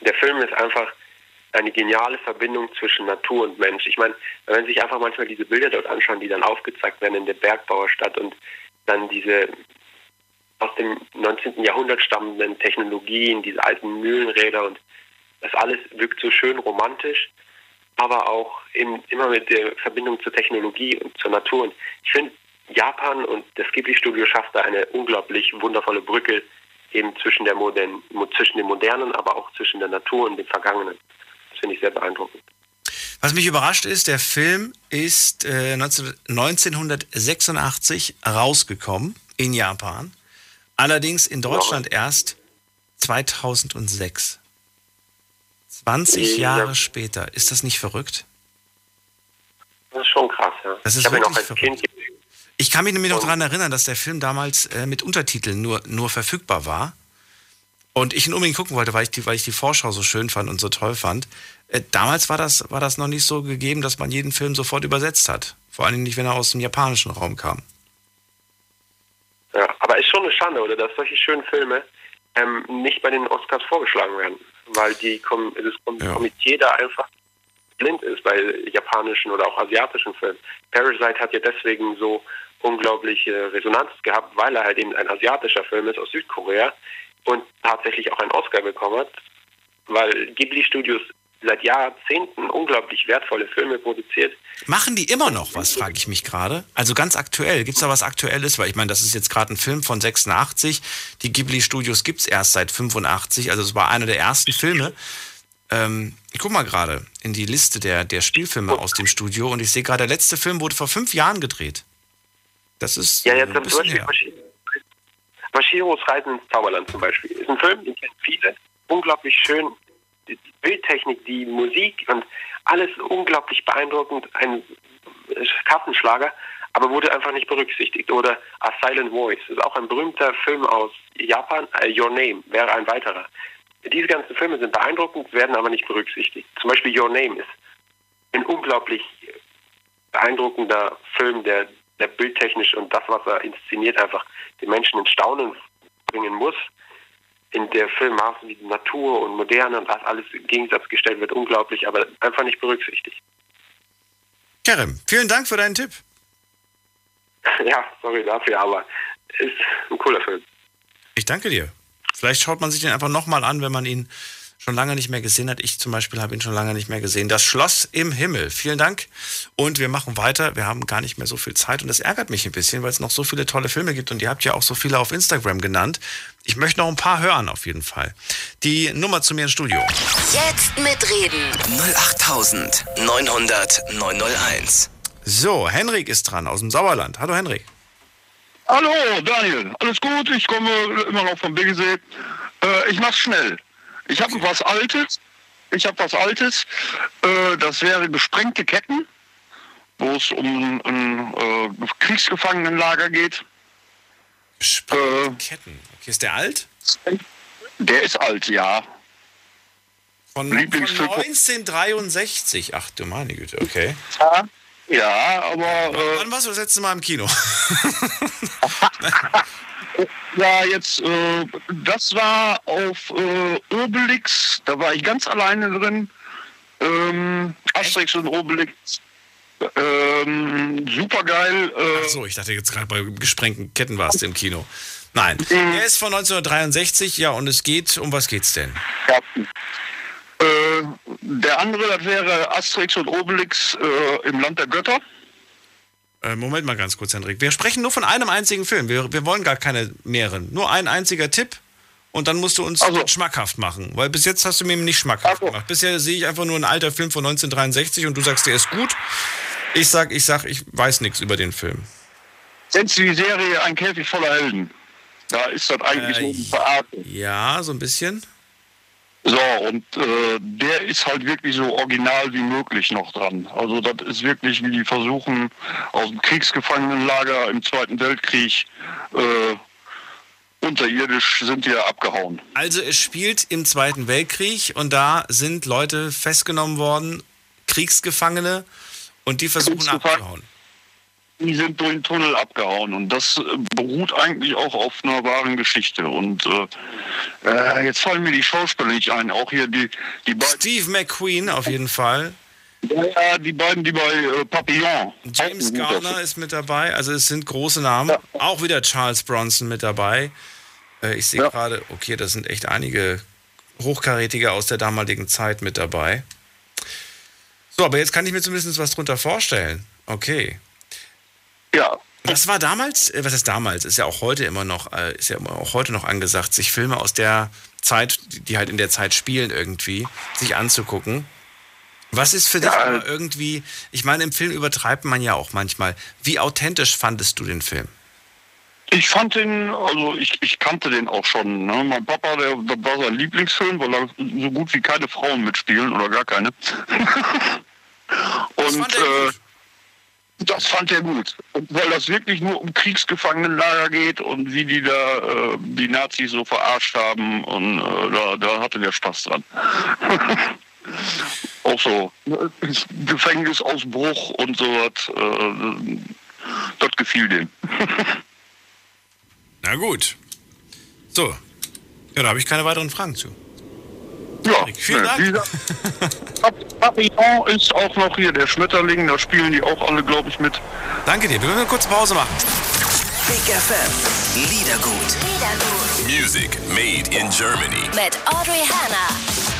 der Film ist einfach eine geniale Verbindung zwischen Natur und Mensch. Ich meine, wenn man sich einfach manchmal diese Bilder dort anschauen, die dann aufgezeigt werden in der Bergbauerstadt und dann diese aus dem 19. Jahrhundert stammenden Technologien, diese alten Mühlenräder und das alles wirkt so schön romantisch, aber auch eben immer mit der Verbindung zur Technologie und zur Natur. Und ich finde, Japan und das Ghibli-Studio schafft da eine unglaublich wundervolle Brücke eben zwischen, der Modern, zwischen dem Modernen, aber auch zwischen der Natur und dem Vergangenen. Das finde ich sehr beeindruckend. Was mich überrascht ist, der Film ist äh, 19, 1986 rausgekommen in Japan, allerdings in Deutschland erst 2006. 20 Ja. Jahre später. Ist das nicht verrückt? Das ist schon krass, ja. Das ist ich wirklich als Kind Ich kann mich nämlich noch daran erinnern, dass der Film damals äh, mit Untertiteln nur, nur verfügbar war. Und ich ihn unbedingt gucken wollte, weil ich, die, weil ich die Vorschau so schön fand und so toll fand. Äh, damals war das, war das noch nicht so gegeben, dass man jeden Film sofort übersetzt hat. Vor allem nicht, wenn er aus dem japanischen Raum kam. Ja, aber ist schon eine Schande, oder, dass solche schönen Filme ähm, nicht bei den Oscars vorgeschlagen werden, weil die Kom das Kom Komitee da einfach blind ist bei japanischen oder auch asiatischen Filmen. Parasite hat ja deswegen so unglaubliche Resonanz gehabt, weil er halt eben ein asiatischer Film ist aus Südkorea und tatsächlich auch einen Oscar bekommen hat, weil Ghibli Studios seit Jahrzehnten unglaublich wertvolle Filme produziert. Machen die immer noch was, frage ich mich gerade. Also ganz aktuell. Gibt es da was Aktuelles? Weil ich meine, das ist jetzt gerade ein Film von 86. Die Ghibli-Studios gibt es erst seit 85. Also es war einer der ersten Filme. Ähm, ich guck mal gerade in die Liste der, der Spielfilme aus dem Studio und ich sehe gerade, der letzte Film wurde vor fünf Jahren gedreht. Das ist Ja, jetzt ein zum bisschen Beispiel her. Mashiros Reisen ins Zauberland zum Beispiel. Ist ein Film, den kennen viele. Unglaublich schön. Bildtechnik, die Musik und alles unglaublich beeindruckend. Ein Kartenschlager, aber wurde einfach nicht berücksichtigt. Oder A Silent Voice ist auch ein berühmter Film aus Japan. Äh, Your Name wäre ein weiterer. Diese ganzen Filme sind beeindruckend, werden aber nicht berücksichtigt. Zum Beispiel Your Name ist ein unglaublich beeindruckender Film, der, der bildtechnisch und das, was er inszeniert, einfach den Menschen in Staunen bringen muss. In der Film maßen wie Natur und Moderne und das alles im Gegensatz gestellt wird, unglaublich, aber einfach nicht berücksichtigt. Kerem, vielen Dank für deinen Tipp. Ja, sorry dafür, aber ist ein cooler Film. Ich danke dir. Vielleicht schaut man sich den einfach nochmal an, wenn man ihn schon lange nicht mehr gesehen hat. Ich zum Beispiel habe ihn schon lange nicht mehr gesehen. Das Schloss im Himmel. Vielen Dank. Und wir machen weiter. Wir haben gar nicht mehr so viel Zeit und das ärgert mich ein bisschen, weil es noch so viele tolle Filme gibt und ihr habt ja auch so viele auf Instagram genannt. Ich möchte noch ein paar hören auf jeden Fall. Die Nummer zu mir ins Studio. Jetzt mitreden. 08900 901. So, Henrik ist dran aus dem Sauerland. Hallo Henrik. Hallo, Daniel. Alles gut? Ich komme immer noch vom Biggesee. Äh, ich mach's schnell. Ich habe was Altes. Ich habe was Altes. Äh, das wäre gesprengte Ketten, wo es um ein äh, Kriegsgefangenenlager geht. Gesprengte Ketten. Okay, ist der alt? Der ist alt, ja. Von, von Lieblingsfilm. 1963. Ach du meine Güte, okay. Ja, ja aber. Äh, Wann warst du das letzte Mal im Kino? Ja, jetzt, äh, das war auf äh, Obelix, da war ich ganz alleine drin. Ähm, Asterix und Obelix. Ähm, super geil. Äh, so, ich dachte jetzt gerade bei gesprengten Ketten warst du im Kino. Nein, der ist von 1963, ja, und es geht, um was geht's denn? Äh, der andere, das wäre Asterix und Obelix äh, im Land der Götter. Äh, Moment mal ganz kurz, Hendrik. Wir sprechen nur von einem einzigen Film. Wir, wir wollen gar keine mehreren. Nur ein einziger Tipp und dann musst du uns schmackhaft machen. Weil bis jetzt hast du mir nicht schmackhaft gemacht. Bisher sehe ich einfach nur ein alter Film von 1963 und du sagst, der ist gut. Ich sag, ich sag, ich weiß nichts über den Film. Kennst du die Serie Ein Käfig voller Helden? Da ist das eigentlich Äh, eine Verarschung. Ja, so ein bisschen. So, und äh, der ist halt wirklich so original wie möglich noch dran. Also das ist wirklich, wie die versuchen, aus dem Kriegsgefangenenlager im Zweiten Weltkrieg äh, unterirdisch sind die ja abgehauen. Also es spielt im Zweiten Weltkrieg und da sind Leute festgenommen worden, Kriegsgefangene, und die versuchen abzuhauen. Die sind durch den Tunnel abgehauen und das äh, beruht eigentlich auch auf einer wahren Geschichte. Und äh, äh, jetzt fallen mir die Schauspieler nicht ein, auch hier die, die beiden. Steve McQueen auf jeden Fall. Ja, die beiden, die bei äh, Papillon. James Garner ist mit dabei, also es sind große Namen. Auch wieder Charles Bronson mit dabei. Äh, ich sehe gerade, okay, das sind echt einige Hochkarätige aus der damaligen Zeit mit dabei. So, aber jetzt kann ich mir zumindest was drunter vorstellen. Okay. Ja. Das war damals, äh, was ist damals? Ist ja auch heute immer noch, äh, ist ja auch heute noch angesagt, sich Filme aus der Zeit, die halt in der Zeit spielen irgendwie, sich anzugucken. Was ist für dich aber irgendwie, ich meine, im Film übertreibt man ja auch manchmal. Wie authentisch fandest du den Film? Ich fand den, also ich, ich kannte den auch schon. Ne? Mein Papa, der, das war sein Lieblingsfilm, weil da so gut wie keine Frauen mitspielen oder gar keine. Und äh, das fand er gut. Und weil das wirklich nur um Kriegsgefangenenlager geht und wie die da äh, die Nazis so verarscht haben und äh, da, da hatte der Spaß dran. auch so ne? Gefängnisausbruch und sowas. Äh, das gefiel dem. Na gut. So. Ja, da habe ich keine weiteren Fragen zu. Ja, vielen ne, Dank. Papillon ist auch noch hier der Schmetterling, da spielen die auch alle, glaube ich, mit. Danke dir. Wir müssen eine kurze Pause machen. Big FM. Liedergut. Music made in Germany. Mit Audrey Hanna.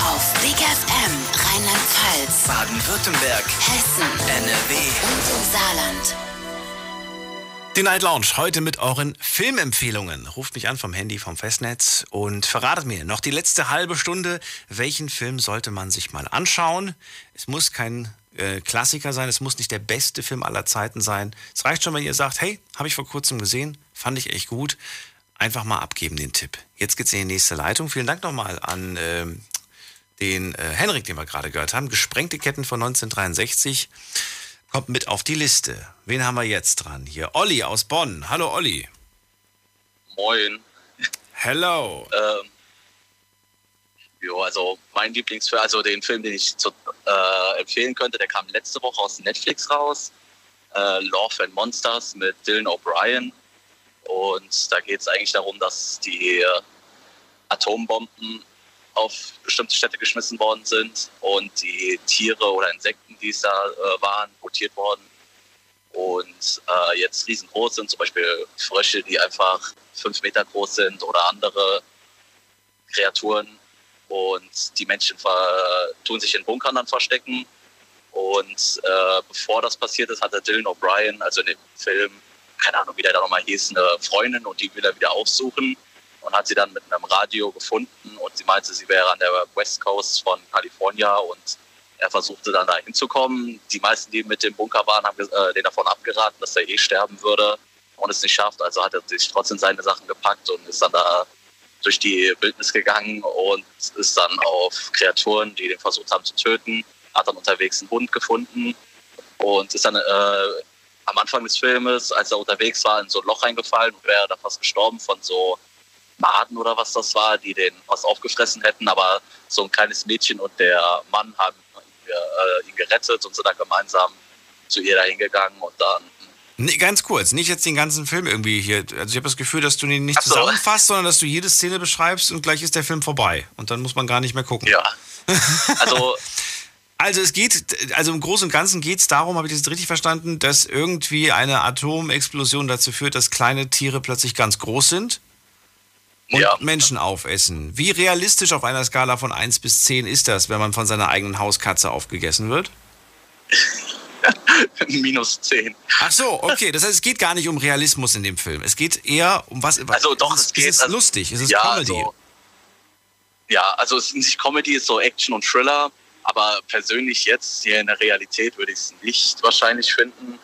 Auf Big FM Rheinland-Pfalz, Baden-Württemberg. Hessen, NRW. und im Saarland. Die Night Lounge heute mit euren Filmempfehlungen. Ruft mich an vom Handy, vom Festnetz und verratet mir noch die letzte halbe Stunde, welchen Film sollte man sich mal anschauen. Es muss kein äh, Klassiker sein, es muss nicht der beste Film aller Zeiten sein. Es reicht schon, wenn ihr sagt, hey, habe ich vor kurzem gesehen, fand ich echt gut. Einfach mal abgeben den Tipp. Jetzt geht's in die nächste Leitung. Vielen Dank nochmal an ähm, den äh, Henrik, den wir gerade gehört haben. Gesprengte Ketten von 1963 kommt mit auf die Liste. Wen haben wir jetzt dran? Hier Olli aus Bonn. Hallo Olli. Moin. Hello. Ähm, jo, also mein Lieblingsfilm, also den Film, den ich zu, äh, empfehlen könnte, der kam letzte Woche aus Netflix raus. Äh, Love and Monsters mit Dylan O'Brien. Und da geht es eigentlich darum, dass die äh, Atombomben auf bestimmte Städte geschmissen worden sind und die Tiere oder Insekten, die es da äh, waren, mutiert worden und äh, jetzt riesengroß sind, zum Beispiel Frösche, die einfach fünf Meter groß sind oder andere Kreaturen. Und die Menschen tun sich in Bunkern dann verstecken. Und äh, bevor das passiert ist, hatte Dylan O'Brien, also in dem Film, keine Ahnung, wie der da nochmal hieß, eine Freundin und die will er wieder aufsuchen und hat sie dann mit einem Radio gefunden und sie meinte, sie wäre an der West Coast von California und er versuchte dann da hinzukommen. Die meisten, die mit dem Bunker waren, haben äh, den davon abgeraten, dass er eh sterben würde und es nicht schafft. Also hat er sich trotzdem seine Sachen gepackt und ist dann da durch die Wildnis gegangen und ist dann auf Kreaturen, die den versucht haben zu töten, hat dann unterwegs einen Hund gefunden und ist dann äh, am Anfang des Filmes, als er unterwegs war, in so ein Loch reingefallen und wäre da fast gestorben von so Maden oder was das war, die den was aufgefressen hätten. Aber so ein kleines Mädchen und der Mann haben äh, ihn gerettet und sind dann gemeinsam zu ihr da hingegangen und dann Nee, ganz kurz, nicht jetzt den ganzen Film irgendwie hier. Also ich habe das Gefühl, dass du ihn nicht so. zusammenfasst, sondern dass du jede Szene beschreibst und gleich ist der Film vorbei. Und dann muss man gar nicht mehr gucken. Ja. Also. also es geht, also im Großen und Ganzen geht es darum, habe ich das richtig verstanden, dass irgendwie eine Atomexplosion dazu führt, dass kleine Tiere plötzlich ganz groß sind und Menschen aufessen. Wie realistisch auf einer Skala von 1 bis 10 ist das, wenn man von seiner eigenen Hauskatze aufgegessen wird? Minus 10. Ach so, okay. Das heißt, es geht gar nicht um Realismus in dem Film. Es geht eher um was. Also doch, es, es geht. Es ist also, lustig, es ist ja, Comedy. Also, ja, also es ist nicht Comedy, es ist so Action und Thriller. Aber persönlich jetzt hier in der Realität würde ich es nicht wahrscheinlich finden,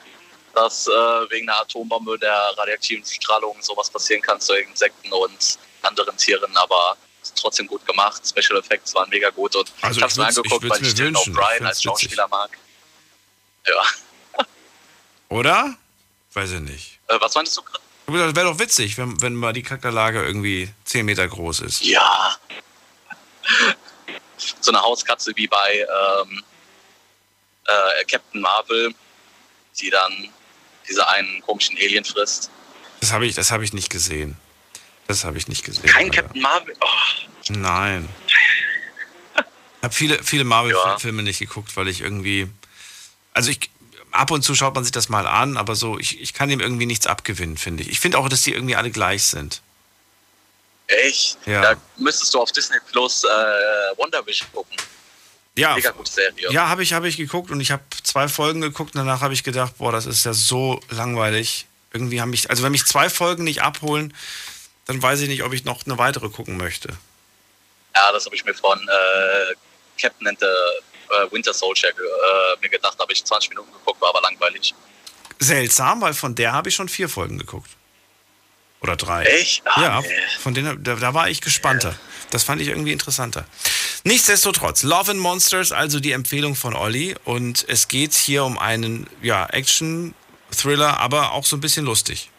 dass äh, wegen einer Atombombe der radioaktiven Strahlung sowas passieren kann zu Insekten und anderen Tieren. Aber trotzdem gut gemacht. Special Effects waren mega gut und Also ich habe es mir angeguckt, weil ich Dylan O'Brien als. Schauspieler mag. Ja. Oder? Weiß ich nicht. Äh, was meinst du gerade? Das wäre doch witzig, wenn, wenn mal die Kakerlake irgendwie 10 Meter groß ist. Ja. So eine Hauskatze wie bei ähm, äh, Captain Marvel, die dann diese einen komischen Alien frisst. Das habe ich, das hab ich nicht gesehen. Das habe ich nicht gesehen. Kein Alter. Captain Marvel. Oh, Nein. Ich habe viele, viele Marvel-Filme nicht geguckt, weil ich irgendwie. Also ich. Ab und zu schaut man sich das mal an, aber so, ich, ich kann dem irgendwie nichts abgewinnen, finde ich. Ich finde auch, dass die irgendwie alle gleich sind. echt? Ja. Da müsstest du auf Disney Plus äh, Wonder Vision gucken. Ja, Mega gute Serie. Ja, habe ich, hab ich geguckt und ich habe zwei Folgen geguckt und danach habe ich gedacht, boah, das ist ja so langweilig. Irgendwie haben mich, also wenn mich zwei Folgen nicht abholen, dann weiß ich nicht, ob ich noch eine weitere gucken möchte. Ja, das habe ich mir von äh, Captain and the äh, Winter Soldier äh, mir gedacht, habe ich 20 Minuten geguckt, war aber langweilig. Seltsam, weil von der habe ich schon vier Folgen geguckt. Oder drei. Echt? Ah, ja, nee. von denen, da, da war ich gespannter. Das fand ich irgendwie interessanter. Nichtsdestotrotz, Love and Monsters, also die Empfehlung von Olli. Und es geht hier um einen ja, Action-Thriller, aber auch so ein bisschen lustig.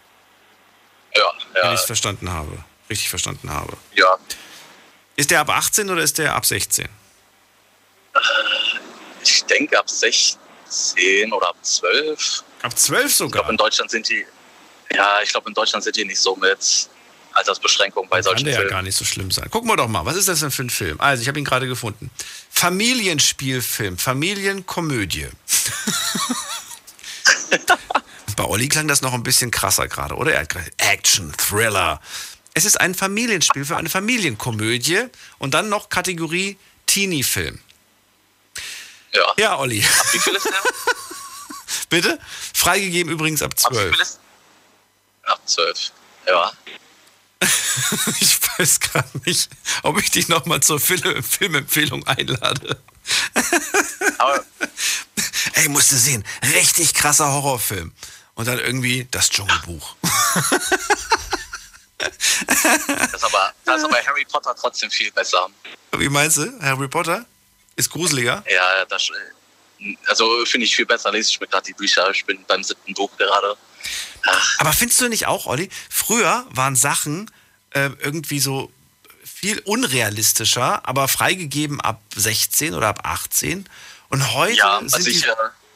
Ja, Wenn ich es verstanden habe. Richtig verstanden habe. Ja. Ist der ab 18 oder ist der ab 16? Ich denke ab 16 oder ab 12. Ab 12 Ich sogar? glaube, in Deutschland sind die. Ja, ich glaube, in Deutschland sind die nicht so mit Altersbeschränkungen bei Kann solchen der ja gar nicht so schlimm sein. Gucken wir doch mal, was ist das denn für ein Film? Also, ich habe ihn gerade gefunden. Familienspielfilm, Familienkomödie. Bei Olli klang das noch ein bisschen krasser gerade, oder? Er hat gesagt, Action, Thriller. Es ist ein Familienspiel für eine Familienkomödie und dann noch Kategorie Teenie-Film. Ja. Ja, Olli. Ab wie viel ist der? Bitte? Freigegeben übrigens ab 12. Ab 12. Ja. Ich weiß gar nicht, ob ich dich nochmal zur Film Filmempfehlung einlade. Ey, musst du sehen, richtig krasser Horrorfilm. Und dann irgendwie das Dschungelbuch. Das ist aber, das ist aber Harry Potter trotzdem viel besser. Wie meinst du? Harry Potter? Ist gruseliger? Ja, das, also finde ich viel besser. Lese ich mir gerade die Bücher. Ich bin beim siebten Buch gerade. Aber findest du nicht auch, Olli? Früher waren Sachen äh, irgendwie so viel unrealistischer, aber freigegeben ab 16 oder ab 18. Und heute Ja, sind also die, ich, äh,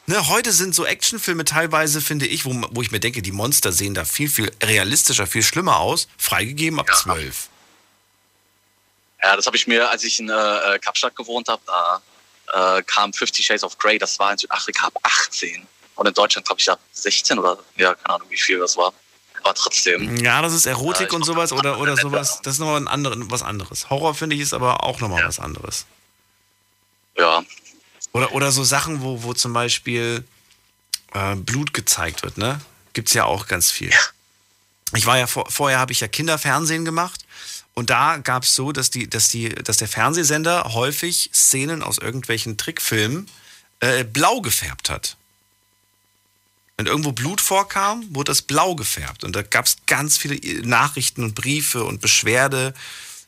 ne, heute sind so Actionfilme teilweise, finde ich, wo, wo ich mir denke, die Monster sehen da viel, viel realistischer, viel schlimmer aus. Freigegeben ab 12. Ja, das habe ich mir, als ich in äh, Kapstadt gewohnt habe, da äh, kam Fifty Shades of Grey. Das war in Südafrika ab 18. Und in Deutschland, glaube ich, ab 16 oder, ja, keine Ahnung, wie viel das war. Aber trotzdem. Ja, das ist Erotik Ja, ich und sowas oder, oder sowas. Das ist nochmal ein anderen, was anderes. Horror finde ich ist aber auch nochmal was anderes. Ja. Oder, oder so Sachen, wo, wo zum Beispiel äh, Blut gezeigt wird, ne? Gibt's ja auch ganz viel. Ich war ja vor, vorher habe ich ja Kinderfernsehen gemacht und da gab's so, dass die, dass die, dass der Fernsehsender häufig Szenen aus irgendwelchen Trickfilmen äh, blau gefärbt hat. Wenn irgendwo Blut vorkam, wurde das blau gefärbt. Und da gab es ganz viele Nachrichten und Briefe und Beschwerde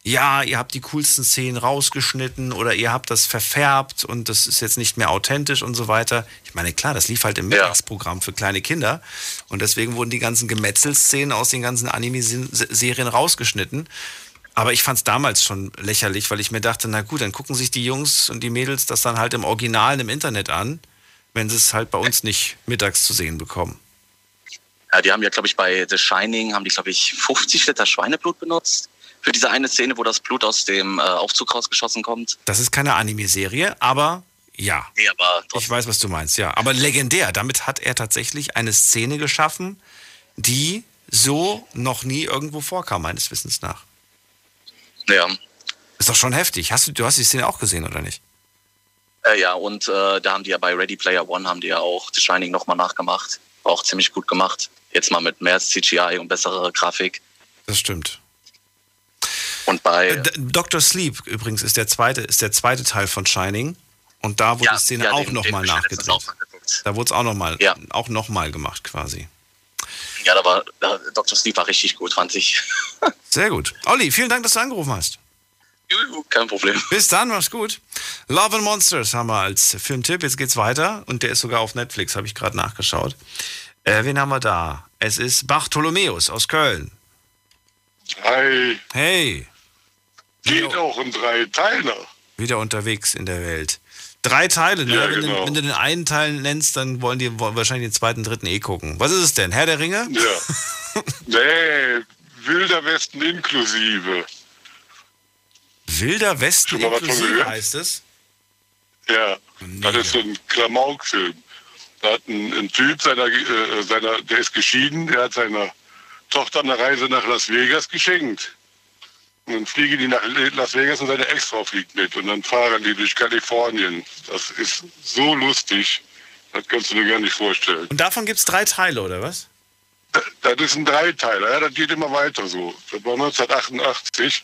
ja, ihr habt die coolsten Szenen rausgeschnitten oder ihr habt das verfärbt und das ist jetzt nicht mehr authentisch und so weiter. Ich meine, klar, das lief halt im Mittagsprogramm für kleine Kinder und deswegen wurden die ganzen Gemetzelszenen aus den ganzen Anime-Serien rausgeschnitten. Aber ich fand es damals schon lächerlich, weil ich mir dachte, na gut, dann gucken sich die Jungs und die Mädels das dann halt im Original im Internet an, wenn sie es halt bei uns nicht mittags zu sehen bekommen. Ja, die haben ja, glaube ich, bei The Shining haben die, glaube ich, 50 Liter Schweineblut benutzt. Für diese eine Szene, wo das Blut aus dem äh, Aufzug rausgeschossen kommt. Das ist keine Anime-Serie, aber ja. Nee, aber ich weiß, was du meinst, ja. Aber legendär. Damit hat er tatsächlich eine Szene geschaffen, die so noch nie irgendwo vorkam, meines Wissens nach. Ja. Ist doch schon heftig. Hast du, du hast die Szene auch gesehen, oder nicht? Äh, ja, und äh, da haben die ja bei Ready Player One haben die ja auch The Shining nochmal nachgemacht. Auch ziemlich gut gemacht. Jetzt mal mit mehr CGI und besserer Grafik. Das stimmt. Und bei Äh, Dr. Sleep übrigens ist der zweite, ist der zweite Teil von Shining. Und da wurde Ja, die Szene ja, auch nochmal nachgedreht. Da wurde es auch nochmal auch noch mal gemacht quasi. Ja, da war da, Dr. Sleep war richtig gut, fand ich. Sehr gut. Olli, vielen Dank, dass du angerufen hast. Kein Problem. Bis dann, mach's gut. Love and Monsters haben wir als Filmtipp. Jetzt geht's weiter und der ist sogar auf Netflix, habe ich gerade nachgeschaut. Äh, wen haben wir da? Es ist Bartholomäus aus Köln. Hi. Hey. Geht auch in drei Teile. Wieder unterwegs in der Welt. Drei Teile, ne? Ja, wenn, du, genau. wenn du den einen Teil nennst, dann wollen die wollen wahrscheinlich den zweiten, dritten eh gucken. Was ist es denn? Herr der Ringe? Ja. nee, Wilder Westen inklusive. Wilder Westen inklusive heißt es? Ja, das ist so ein Klamauk-Film. Da hat ein, ein Typ, seiner, äh, seiner, der ist geschieden, der hat seiner Tochter eine Reise nach Las Vegas geschenkt. Und dann fliegen die nach Las Vegas und seine Ex-Frau fliegt mit. Und dann fahren die durch Kalifornien. Das ist so lustig. Das kannst du dir gar nicht vorstellen. Und davon gibt's drei Teile, oder was? Das ist ein Dreiteiler, ja, das geht immer weiter so. Das war 1988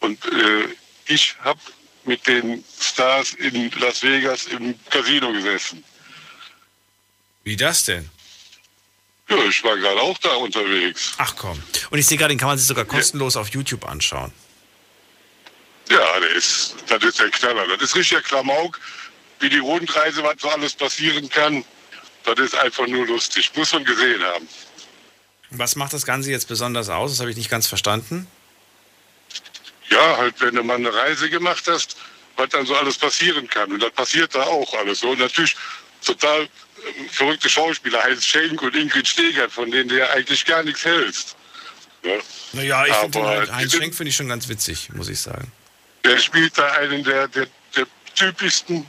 und äh, ich habe mit den Stars in Las Vegas im Casino gesessen. Wie das denn? Ja, ich war gerade auch da unterwegs. Ach komm. Und ich sehe gerade, den kann man sich sogar kostenlos auf YouTube anschauen. Ja, das ist, das ist der Knaller. Das ist richtiger Klamauk, wie die Rundreise, was so alles passieren kann. Das ist einfach nur lustig. Muss man gesehen haben. Was macht das Ganze jetzt besonders aus? Das habe ich nicht ganz verstanden. Ja, halt, wenn du mal eine Reise gemacht hast, was dann so alles passieren kann. Und das passiert da auch alles so. Und natürlich total äh, verrückte Schauspieler, Heinz Schenk und Ingrid Steger, von denen du ja eigentlich gar nichts hältst. Ja. Naja, ich finde halt, Heinz Schenk finde ich schon ganz witzig, muss ich sagen. Der spielt da einen der, der, der typischsten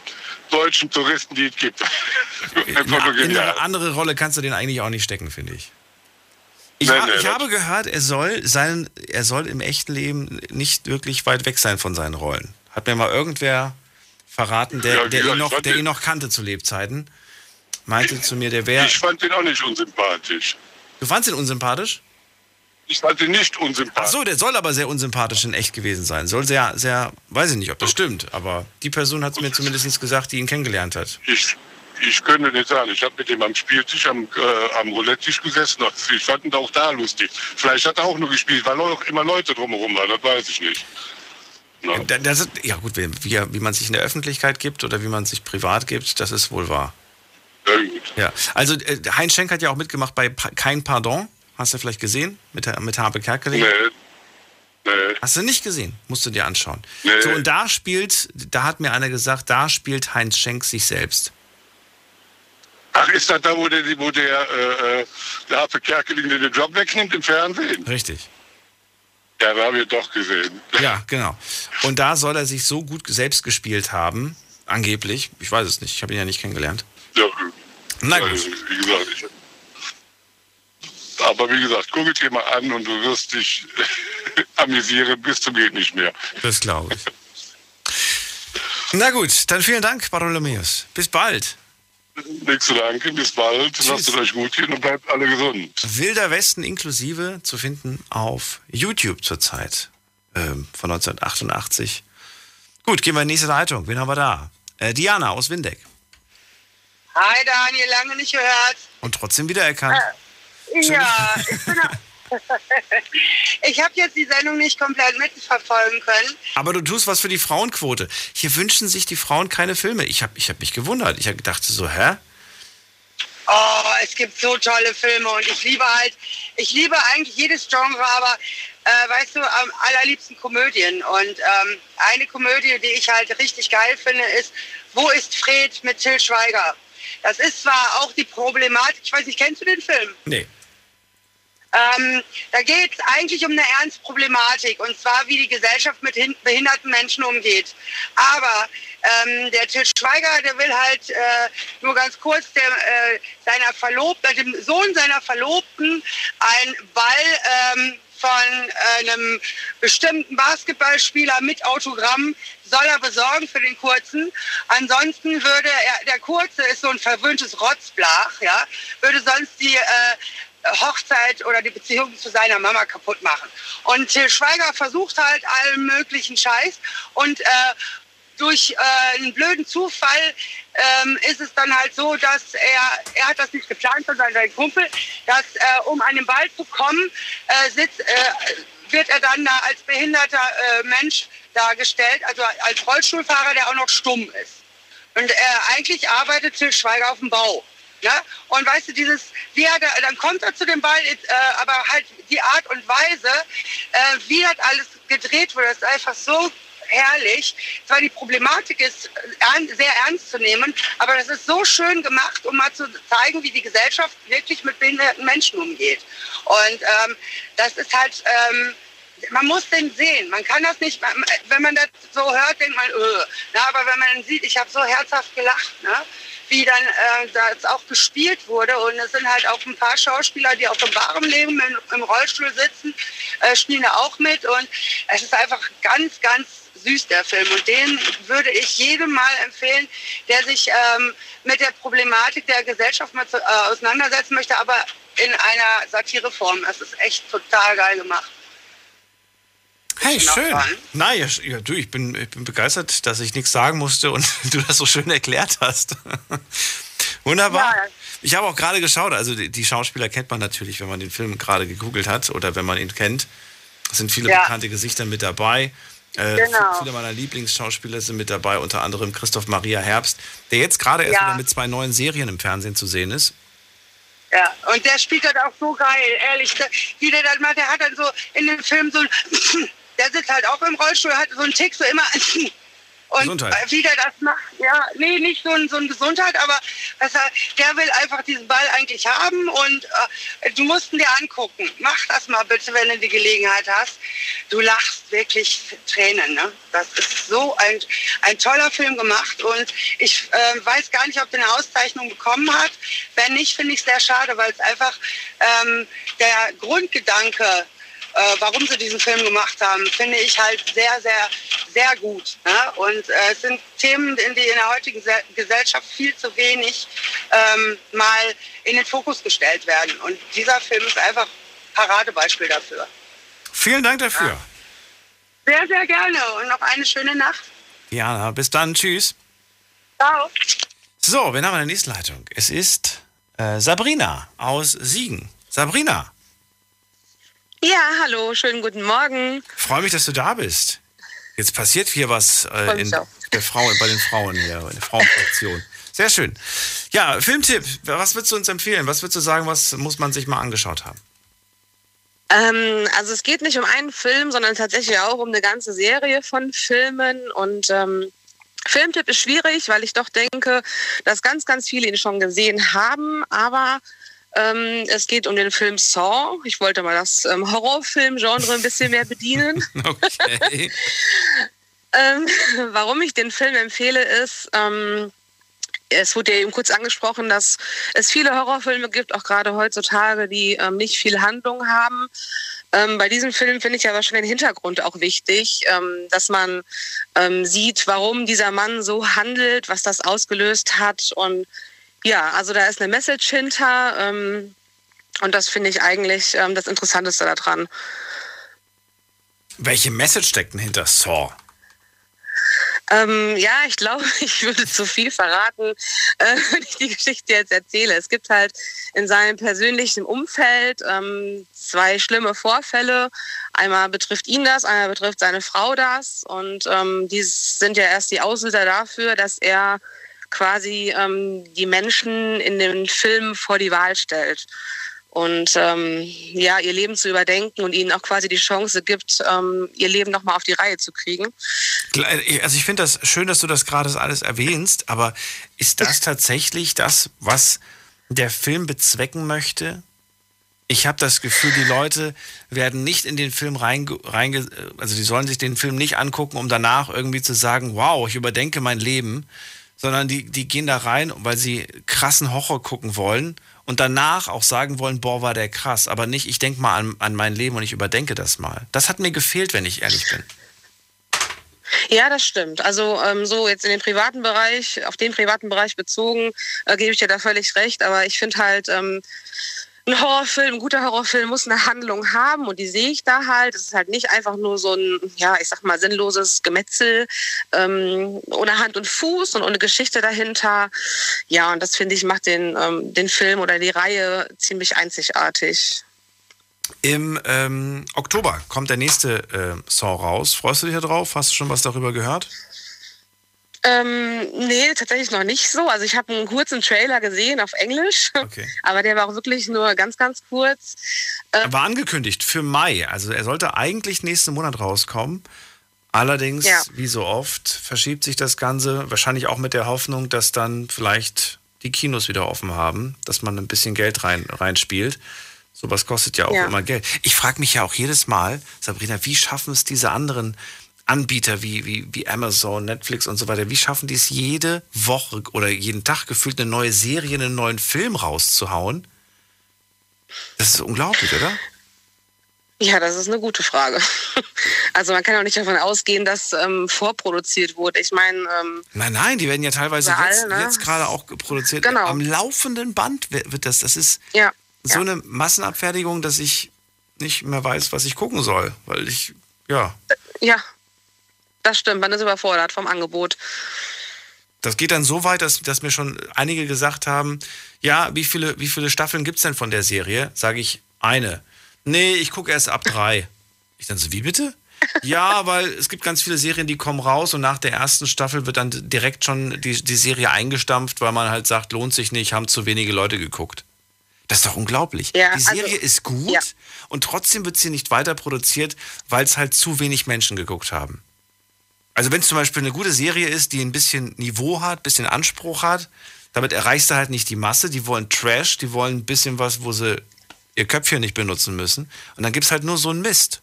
deutschen Touristen, die es gibt. Einfach nur In eine andere Rolle kannst du den eigentlich auch nicht stecken, finde ich. Ich, Nee, ha nee, ich habe gehört, er soll, sein, er soll im echten Leben nicht wirklich weit weg sein von seinen Rollen. Hat mir mal irgendwer verraten, der, Ja, der, ihn, noch, der ihn noch kannte zu Lebzeiten. Meinte zu mir, der wäre. Ich fand den auch nicht unsympathisch. Du fandst ihn unsympathisch? Ich fand ihn nicht unsympathisch. Ach so, der soll aber sehr unsympathisch in echt gewesen sein. Soll sehr, sehr, weiß ich nicht, ob das stimmt, aber die Person hat es mir zumindest gesagt, die ihn kennengelernt hat. Ich, ich könnte nicht sagen. Ich habe mit ihm am Spieltisch, am, äh, am Roulette-Tisch gesessen. Ich fand ihn auch da lustig. Vielleicht hat er auch nur gespielt, weil auch immer Leute drumherum waren. Das weiß ich nicht. Da- Das ist, ja gut, wie, wie, man sich in der Öffentlichkeit gibt oder wie man sich privat gibt, das ist wohl wahr. Ja, also äh, Heinz Schenk hat ja auch mitgemacht bei Pa- Kein Pardon. Hast du vielleicht gesehen? Mit, mit Habe Kerkeling? Nee. Hast du nicht gesehen? Musst du dir anschauen. Nee. So, und da spielt, da hat mir einer gesagt, da spielt Heinz Schenk sich selbst. Ach, ist das da, wo der, wo der, äh, äh, der Harpe Kerkeling den Job wegnimmt im Fernsehen? Richtig. Ja, da habe ich doch gesehen. Ja, genau. Und da soll er sich so gut selbst gespielt haben, angeblich. Ich weiß es nicht, ich habe ihn ja nicht kennengelernt. Ja, Na gut. Also, wie gesagt, ich, aber wie gesagt, guck es dir mal an und du wirst dich amüsieren bis zum geht nicht mehr. Das glaube ich. Na gut, dann vielen Dank, Bartholomäus. Bis bald. Nichts zu danken, bis bald. Lasst es euch gut gehen und bleibt alle gesund. Wilder Westen inklusive zu finden auf YouTube zurzeit ähm, von 1988. Gut, gehen wir in die nächste Leitung. Wen haben wir da? Äh, Diana aus Windeck. Hi Daniel, lange nicht gehört. Und trotzdem wiedererkannt. Ja, ich bin, ich habe jetzt die Sendung nicht komplett mitverfolgen können. Aber du tust was für die Frauenquote. Hier wünschen sich die Frauen keine Filme. Ich habe ich hab mich gewundert. Ich habe gedacht so, hä? Oh, es gibt so tolle Filme und ich liebe halt, ich liebe eigentlich jedes Genre, aber äh, weißt du, am allerliebsten Komödien. Und ähm, eine Komödie, die ich halt richtig geil finde, ist Wo ist Fred mit Till Schweiger? Das ist zwar auch die Problematik, ich weiß nicht, kennst du den Film? Nee. Ähm, da geht es eigentlich um eine ernste Problematik und zwar, wie die Gesellschaft mit hin- behinderten Menschen umgeht. Aber ähm, der Til Schweiger, der will halt äh, nur ganz kurz der, äh, seiner Verlobten, dem Sohn seiner Verlobten, einen Ball ähm, von einem bestimmten Basketballspieler mit Autogramm soll er besorgen für den Kurzen. Ansonsten würde er, der Kurze ist so ein verwöhntes Rotzblach, ja, würde sonst die äh, Hochzeit oder die Beziehung zu seiner Mama kaputt machen. Und Till Schweiger versucht halt allen möglichen Scheiß und äh, durch äh, einen blöden Zufall ähm, ist es dann halt so, dass er, er hat das nicht geplant, sondern sein Kumpel, dass äh, um an den Ball zu kommen, äh, sitzt, äh, wird er dann da als behinderter äh, Mensch dargestellt, also als Rollstuhlfahrer, der auch noch stumm ist. Und äh, eigentlich arbeitet Till Schweiger auf dem Bau. Ne? Und weißt du, dieses, wie er da, dann kommt er zu dem Ball, äh, aber halt die Art und Weise, äh, wie das alles gedreht wurde, ist einfach so herrlich. Zwar die Problematik ist äh, sehr ernst zu nehmen, aber das ist so schön gemacht, um mal zu zeigen, wie die Gesellschaft wirklich mit behinderten Menschen umgeht. Und ähm, das ist halt, ähm, man muss den sehen. Man kann das nicht, wenn man das so hört, denkt man, öh. Na, aber wenn man sieht, ich habe so herzhaft gelacht, ne? Wie dann äh, das auch gespielt wurde. Und es sind halt auch ein paar Schauspieler, die auf dem wahren Leben im, im Rollstuhl sitzen, äh, spielen da auch mit. Und es ist einfach ganz, ganz süß, der Film. Und den würde ich jedem mal empfehlen, der sich ähm, mit der Problematik der Gesellschaft mal zu, äh, auseinandersetzen möchte, aber in einer Satireform. Es ist echt total geil gemacht. Hey, schön. dran? Na ja, ja, du, ich bin, ich bin begeistert, dass ich nichts sagen musste und du das so schön erklärt hast. Wunderbar. Ich habe auch gerade geschaut, also die, die Schauspieler kennt man natürlich, wenn man den Film gerade gegoogelt hat oder wenn man ihn kennt. Es sind viele Ja. bekannte Gesichter mit dabei. Äh, Genau. Viele meiner Lieblingsschauspieler sind mit dabei, unter anderem Christoph Maria Herbst, der jetzt gerade erst Ja. wieder mit zwei neuen Serien im Fernsehen zu sehen ist. Ja, und der spielt das auch so geil, ehrlich. Wie der das macht, der hat dann so in dem Film so ein, der sitzt halt auch im Rollstuhl, hat so einen Tick so immer und Gesundheit. wie der das macht, ja, nee, nicht so ein, so ein Gesundheit, aber also, der will einfach diesen Ball eigentlich haben und äh, du musst ihn dir angucken. Mach das mal bitte, wenn du die Gelegenheit hast. Du lachst wirklich Tränen, ne? Das ist so ein, ein toller Film gemacht und ich äh, weiß gar nicht, ob der eine Auszeichnung bekommen hat. Wenn nicht, finde ich es sehr schade, weil es einfach ähm, der Grundgedanke äh, warum sie diesen Film gemacht haben, finde ich halt sehr, sehr, sehr gut. Ne? Und äh, es sind Themen, in die in der heutigen Se Gesellschaft viel zu wenig ähm, mal in den Fokus gestellt werden. Und dieser Film ist einfach Paradebeispiel dafür. Vielen Dank dafür. Sehr, sehr gerne und noch eine schöne Nacht. Ja, bis dann. Tschüss. Ciao. So, haben wir in der nächsten Leitung? Es ist äh, Sabrina aus Siegen. Sabrina, Ja, hallo, schönen guten Morgen. freue mich, dass du da bist. Jetzt passiert hier was äh, in der Frau, bei den Frauen hier, in der Frauenfraktion. Sehr schön. Ja, Filmtipp. Was würdest du uns empfehlen? Was würdest du sagen, was muss man sich mal angeschaut haben? Ähm, also es geht nicht um einen Film, sondern tatsächlich auch um eine ganze Serie von Filmen. Und ähm, Filmtipp ist schwierig, weil ich doch denke, dass ganz, ganz viele ihn schon gesehen haben. Aber ähm, es geht um den Film Saw. Ich wollte mal das ähm, Horrorfilm-Genre ein bisschen mehr bedienen. Okay. Ähm, warum ich den Film empfehle, ist, ähm, es wurde ja eben kurz angesprochen, dass es viele Horrorfilme gibt, auch gerade heutzutage, die ähm, nicht viel Handlung haben. Ähm, bei diesem Film finde ich aber schon den Hintergrund auch wichtig, ähm, dass man ähm, sieht, warum dieser Mann so handelt, was das ausgelöst hat. Und ja, also da ist eine Message hinter. Ähm, und das finde ich eigentlich ähm, das Interessanteste daran. Welche Message steckt denn hinter Saw? Ähm, ja, ich glaube, ich würde zu viel verraten, äh, wenn ich die Geschichte jetzt erzähle. Es gibt halt in seinem persönlichen Umfeld ähm, zwei schlimme Vorfälle. Einmal betrifft ihn das, einmal betrifft seine Frau das. Und ähm, die sind ja erst die Auslöser dafür, dass er quasi ähm, die Menschen in den Film vor die Wahl stellt und ähm, ja, ihr Leben zu überdenken und ihnen auch quasi die Chance gibt, ähm, ihr Leben nochmal auf die Reihe zu kriegen. Also ich finde das schön, dass du das gerade alles erwähnst, aber ist das tatsächlich das, was der Film bezwecken möchte? Ich habe das Gefühl, die Leute werden nicht in den Film reinge, reinge, also die sollen sich den Film nicht angucken, um danach irgendwie zu sagen, wow, ich überdenke mein Leben, sondern die, die gehen da rein, weil sie krassen Horror gucken wollen und danach auch sagen wollen, boah, war der krass, aber nicht, ich denke mal an, an mein Leben und ich überdenke das mal. Das hat mir gefehlt, wenn ich ehrlich bin. Ja, das stimmt. Also ähm, so jetzt in den privaten Bereich, auf den privaten Bereich bezogen, äh, gebe ich dir da völlig recht. Aber ich finde halt, ähm, ein Horrorfilm, ein guter Horrorfilm muss eine Handlung haben und die sehe ich da halt. Es ist halt nicht einfach nur so ein, ja, ich sag mal, sinnloses Gemetzel ähm, ohne Hand und Fuß und ohne Geschichte dahinter. Ja, und das finde ich macht den, ähm, den Film oder die Reihe ziemlich einzigartig. Im ähm, Oktober kommt der nächste äh, Saw raus. Freust du dich darauf? Hast du schon was darüber gehört? Ähm, nee, tatsächlich noch nicht so. Also ich habe einen kurzen Trailer gesehen auf Englisch, okay. aber der war auch wirklich nur ganz, ganz kurz. Ähm, er war angekündigt für Mai. Also er sollte eigentlich nächsten Monat rauskommen. Allerdings, ja. wie so oft, verschiebt sich das Ganze. Wahrscheinlich auch mit der Hoffnung, dass dann vielleicht die Kinos wieder offen haben, dass man ein bisschen Geld rein, reinspielt. Sowas kostet ja auch ja. immer Geld. Ich frage mich ja auch jedes Mal, Sabrina, wie schaffen es diese anderen Anbieter wie, wie, wie Amazon, Netflix und so weiter, wie schaffen die es jede Woche oder jeden Tag gefühlt eine neue Serie, einen neuen Film rauszuhauen? Das ist unglaublich, oder? Ja, das ist eine gute Frage. Also man kann auch nicht davon ausgehen, dass ähm, vorproduziert wurde. Ich meine. Ähm, nein, nein, die werden ja teilweise überall, jetzt, ne? jetzt gerade auch produziert. Genau. Am laufenden Band wird das. Das ist ja, so ja. eine Massenabfertigung, dass ich nicht mehr weiß, was ich gucken soll. Weil ich, ja. Ja, das stimmt, man ist überfordert vom Angebot. Das geht dann so weit, dass, dass mir schon einige gesagt haben, ja, wie viele, wie viele Staffeln gibt es denn von der Serie? Sage ich, eine. Nee, ich gucke erst ab drei. Ich dann so, wie bitte? Ja, weil es gibt ganz viele Serien, die kommen raus und nach der ersten Staffel wird dann direkt schon die, die Serie eingestampft, weil man halt sagt, lohnt sich nicht, haben zu wenige Leute geguckt. Das ist doch unglaublich. Ja, die Serie also, ist gut ja. und trotzdem wird sie nicht weiter produziert, weil es halt zu wenig Menschen geguckt haben. Also wenn es zum Beispiel eine gute Serie ist, die ein bisschen Niveau hat, ein bisschen Anspruch hat, damit erreichst du halt nicht die Masse. Die wollen Trash, die wollen ein bisschen was, wo sie ihr Köpfchen nicht benutzen müssen. Und dann gibt es halt nur so einen Mist.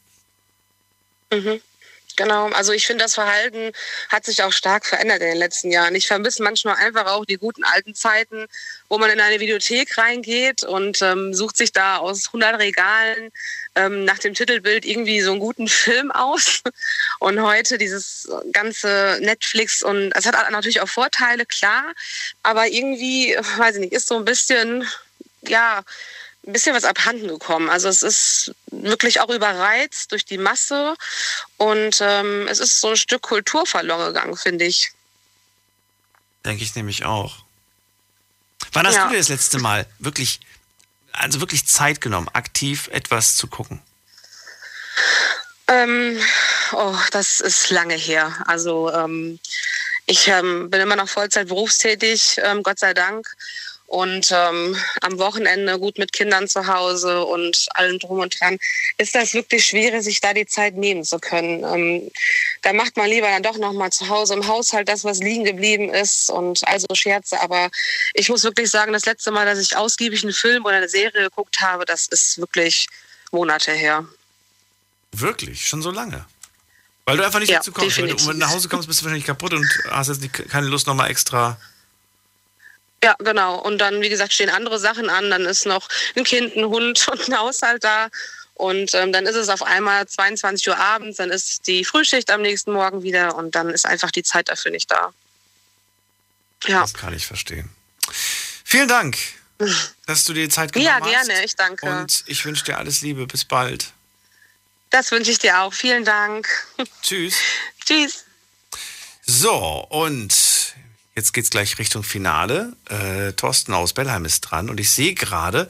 Mhm. Genau, also ich finde, das Verhalten hat sich auch stark verändert in den letzten Jahren. Ich vermisse manchmal einfach auch die guten alten Zeiten, wo man in eine Videothek reingeht und ähm, sucht sich da aus 100 Regalen ähm, nach dem Titelbild irgendwie so einen guten Film aus. Und heute dieses ganze Netflix und es hat natürlich auch Vorteile, klar, aber irgendwie, weiß ich nicht, ist so ein bisschen, ja, ein bisschen was abhanden gekommen. Also es ist wirklich auch überreizt durch die Masse und ähm, es ist so ein Stück Kultur verloren gegangen, finde ich. Denke ich nämlich auch. Wann hast ja. du dir das letzte Mal wirklich also wirklich Zeit genommen, aktiv etwas zu gucken? Ähm, oh, das ist lange her. Also ähm, ich ähm, bin immer noch Vollzeit berufstätig, ähm, Gott sei Dank und ähm, am Wochenende gut mit Kindern zu Hause und allem drum und dran, ist das wirklich schwierig, sich da die Zeit nehmen zu können. Ähm, da macht man lieber dann doch noch mal zu Hause im Haushalt das, was liegen geblieben ist und also Scherze. Aber ich muss wirklich sagen, das letzte Mal, dass ich ausgiebig einen Film oder eine Serie geguckt habe, das ist wirklich Monate her. Wirklich? Schon so lange? Weil du einfach nicht ja, dazu kommst. Wenn du nach Hause kommst, bist du wahrscheinlich kaputt und hast jetzt keine Lust, noch mal extra ja, genau. Und dann, wie gesagt, stehen andere Sachen an. Dann ist noch ein Kind, ein Hund und ein Haushalt da. Und ähm, dann ist es auf einmal 22 Uhr abends, dann ist die Frühschicht am nächsten Morgen wieder und dann ist einfach die Zeit dafür nicht da. Ja. Das kann ich verstehen. Vielen Dank, dass du dir die Zeit genommen hast. Ja, gerne, ich danke. Und ich wünsche dir alles Liebe. Bis bald. Das wünsche ich dir auch. Vielen Dank. Tschüss. Tschüss. So, und jetzt geht's gleich Richtung Finale. Äh, Thorsten aus Bellheim ist dran und ich sehe gerade,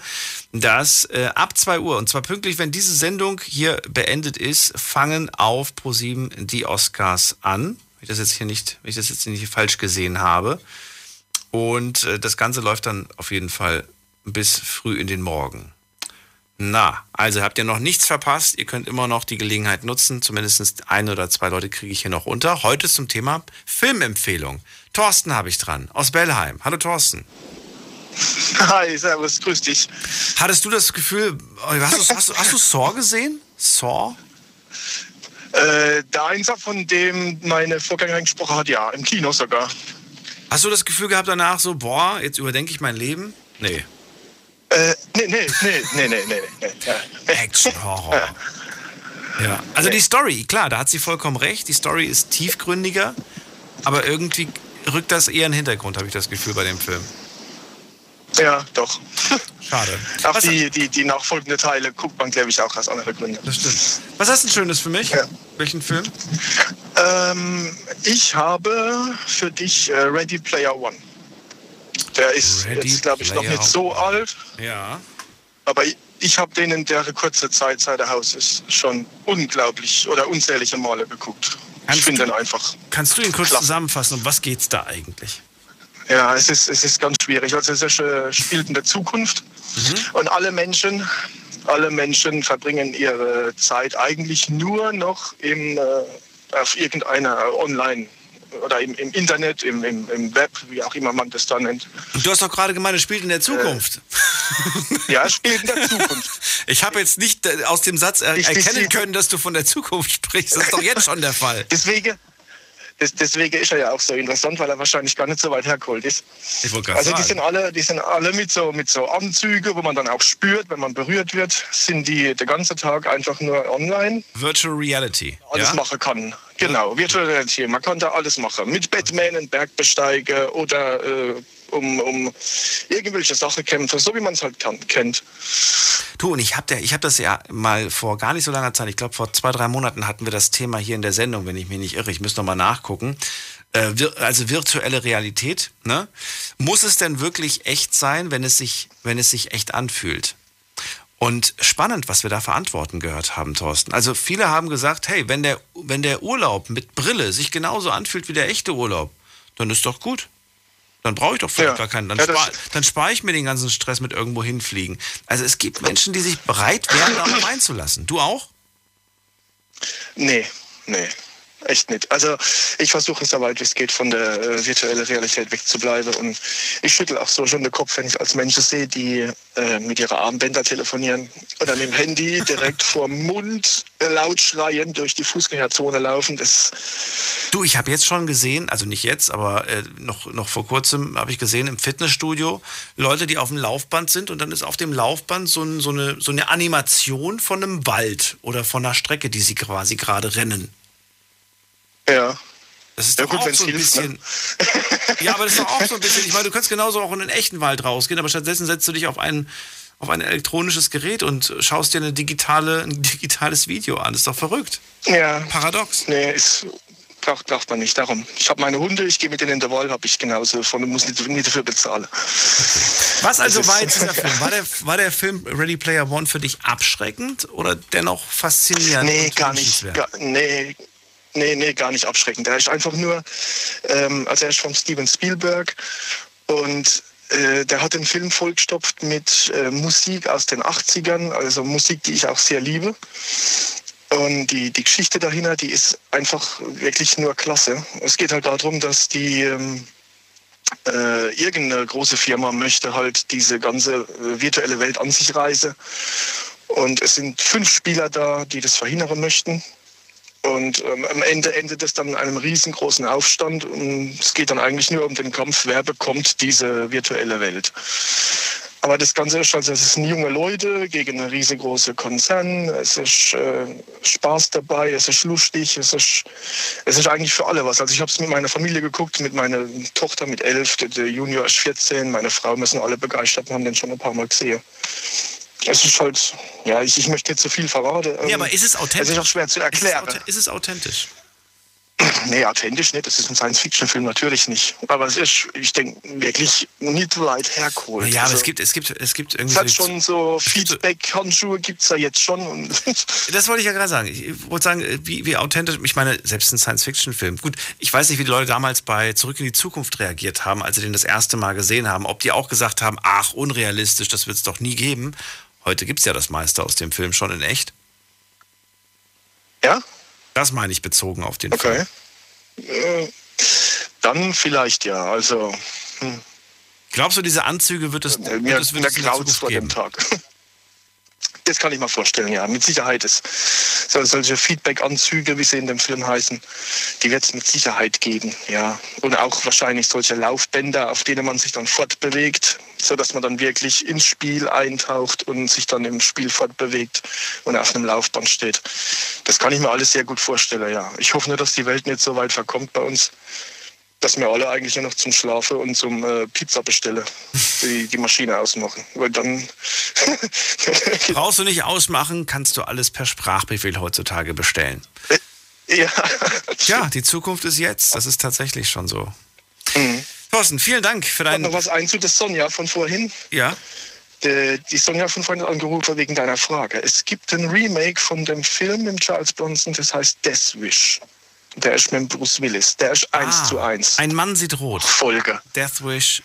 dass äh, ab 2 Uhr, und zwar pünktlich, wenn diese Sendung hier beendet ist, fangen auf ProSieben die Oscars an. Wenn ich das jetzt hier nicht, wenn ich das jetzt nicht falsch gesehen habe. Und äh, das Ganze läuft dann auf jeden Fall bis früh in den Morgen. Na, also habt ihr noch nichts verpasst. Ihr könnt immer noch die Gelegenheit nutzen. Zumindest ein oder zwei Leute kriege ich hier noch unter. Heute zum Thema Filmempfehlung. Thorsten habe ich dran, aus Bellheim. Hallo Thorsten. Hi, servus, grüß dich. Hattest du das Gefühl, hast du, hast hast du Saw gesehen? Saw? Äh, der Einser, von dem meine Vorgängerin gesprochen hat, ja, im Kino sogar. Hast du das Gefühl gehabt danach so, boah, jetzt überdenke ich mein Leben? Nee. Äh, nee, nee, nee, nee, nee, nee. nee. Ja. Action-Horror. Ja. Also die Story, klar, da hat sie vollkommen recht. Die Story ist tiefgründiger, aber irgendwie rückt das eher in den Hintergrund, habe ich das Gefühl bei dem Film. Ja, doch. Schade. Auch die, die, die nachfolgenden Teile guckt man, glaube ich, auch aus anderen Gründen. Das stimmt. Was hast du Schönes für mich? Ja. Welchen Film? Ähm, ich habe für dich äh, Ready Player One. Der ist Ready jetzt, glaube ich, noch nicht so alt, Ja. aber ich, ich habe den in der kurzen Zeit, seit er Haus ist, schon unglaublich oder unzählige Male geguckt. Ich finde den einfach. Kannst du ihn kurz klasse. zusammenfassen? Um was geht's da eigentlich? Ja, es ist, es ist ganz schwierig. Also es ist, äh, spielt in der Zukunft und alle Menschen, alle Menschen verbringen ihre Zeit eigentlich nur noch im, äh, auf irgendeiner Online oder im, im Internet, im, im, im Web, wie auch immer man das da nennt. Und du hast doch gerade gemeint, es spielt in der Zukunft. ja, es spielt in der Zukunft. Ich habe jetzt nicht äh, aus dem Satz er ich- erkennen können, dass du von der Zukunft sprichst. Das ist doch jetzt schon der Fall. Deswegen, des, deswegen ist er ja auch so interessant, weil er wahrscheinlich gar nicht so weit hergeholt ist. Ich wollte gerade Also die sagen. sind alle, die sind alle mit so mit so Anzüge, wo man dann auch spürt, wenn man berührt wird, sind die den ganzen Tag einfach nur online. Virtual Reality. Alles ja? machen kann. Genau, Virtual Reality. Man kann da alles machen. Mit Batman einen Berg besteigen oder äh, um, um irgendwelche Sachen kämpfen, so wie man es halt kann, kennt. Du, und ich habe hab das ja mal vor gar nicht so langer Zeit, ich glaube vor zwei, drei Monaten hatten wir das Thema hier in der Sendung, wenn ich mich nicht irre. Ich müsste noch mal nachgucken. Äh, also virtuelle Realität. Ne? Muss es denn wirklich echt sein, wenn es sich, wenn es sich echt anfühlt? Und spannend, was wir da für Antworten gehört haben, Thorsten. Also viele haben gesagt, hey, wenn der, wenn der Urlaub mit Brille sich genauso anfühlt wie der echte Urlaub, dann ist doch gut. Dann brauche ich doch vielleicht Ja. gar keinen. Dann Ja, spare spar ich mir den ganzen Stress mit irgendwo hinfliegen. Also es gibt Menschen, die sich bereit wären, darauf einzulassen. Du auch? Nee, nee. Echt nicht. Also ich versuche so weit wie es geht von der äh, virtuellen Realität wegzubleiben und ich schüttel auch so schon den Kopf, wenn ich als Menschen sehe, die äh, mit ihrer Armbänder telefonieren oder mit dem Handy direkt vor dem Mund laut schreien durch die Fußgängerzone laufen. Das Du, ich habe jetzt schon gesehen, also nicht jetzt, aber äh, noch, noch vor kurzem habe ich gesehen im Fitnessstudio Leute, die auf dem Laufband sind und dann ist auf dem Laufband so, ein, so, eine, so eine Animation von einem Wald oder von einer Strecke, die sie quasi gerade rennen. Ja. Das ist Ja, doch gut, auch so ein hilft, ne? bisschen. Ja, aber das ist doch auch so ein bisschen. Ich meine, du kannst genauso auch in den echten Wald rausgehen, aber stattdessen setzt du dich auf ein, auf ein elektronisches Gerät und schaust dir eine digitale, ein digitales Video an. Das ist doch verrückt. Ja. Paradox. Nee, ist, braucht, braucht man nicht darum. Ich habe meine Hunde, ich gehe mit denen in den Wald, habe ich genauso von und muss nicht, nicht dafür bezahlen. Was also Das war jetzt dieser Film? War der, war der Film Ready Player One für dich abschreckend oder dennoch faszinierend? Nee, gar nicht. Gar, nee, nee, nee, gar nicht abschreckend. Er ist einfach nur, ähm, also er ist von Steven Spielberg und äh, der hat den Film vollgestopft mit äh, Musik aus den 80ern, also Musik, die ich auch sehr liebe. Und die, die Geschichte dahinter, die ist einfach wirklich nur klasse. Es geht halt darum, dass die ähm, äh, irgendeine große Firma möchte halt diese ganze äh, virtuelle Welt an sich reißen. Und es sind fünf Spieler da, die das verhindern möchten. Und ähm, am Ende endet es dann in einem riesengroßen Aufstand. Und es geht dann eigentlich nur um den Kampf, wer bekommt diese virtuelle Welt. Aber das Ganze ist also, es sind junge Leute gegen einen riesengroßen Konzern. Es ist äh, Spaß dabei, es ist lustig, es ist, es ist eigentlich für alle was. Also ich habe es mit meiner Familie geguckt, mit meiner Tochter mit elf, der, Junior ist 14, meine Frau, wir sind alle begeistert und haben den schon ein paar Mal gesehen. Es ist halt, ja, ich, ich möchte jetzt zu viel verraten. Ja, Ähm, aber ist es authentisch? Es ist auch schwer zu erklären. ist es authentisch? Nee, authentisch nicht. Das ist ein Science-Fiction-Film natürlich nicht. Aber es ist, ich denke, wirklich nicht weit hergeholt. Ja, aber Also, es gibt, es gibt, es gibt irgendwie. es hat so- schon so Feedback-Handschuhe gibt es ja jetzt schon. Das wollte ich ja gerade sagen. Ich wollte sagen, wie, wie authentisch, ich meine, selbst ein Science-Fiction-Film. Gut, ich weiß nicht, wie die Leute damals bei Zurück in die Zukunft reagiert haben, als sie den das erste Mal gesehen haben. Ob die auch gesagt haben, ach, unrealistisch, das wird es doch nie geben. Heute gibt es ja das meiste aus dem Film schon in echt. Ja? Das meine ich bezogen auf den Film. Okay. Äh, Dann vielleicht ja. Also. Hm. Glaubst du, diese Anzüge wird es, wird Mir, es, wird es in der Zukunft vor dem? Tag. Das kann ich mir vorstellen, ja. Mit Sicherheit ist so, solche Feedback-Anzüge, wie sie in dem Film heißen, die wird es mit Sicherheit geben, ja. Und auch wahrscheinlich solche Laufbänder, auf denen man sich dann fortbewegt, so dass man dann wirklich ins Spiel eintaucht und sich dann im Spiel fortbewegt und auf einem Laufband steht. Das kann ich mir alles sehr gut vorstellen, ja. Ich hoffe nur, dass die Welt nicht so weit verkommt bei uns, dass wir alle eigentlich nur noch zum Schlafen und zum äh, Pizza bestellen, die, die Maschine ausmachen. Weil dann Brauchst du nicht ausmachen, kannst du alles per Sprachbefehl heutzutage bestellen. Ja. Ja, die Zukunft ist jetzt. Das ist tatsächlich schon so. Thorsten, vielen Dank für Ich deinen. noch was ein zu der Sonja von vorhin. Ja. Die, die Sonja von vorhin hat angerufen wegen deiner Frage. Es gibt ein Remake von dem Film mit Charles Bronson, das heißt Death Wish. Der ist mit Bruce Willis. Der ist eins Ah, zu eins. Ein Mann sieht rot. Folge. Death Wish,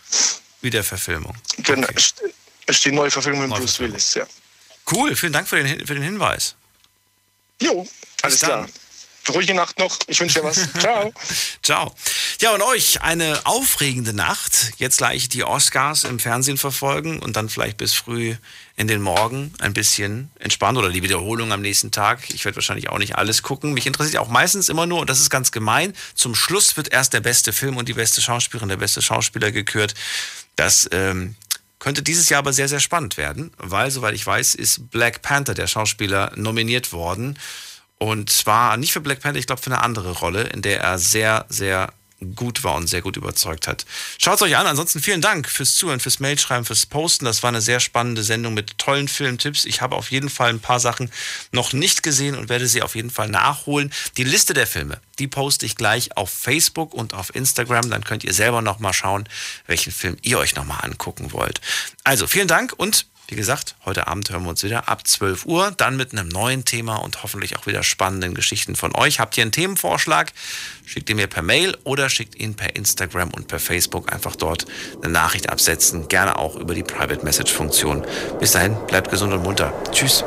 Wiederverfilmung. Genau. Ist, ist die Neuverfilmung mit Bruce Willis, ja. Cool, vielen Dank für den, für den Hinweis. Jo, alles klar. Ruhige Nacht noch. Ich wünsche dir was. Ciao. Ciao. Ja, und euch eine aufregende Nacht. Jetzt gleich die Oscars im Fernsehen verfolgen und dann vielleicht bis früh in den Morgen ein bisschen entspannen oder die Wiederholung am nächsten Tag. Ich werde wahrscheinlich auch nicht alles gucken. Mich interessiert auch meistens immer nur, und das ist ganz gemein, zum Schluss wird erst der beste Film und die beste Schauspielerin, der beste Schauspieler gekürt. Das ähm, könnte dieses Jahr aber sehr, sehr spannend werden, weil, soweit ich weiß, ist Black Panther, der Schauspieler, nominiert worden. Und zwar nicht für Black Panther, ich glaube für eine andere Rolle, in der er sehr, sehr gut war und sehr gut überzeugt hat. Schaut es euch an. Ansonsten vielen Dank fürs Zuhören, fürs Mailschreiben, fürs Posten. Das war eine sehr spannende Sendung mit tollen Filmtipps. Ich habe auf jeden Fall ein paar Sachen noch nicht gesehen und werde sie auf jeden Fall nachholen. Die Liste der Filme, die poste ich gleich auf Facebook und auf Instagram. Dann könnt ihr selber nochmal schauen, welchen Film ihr euch nochmal angucken wollt. Also vielen Dank und wie gesagt, heute Abend hören wir uns wieder ab 12 Uhr, dann mit einem neuen Thema und hoffentlich auch wieder spannenden Geschichten von euch. Habt ihr einen Themenvorschlag? Schickt ihn mir per Mail oder schickt ihn per Instagram und per Facebook einfach dort eine Nachricht absetzen. Gerne auch über die Private Message Funktion. Bis dahin, bleibt gesund und munter. Tschüss.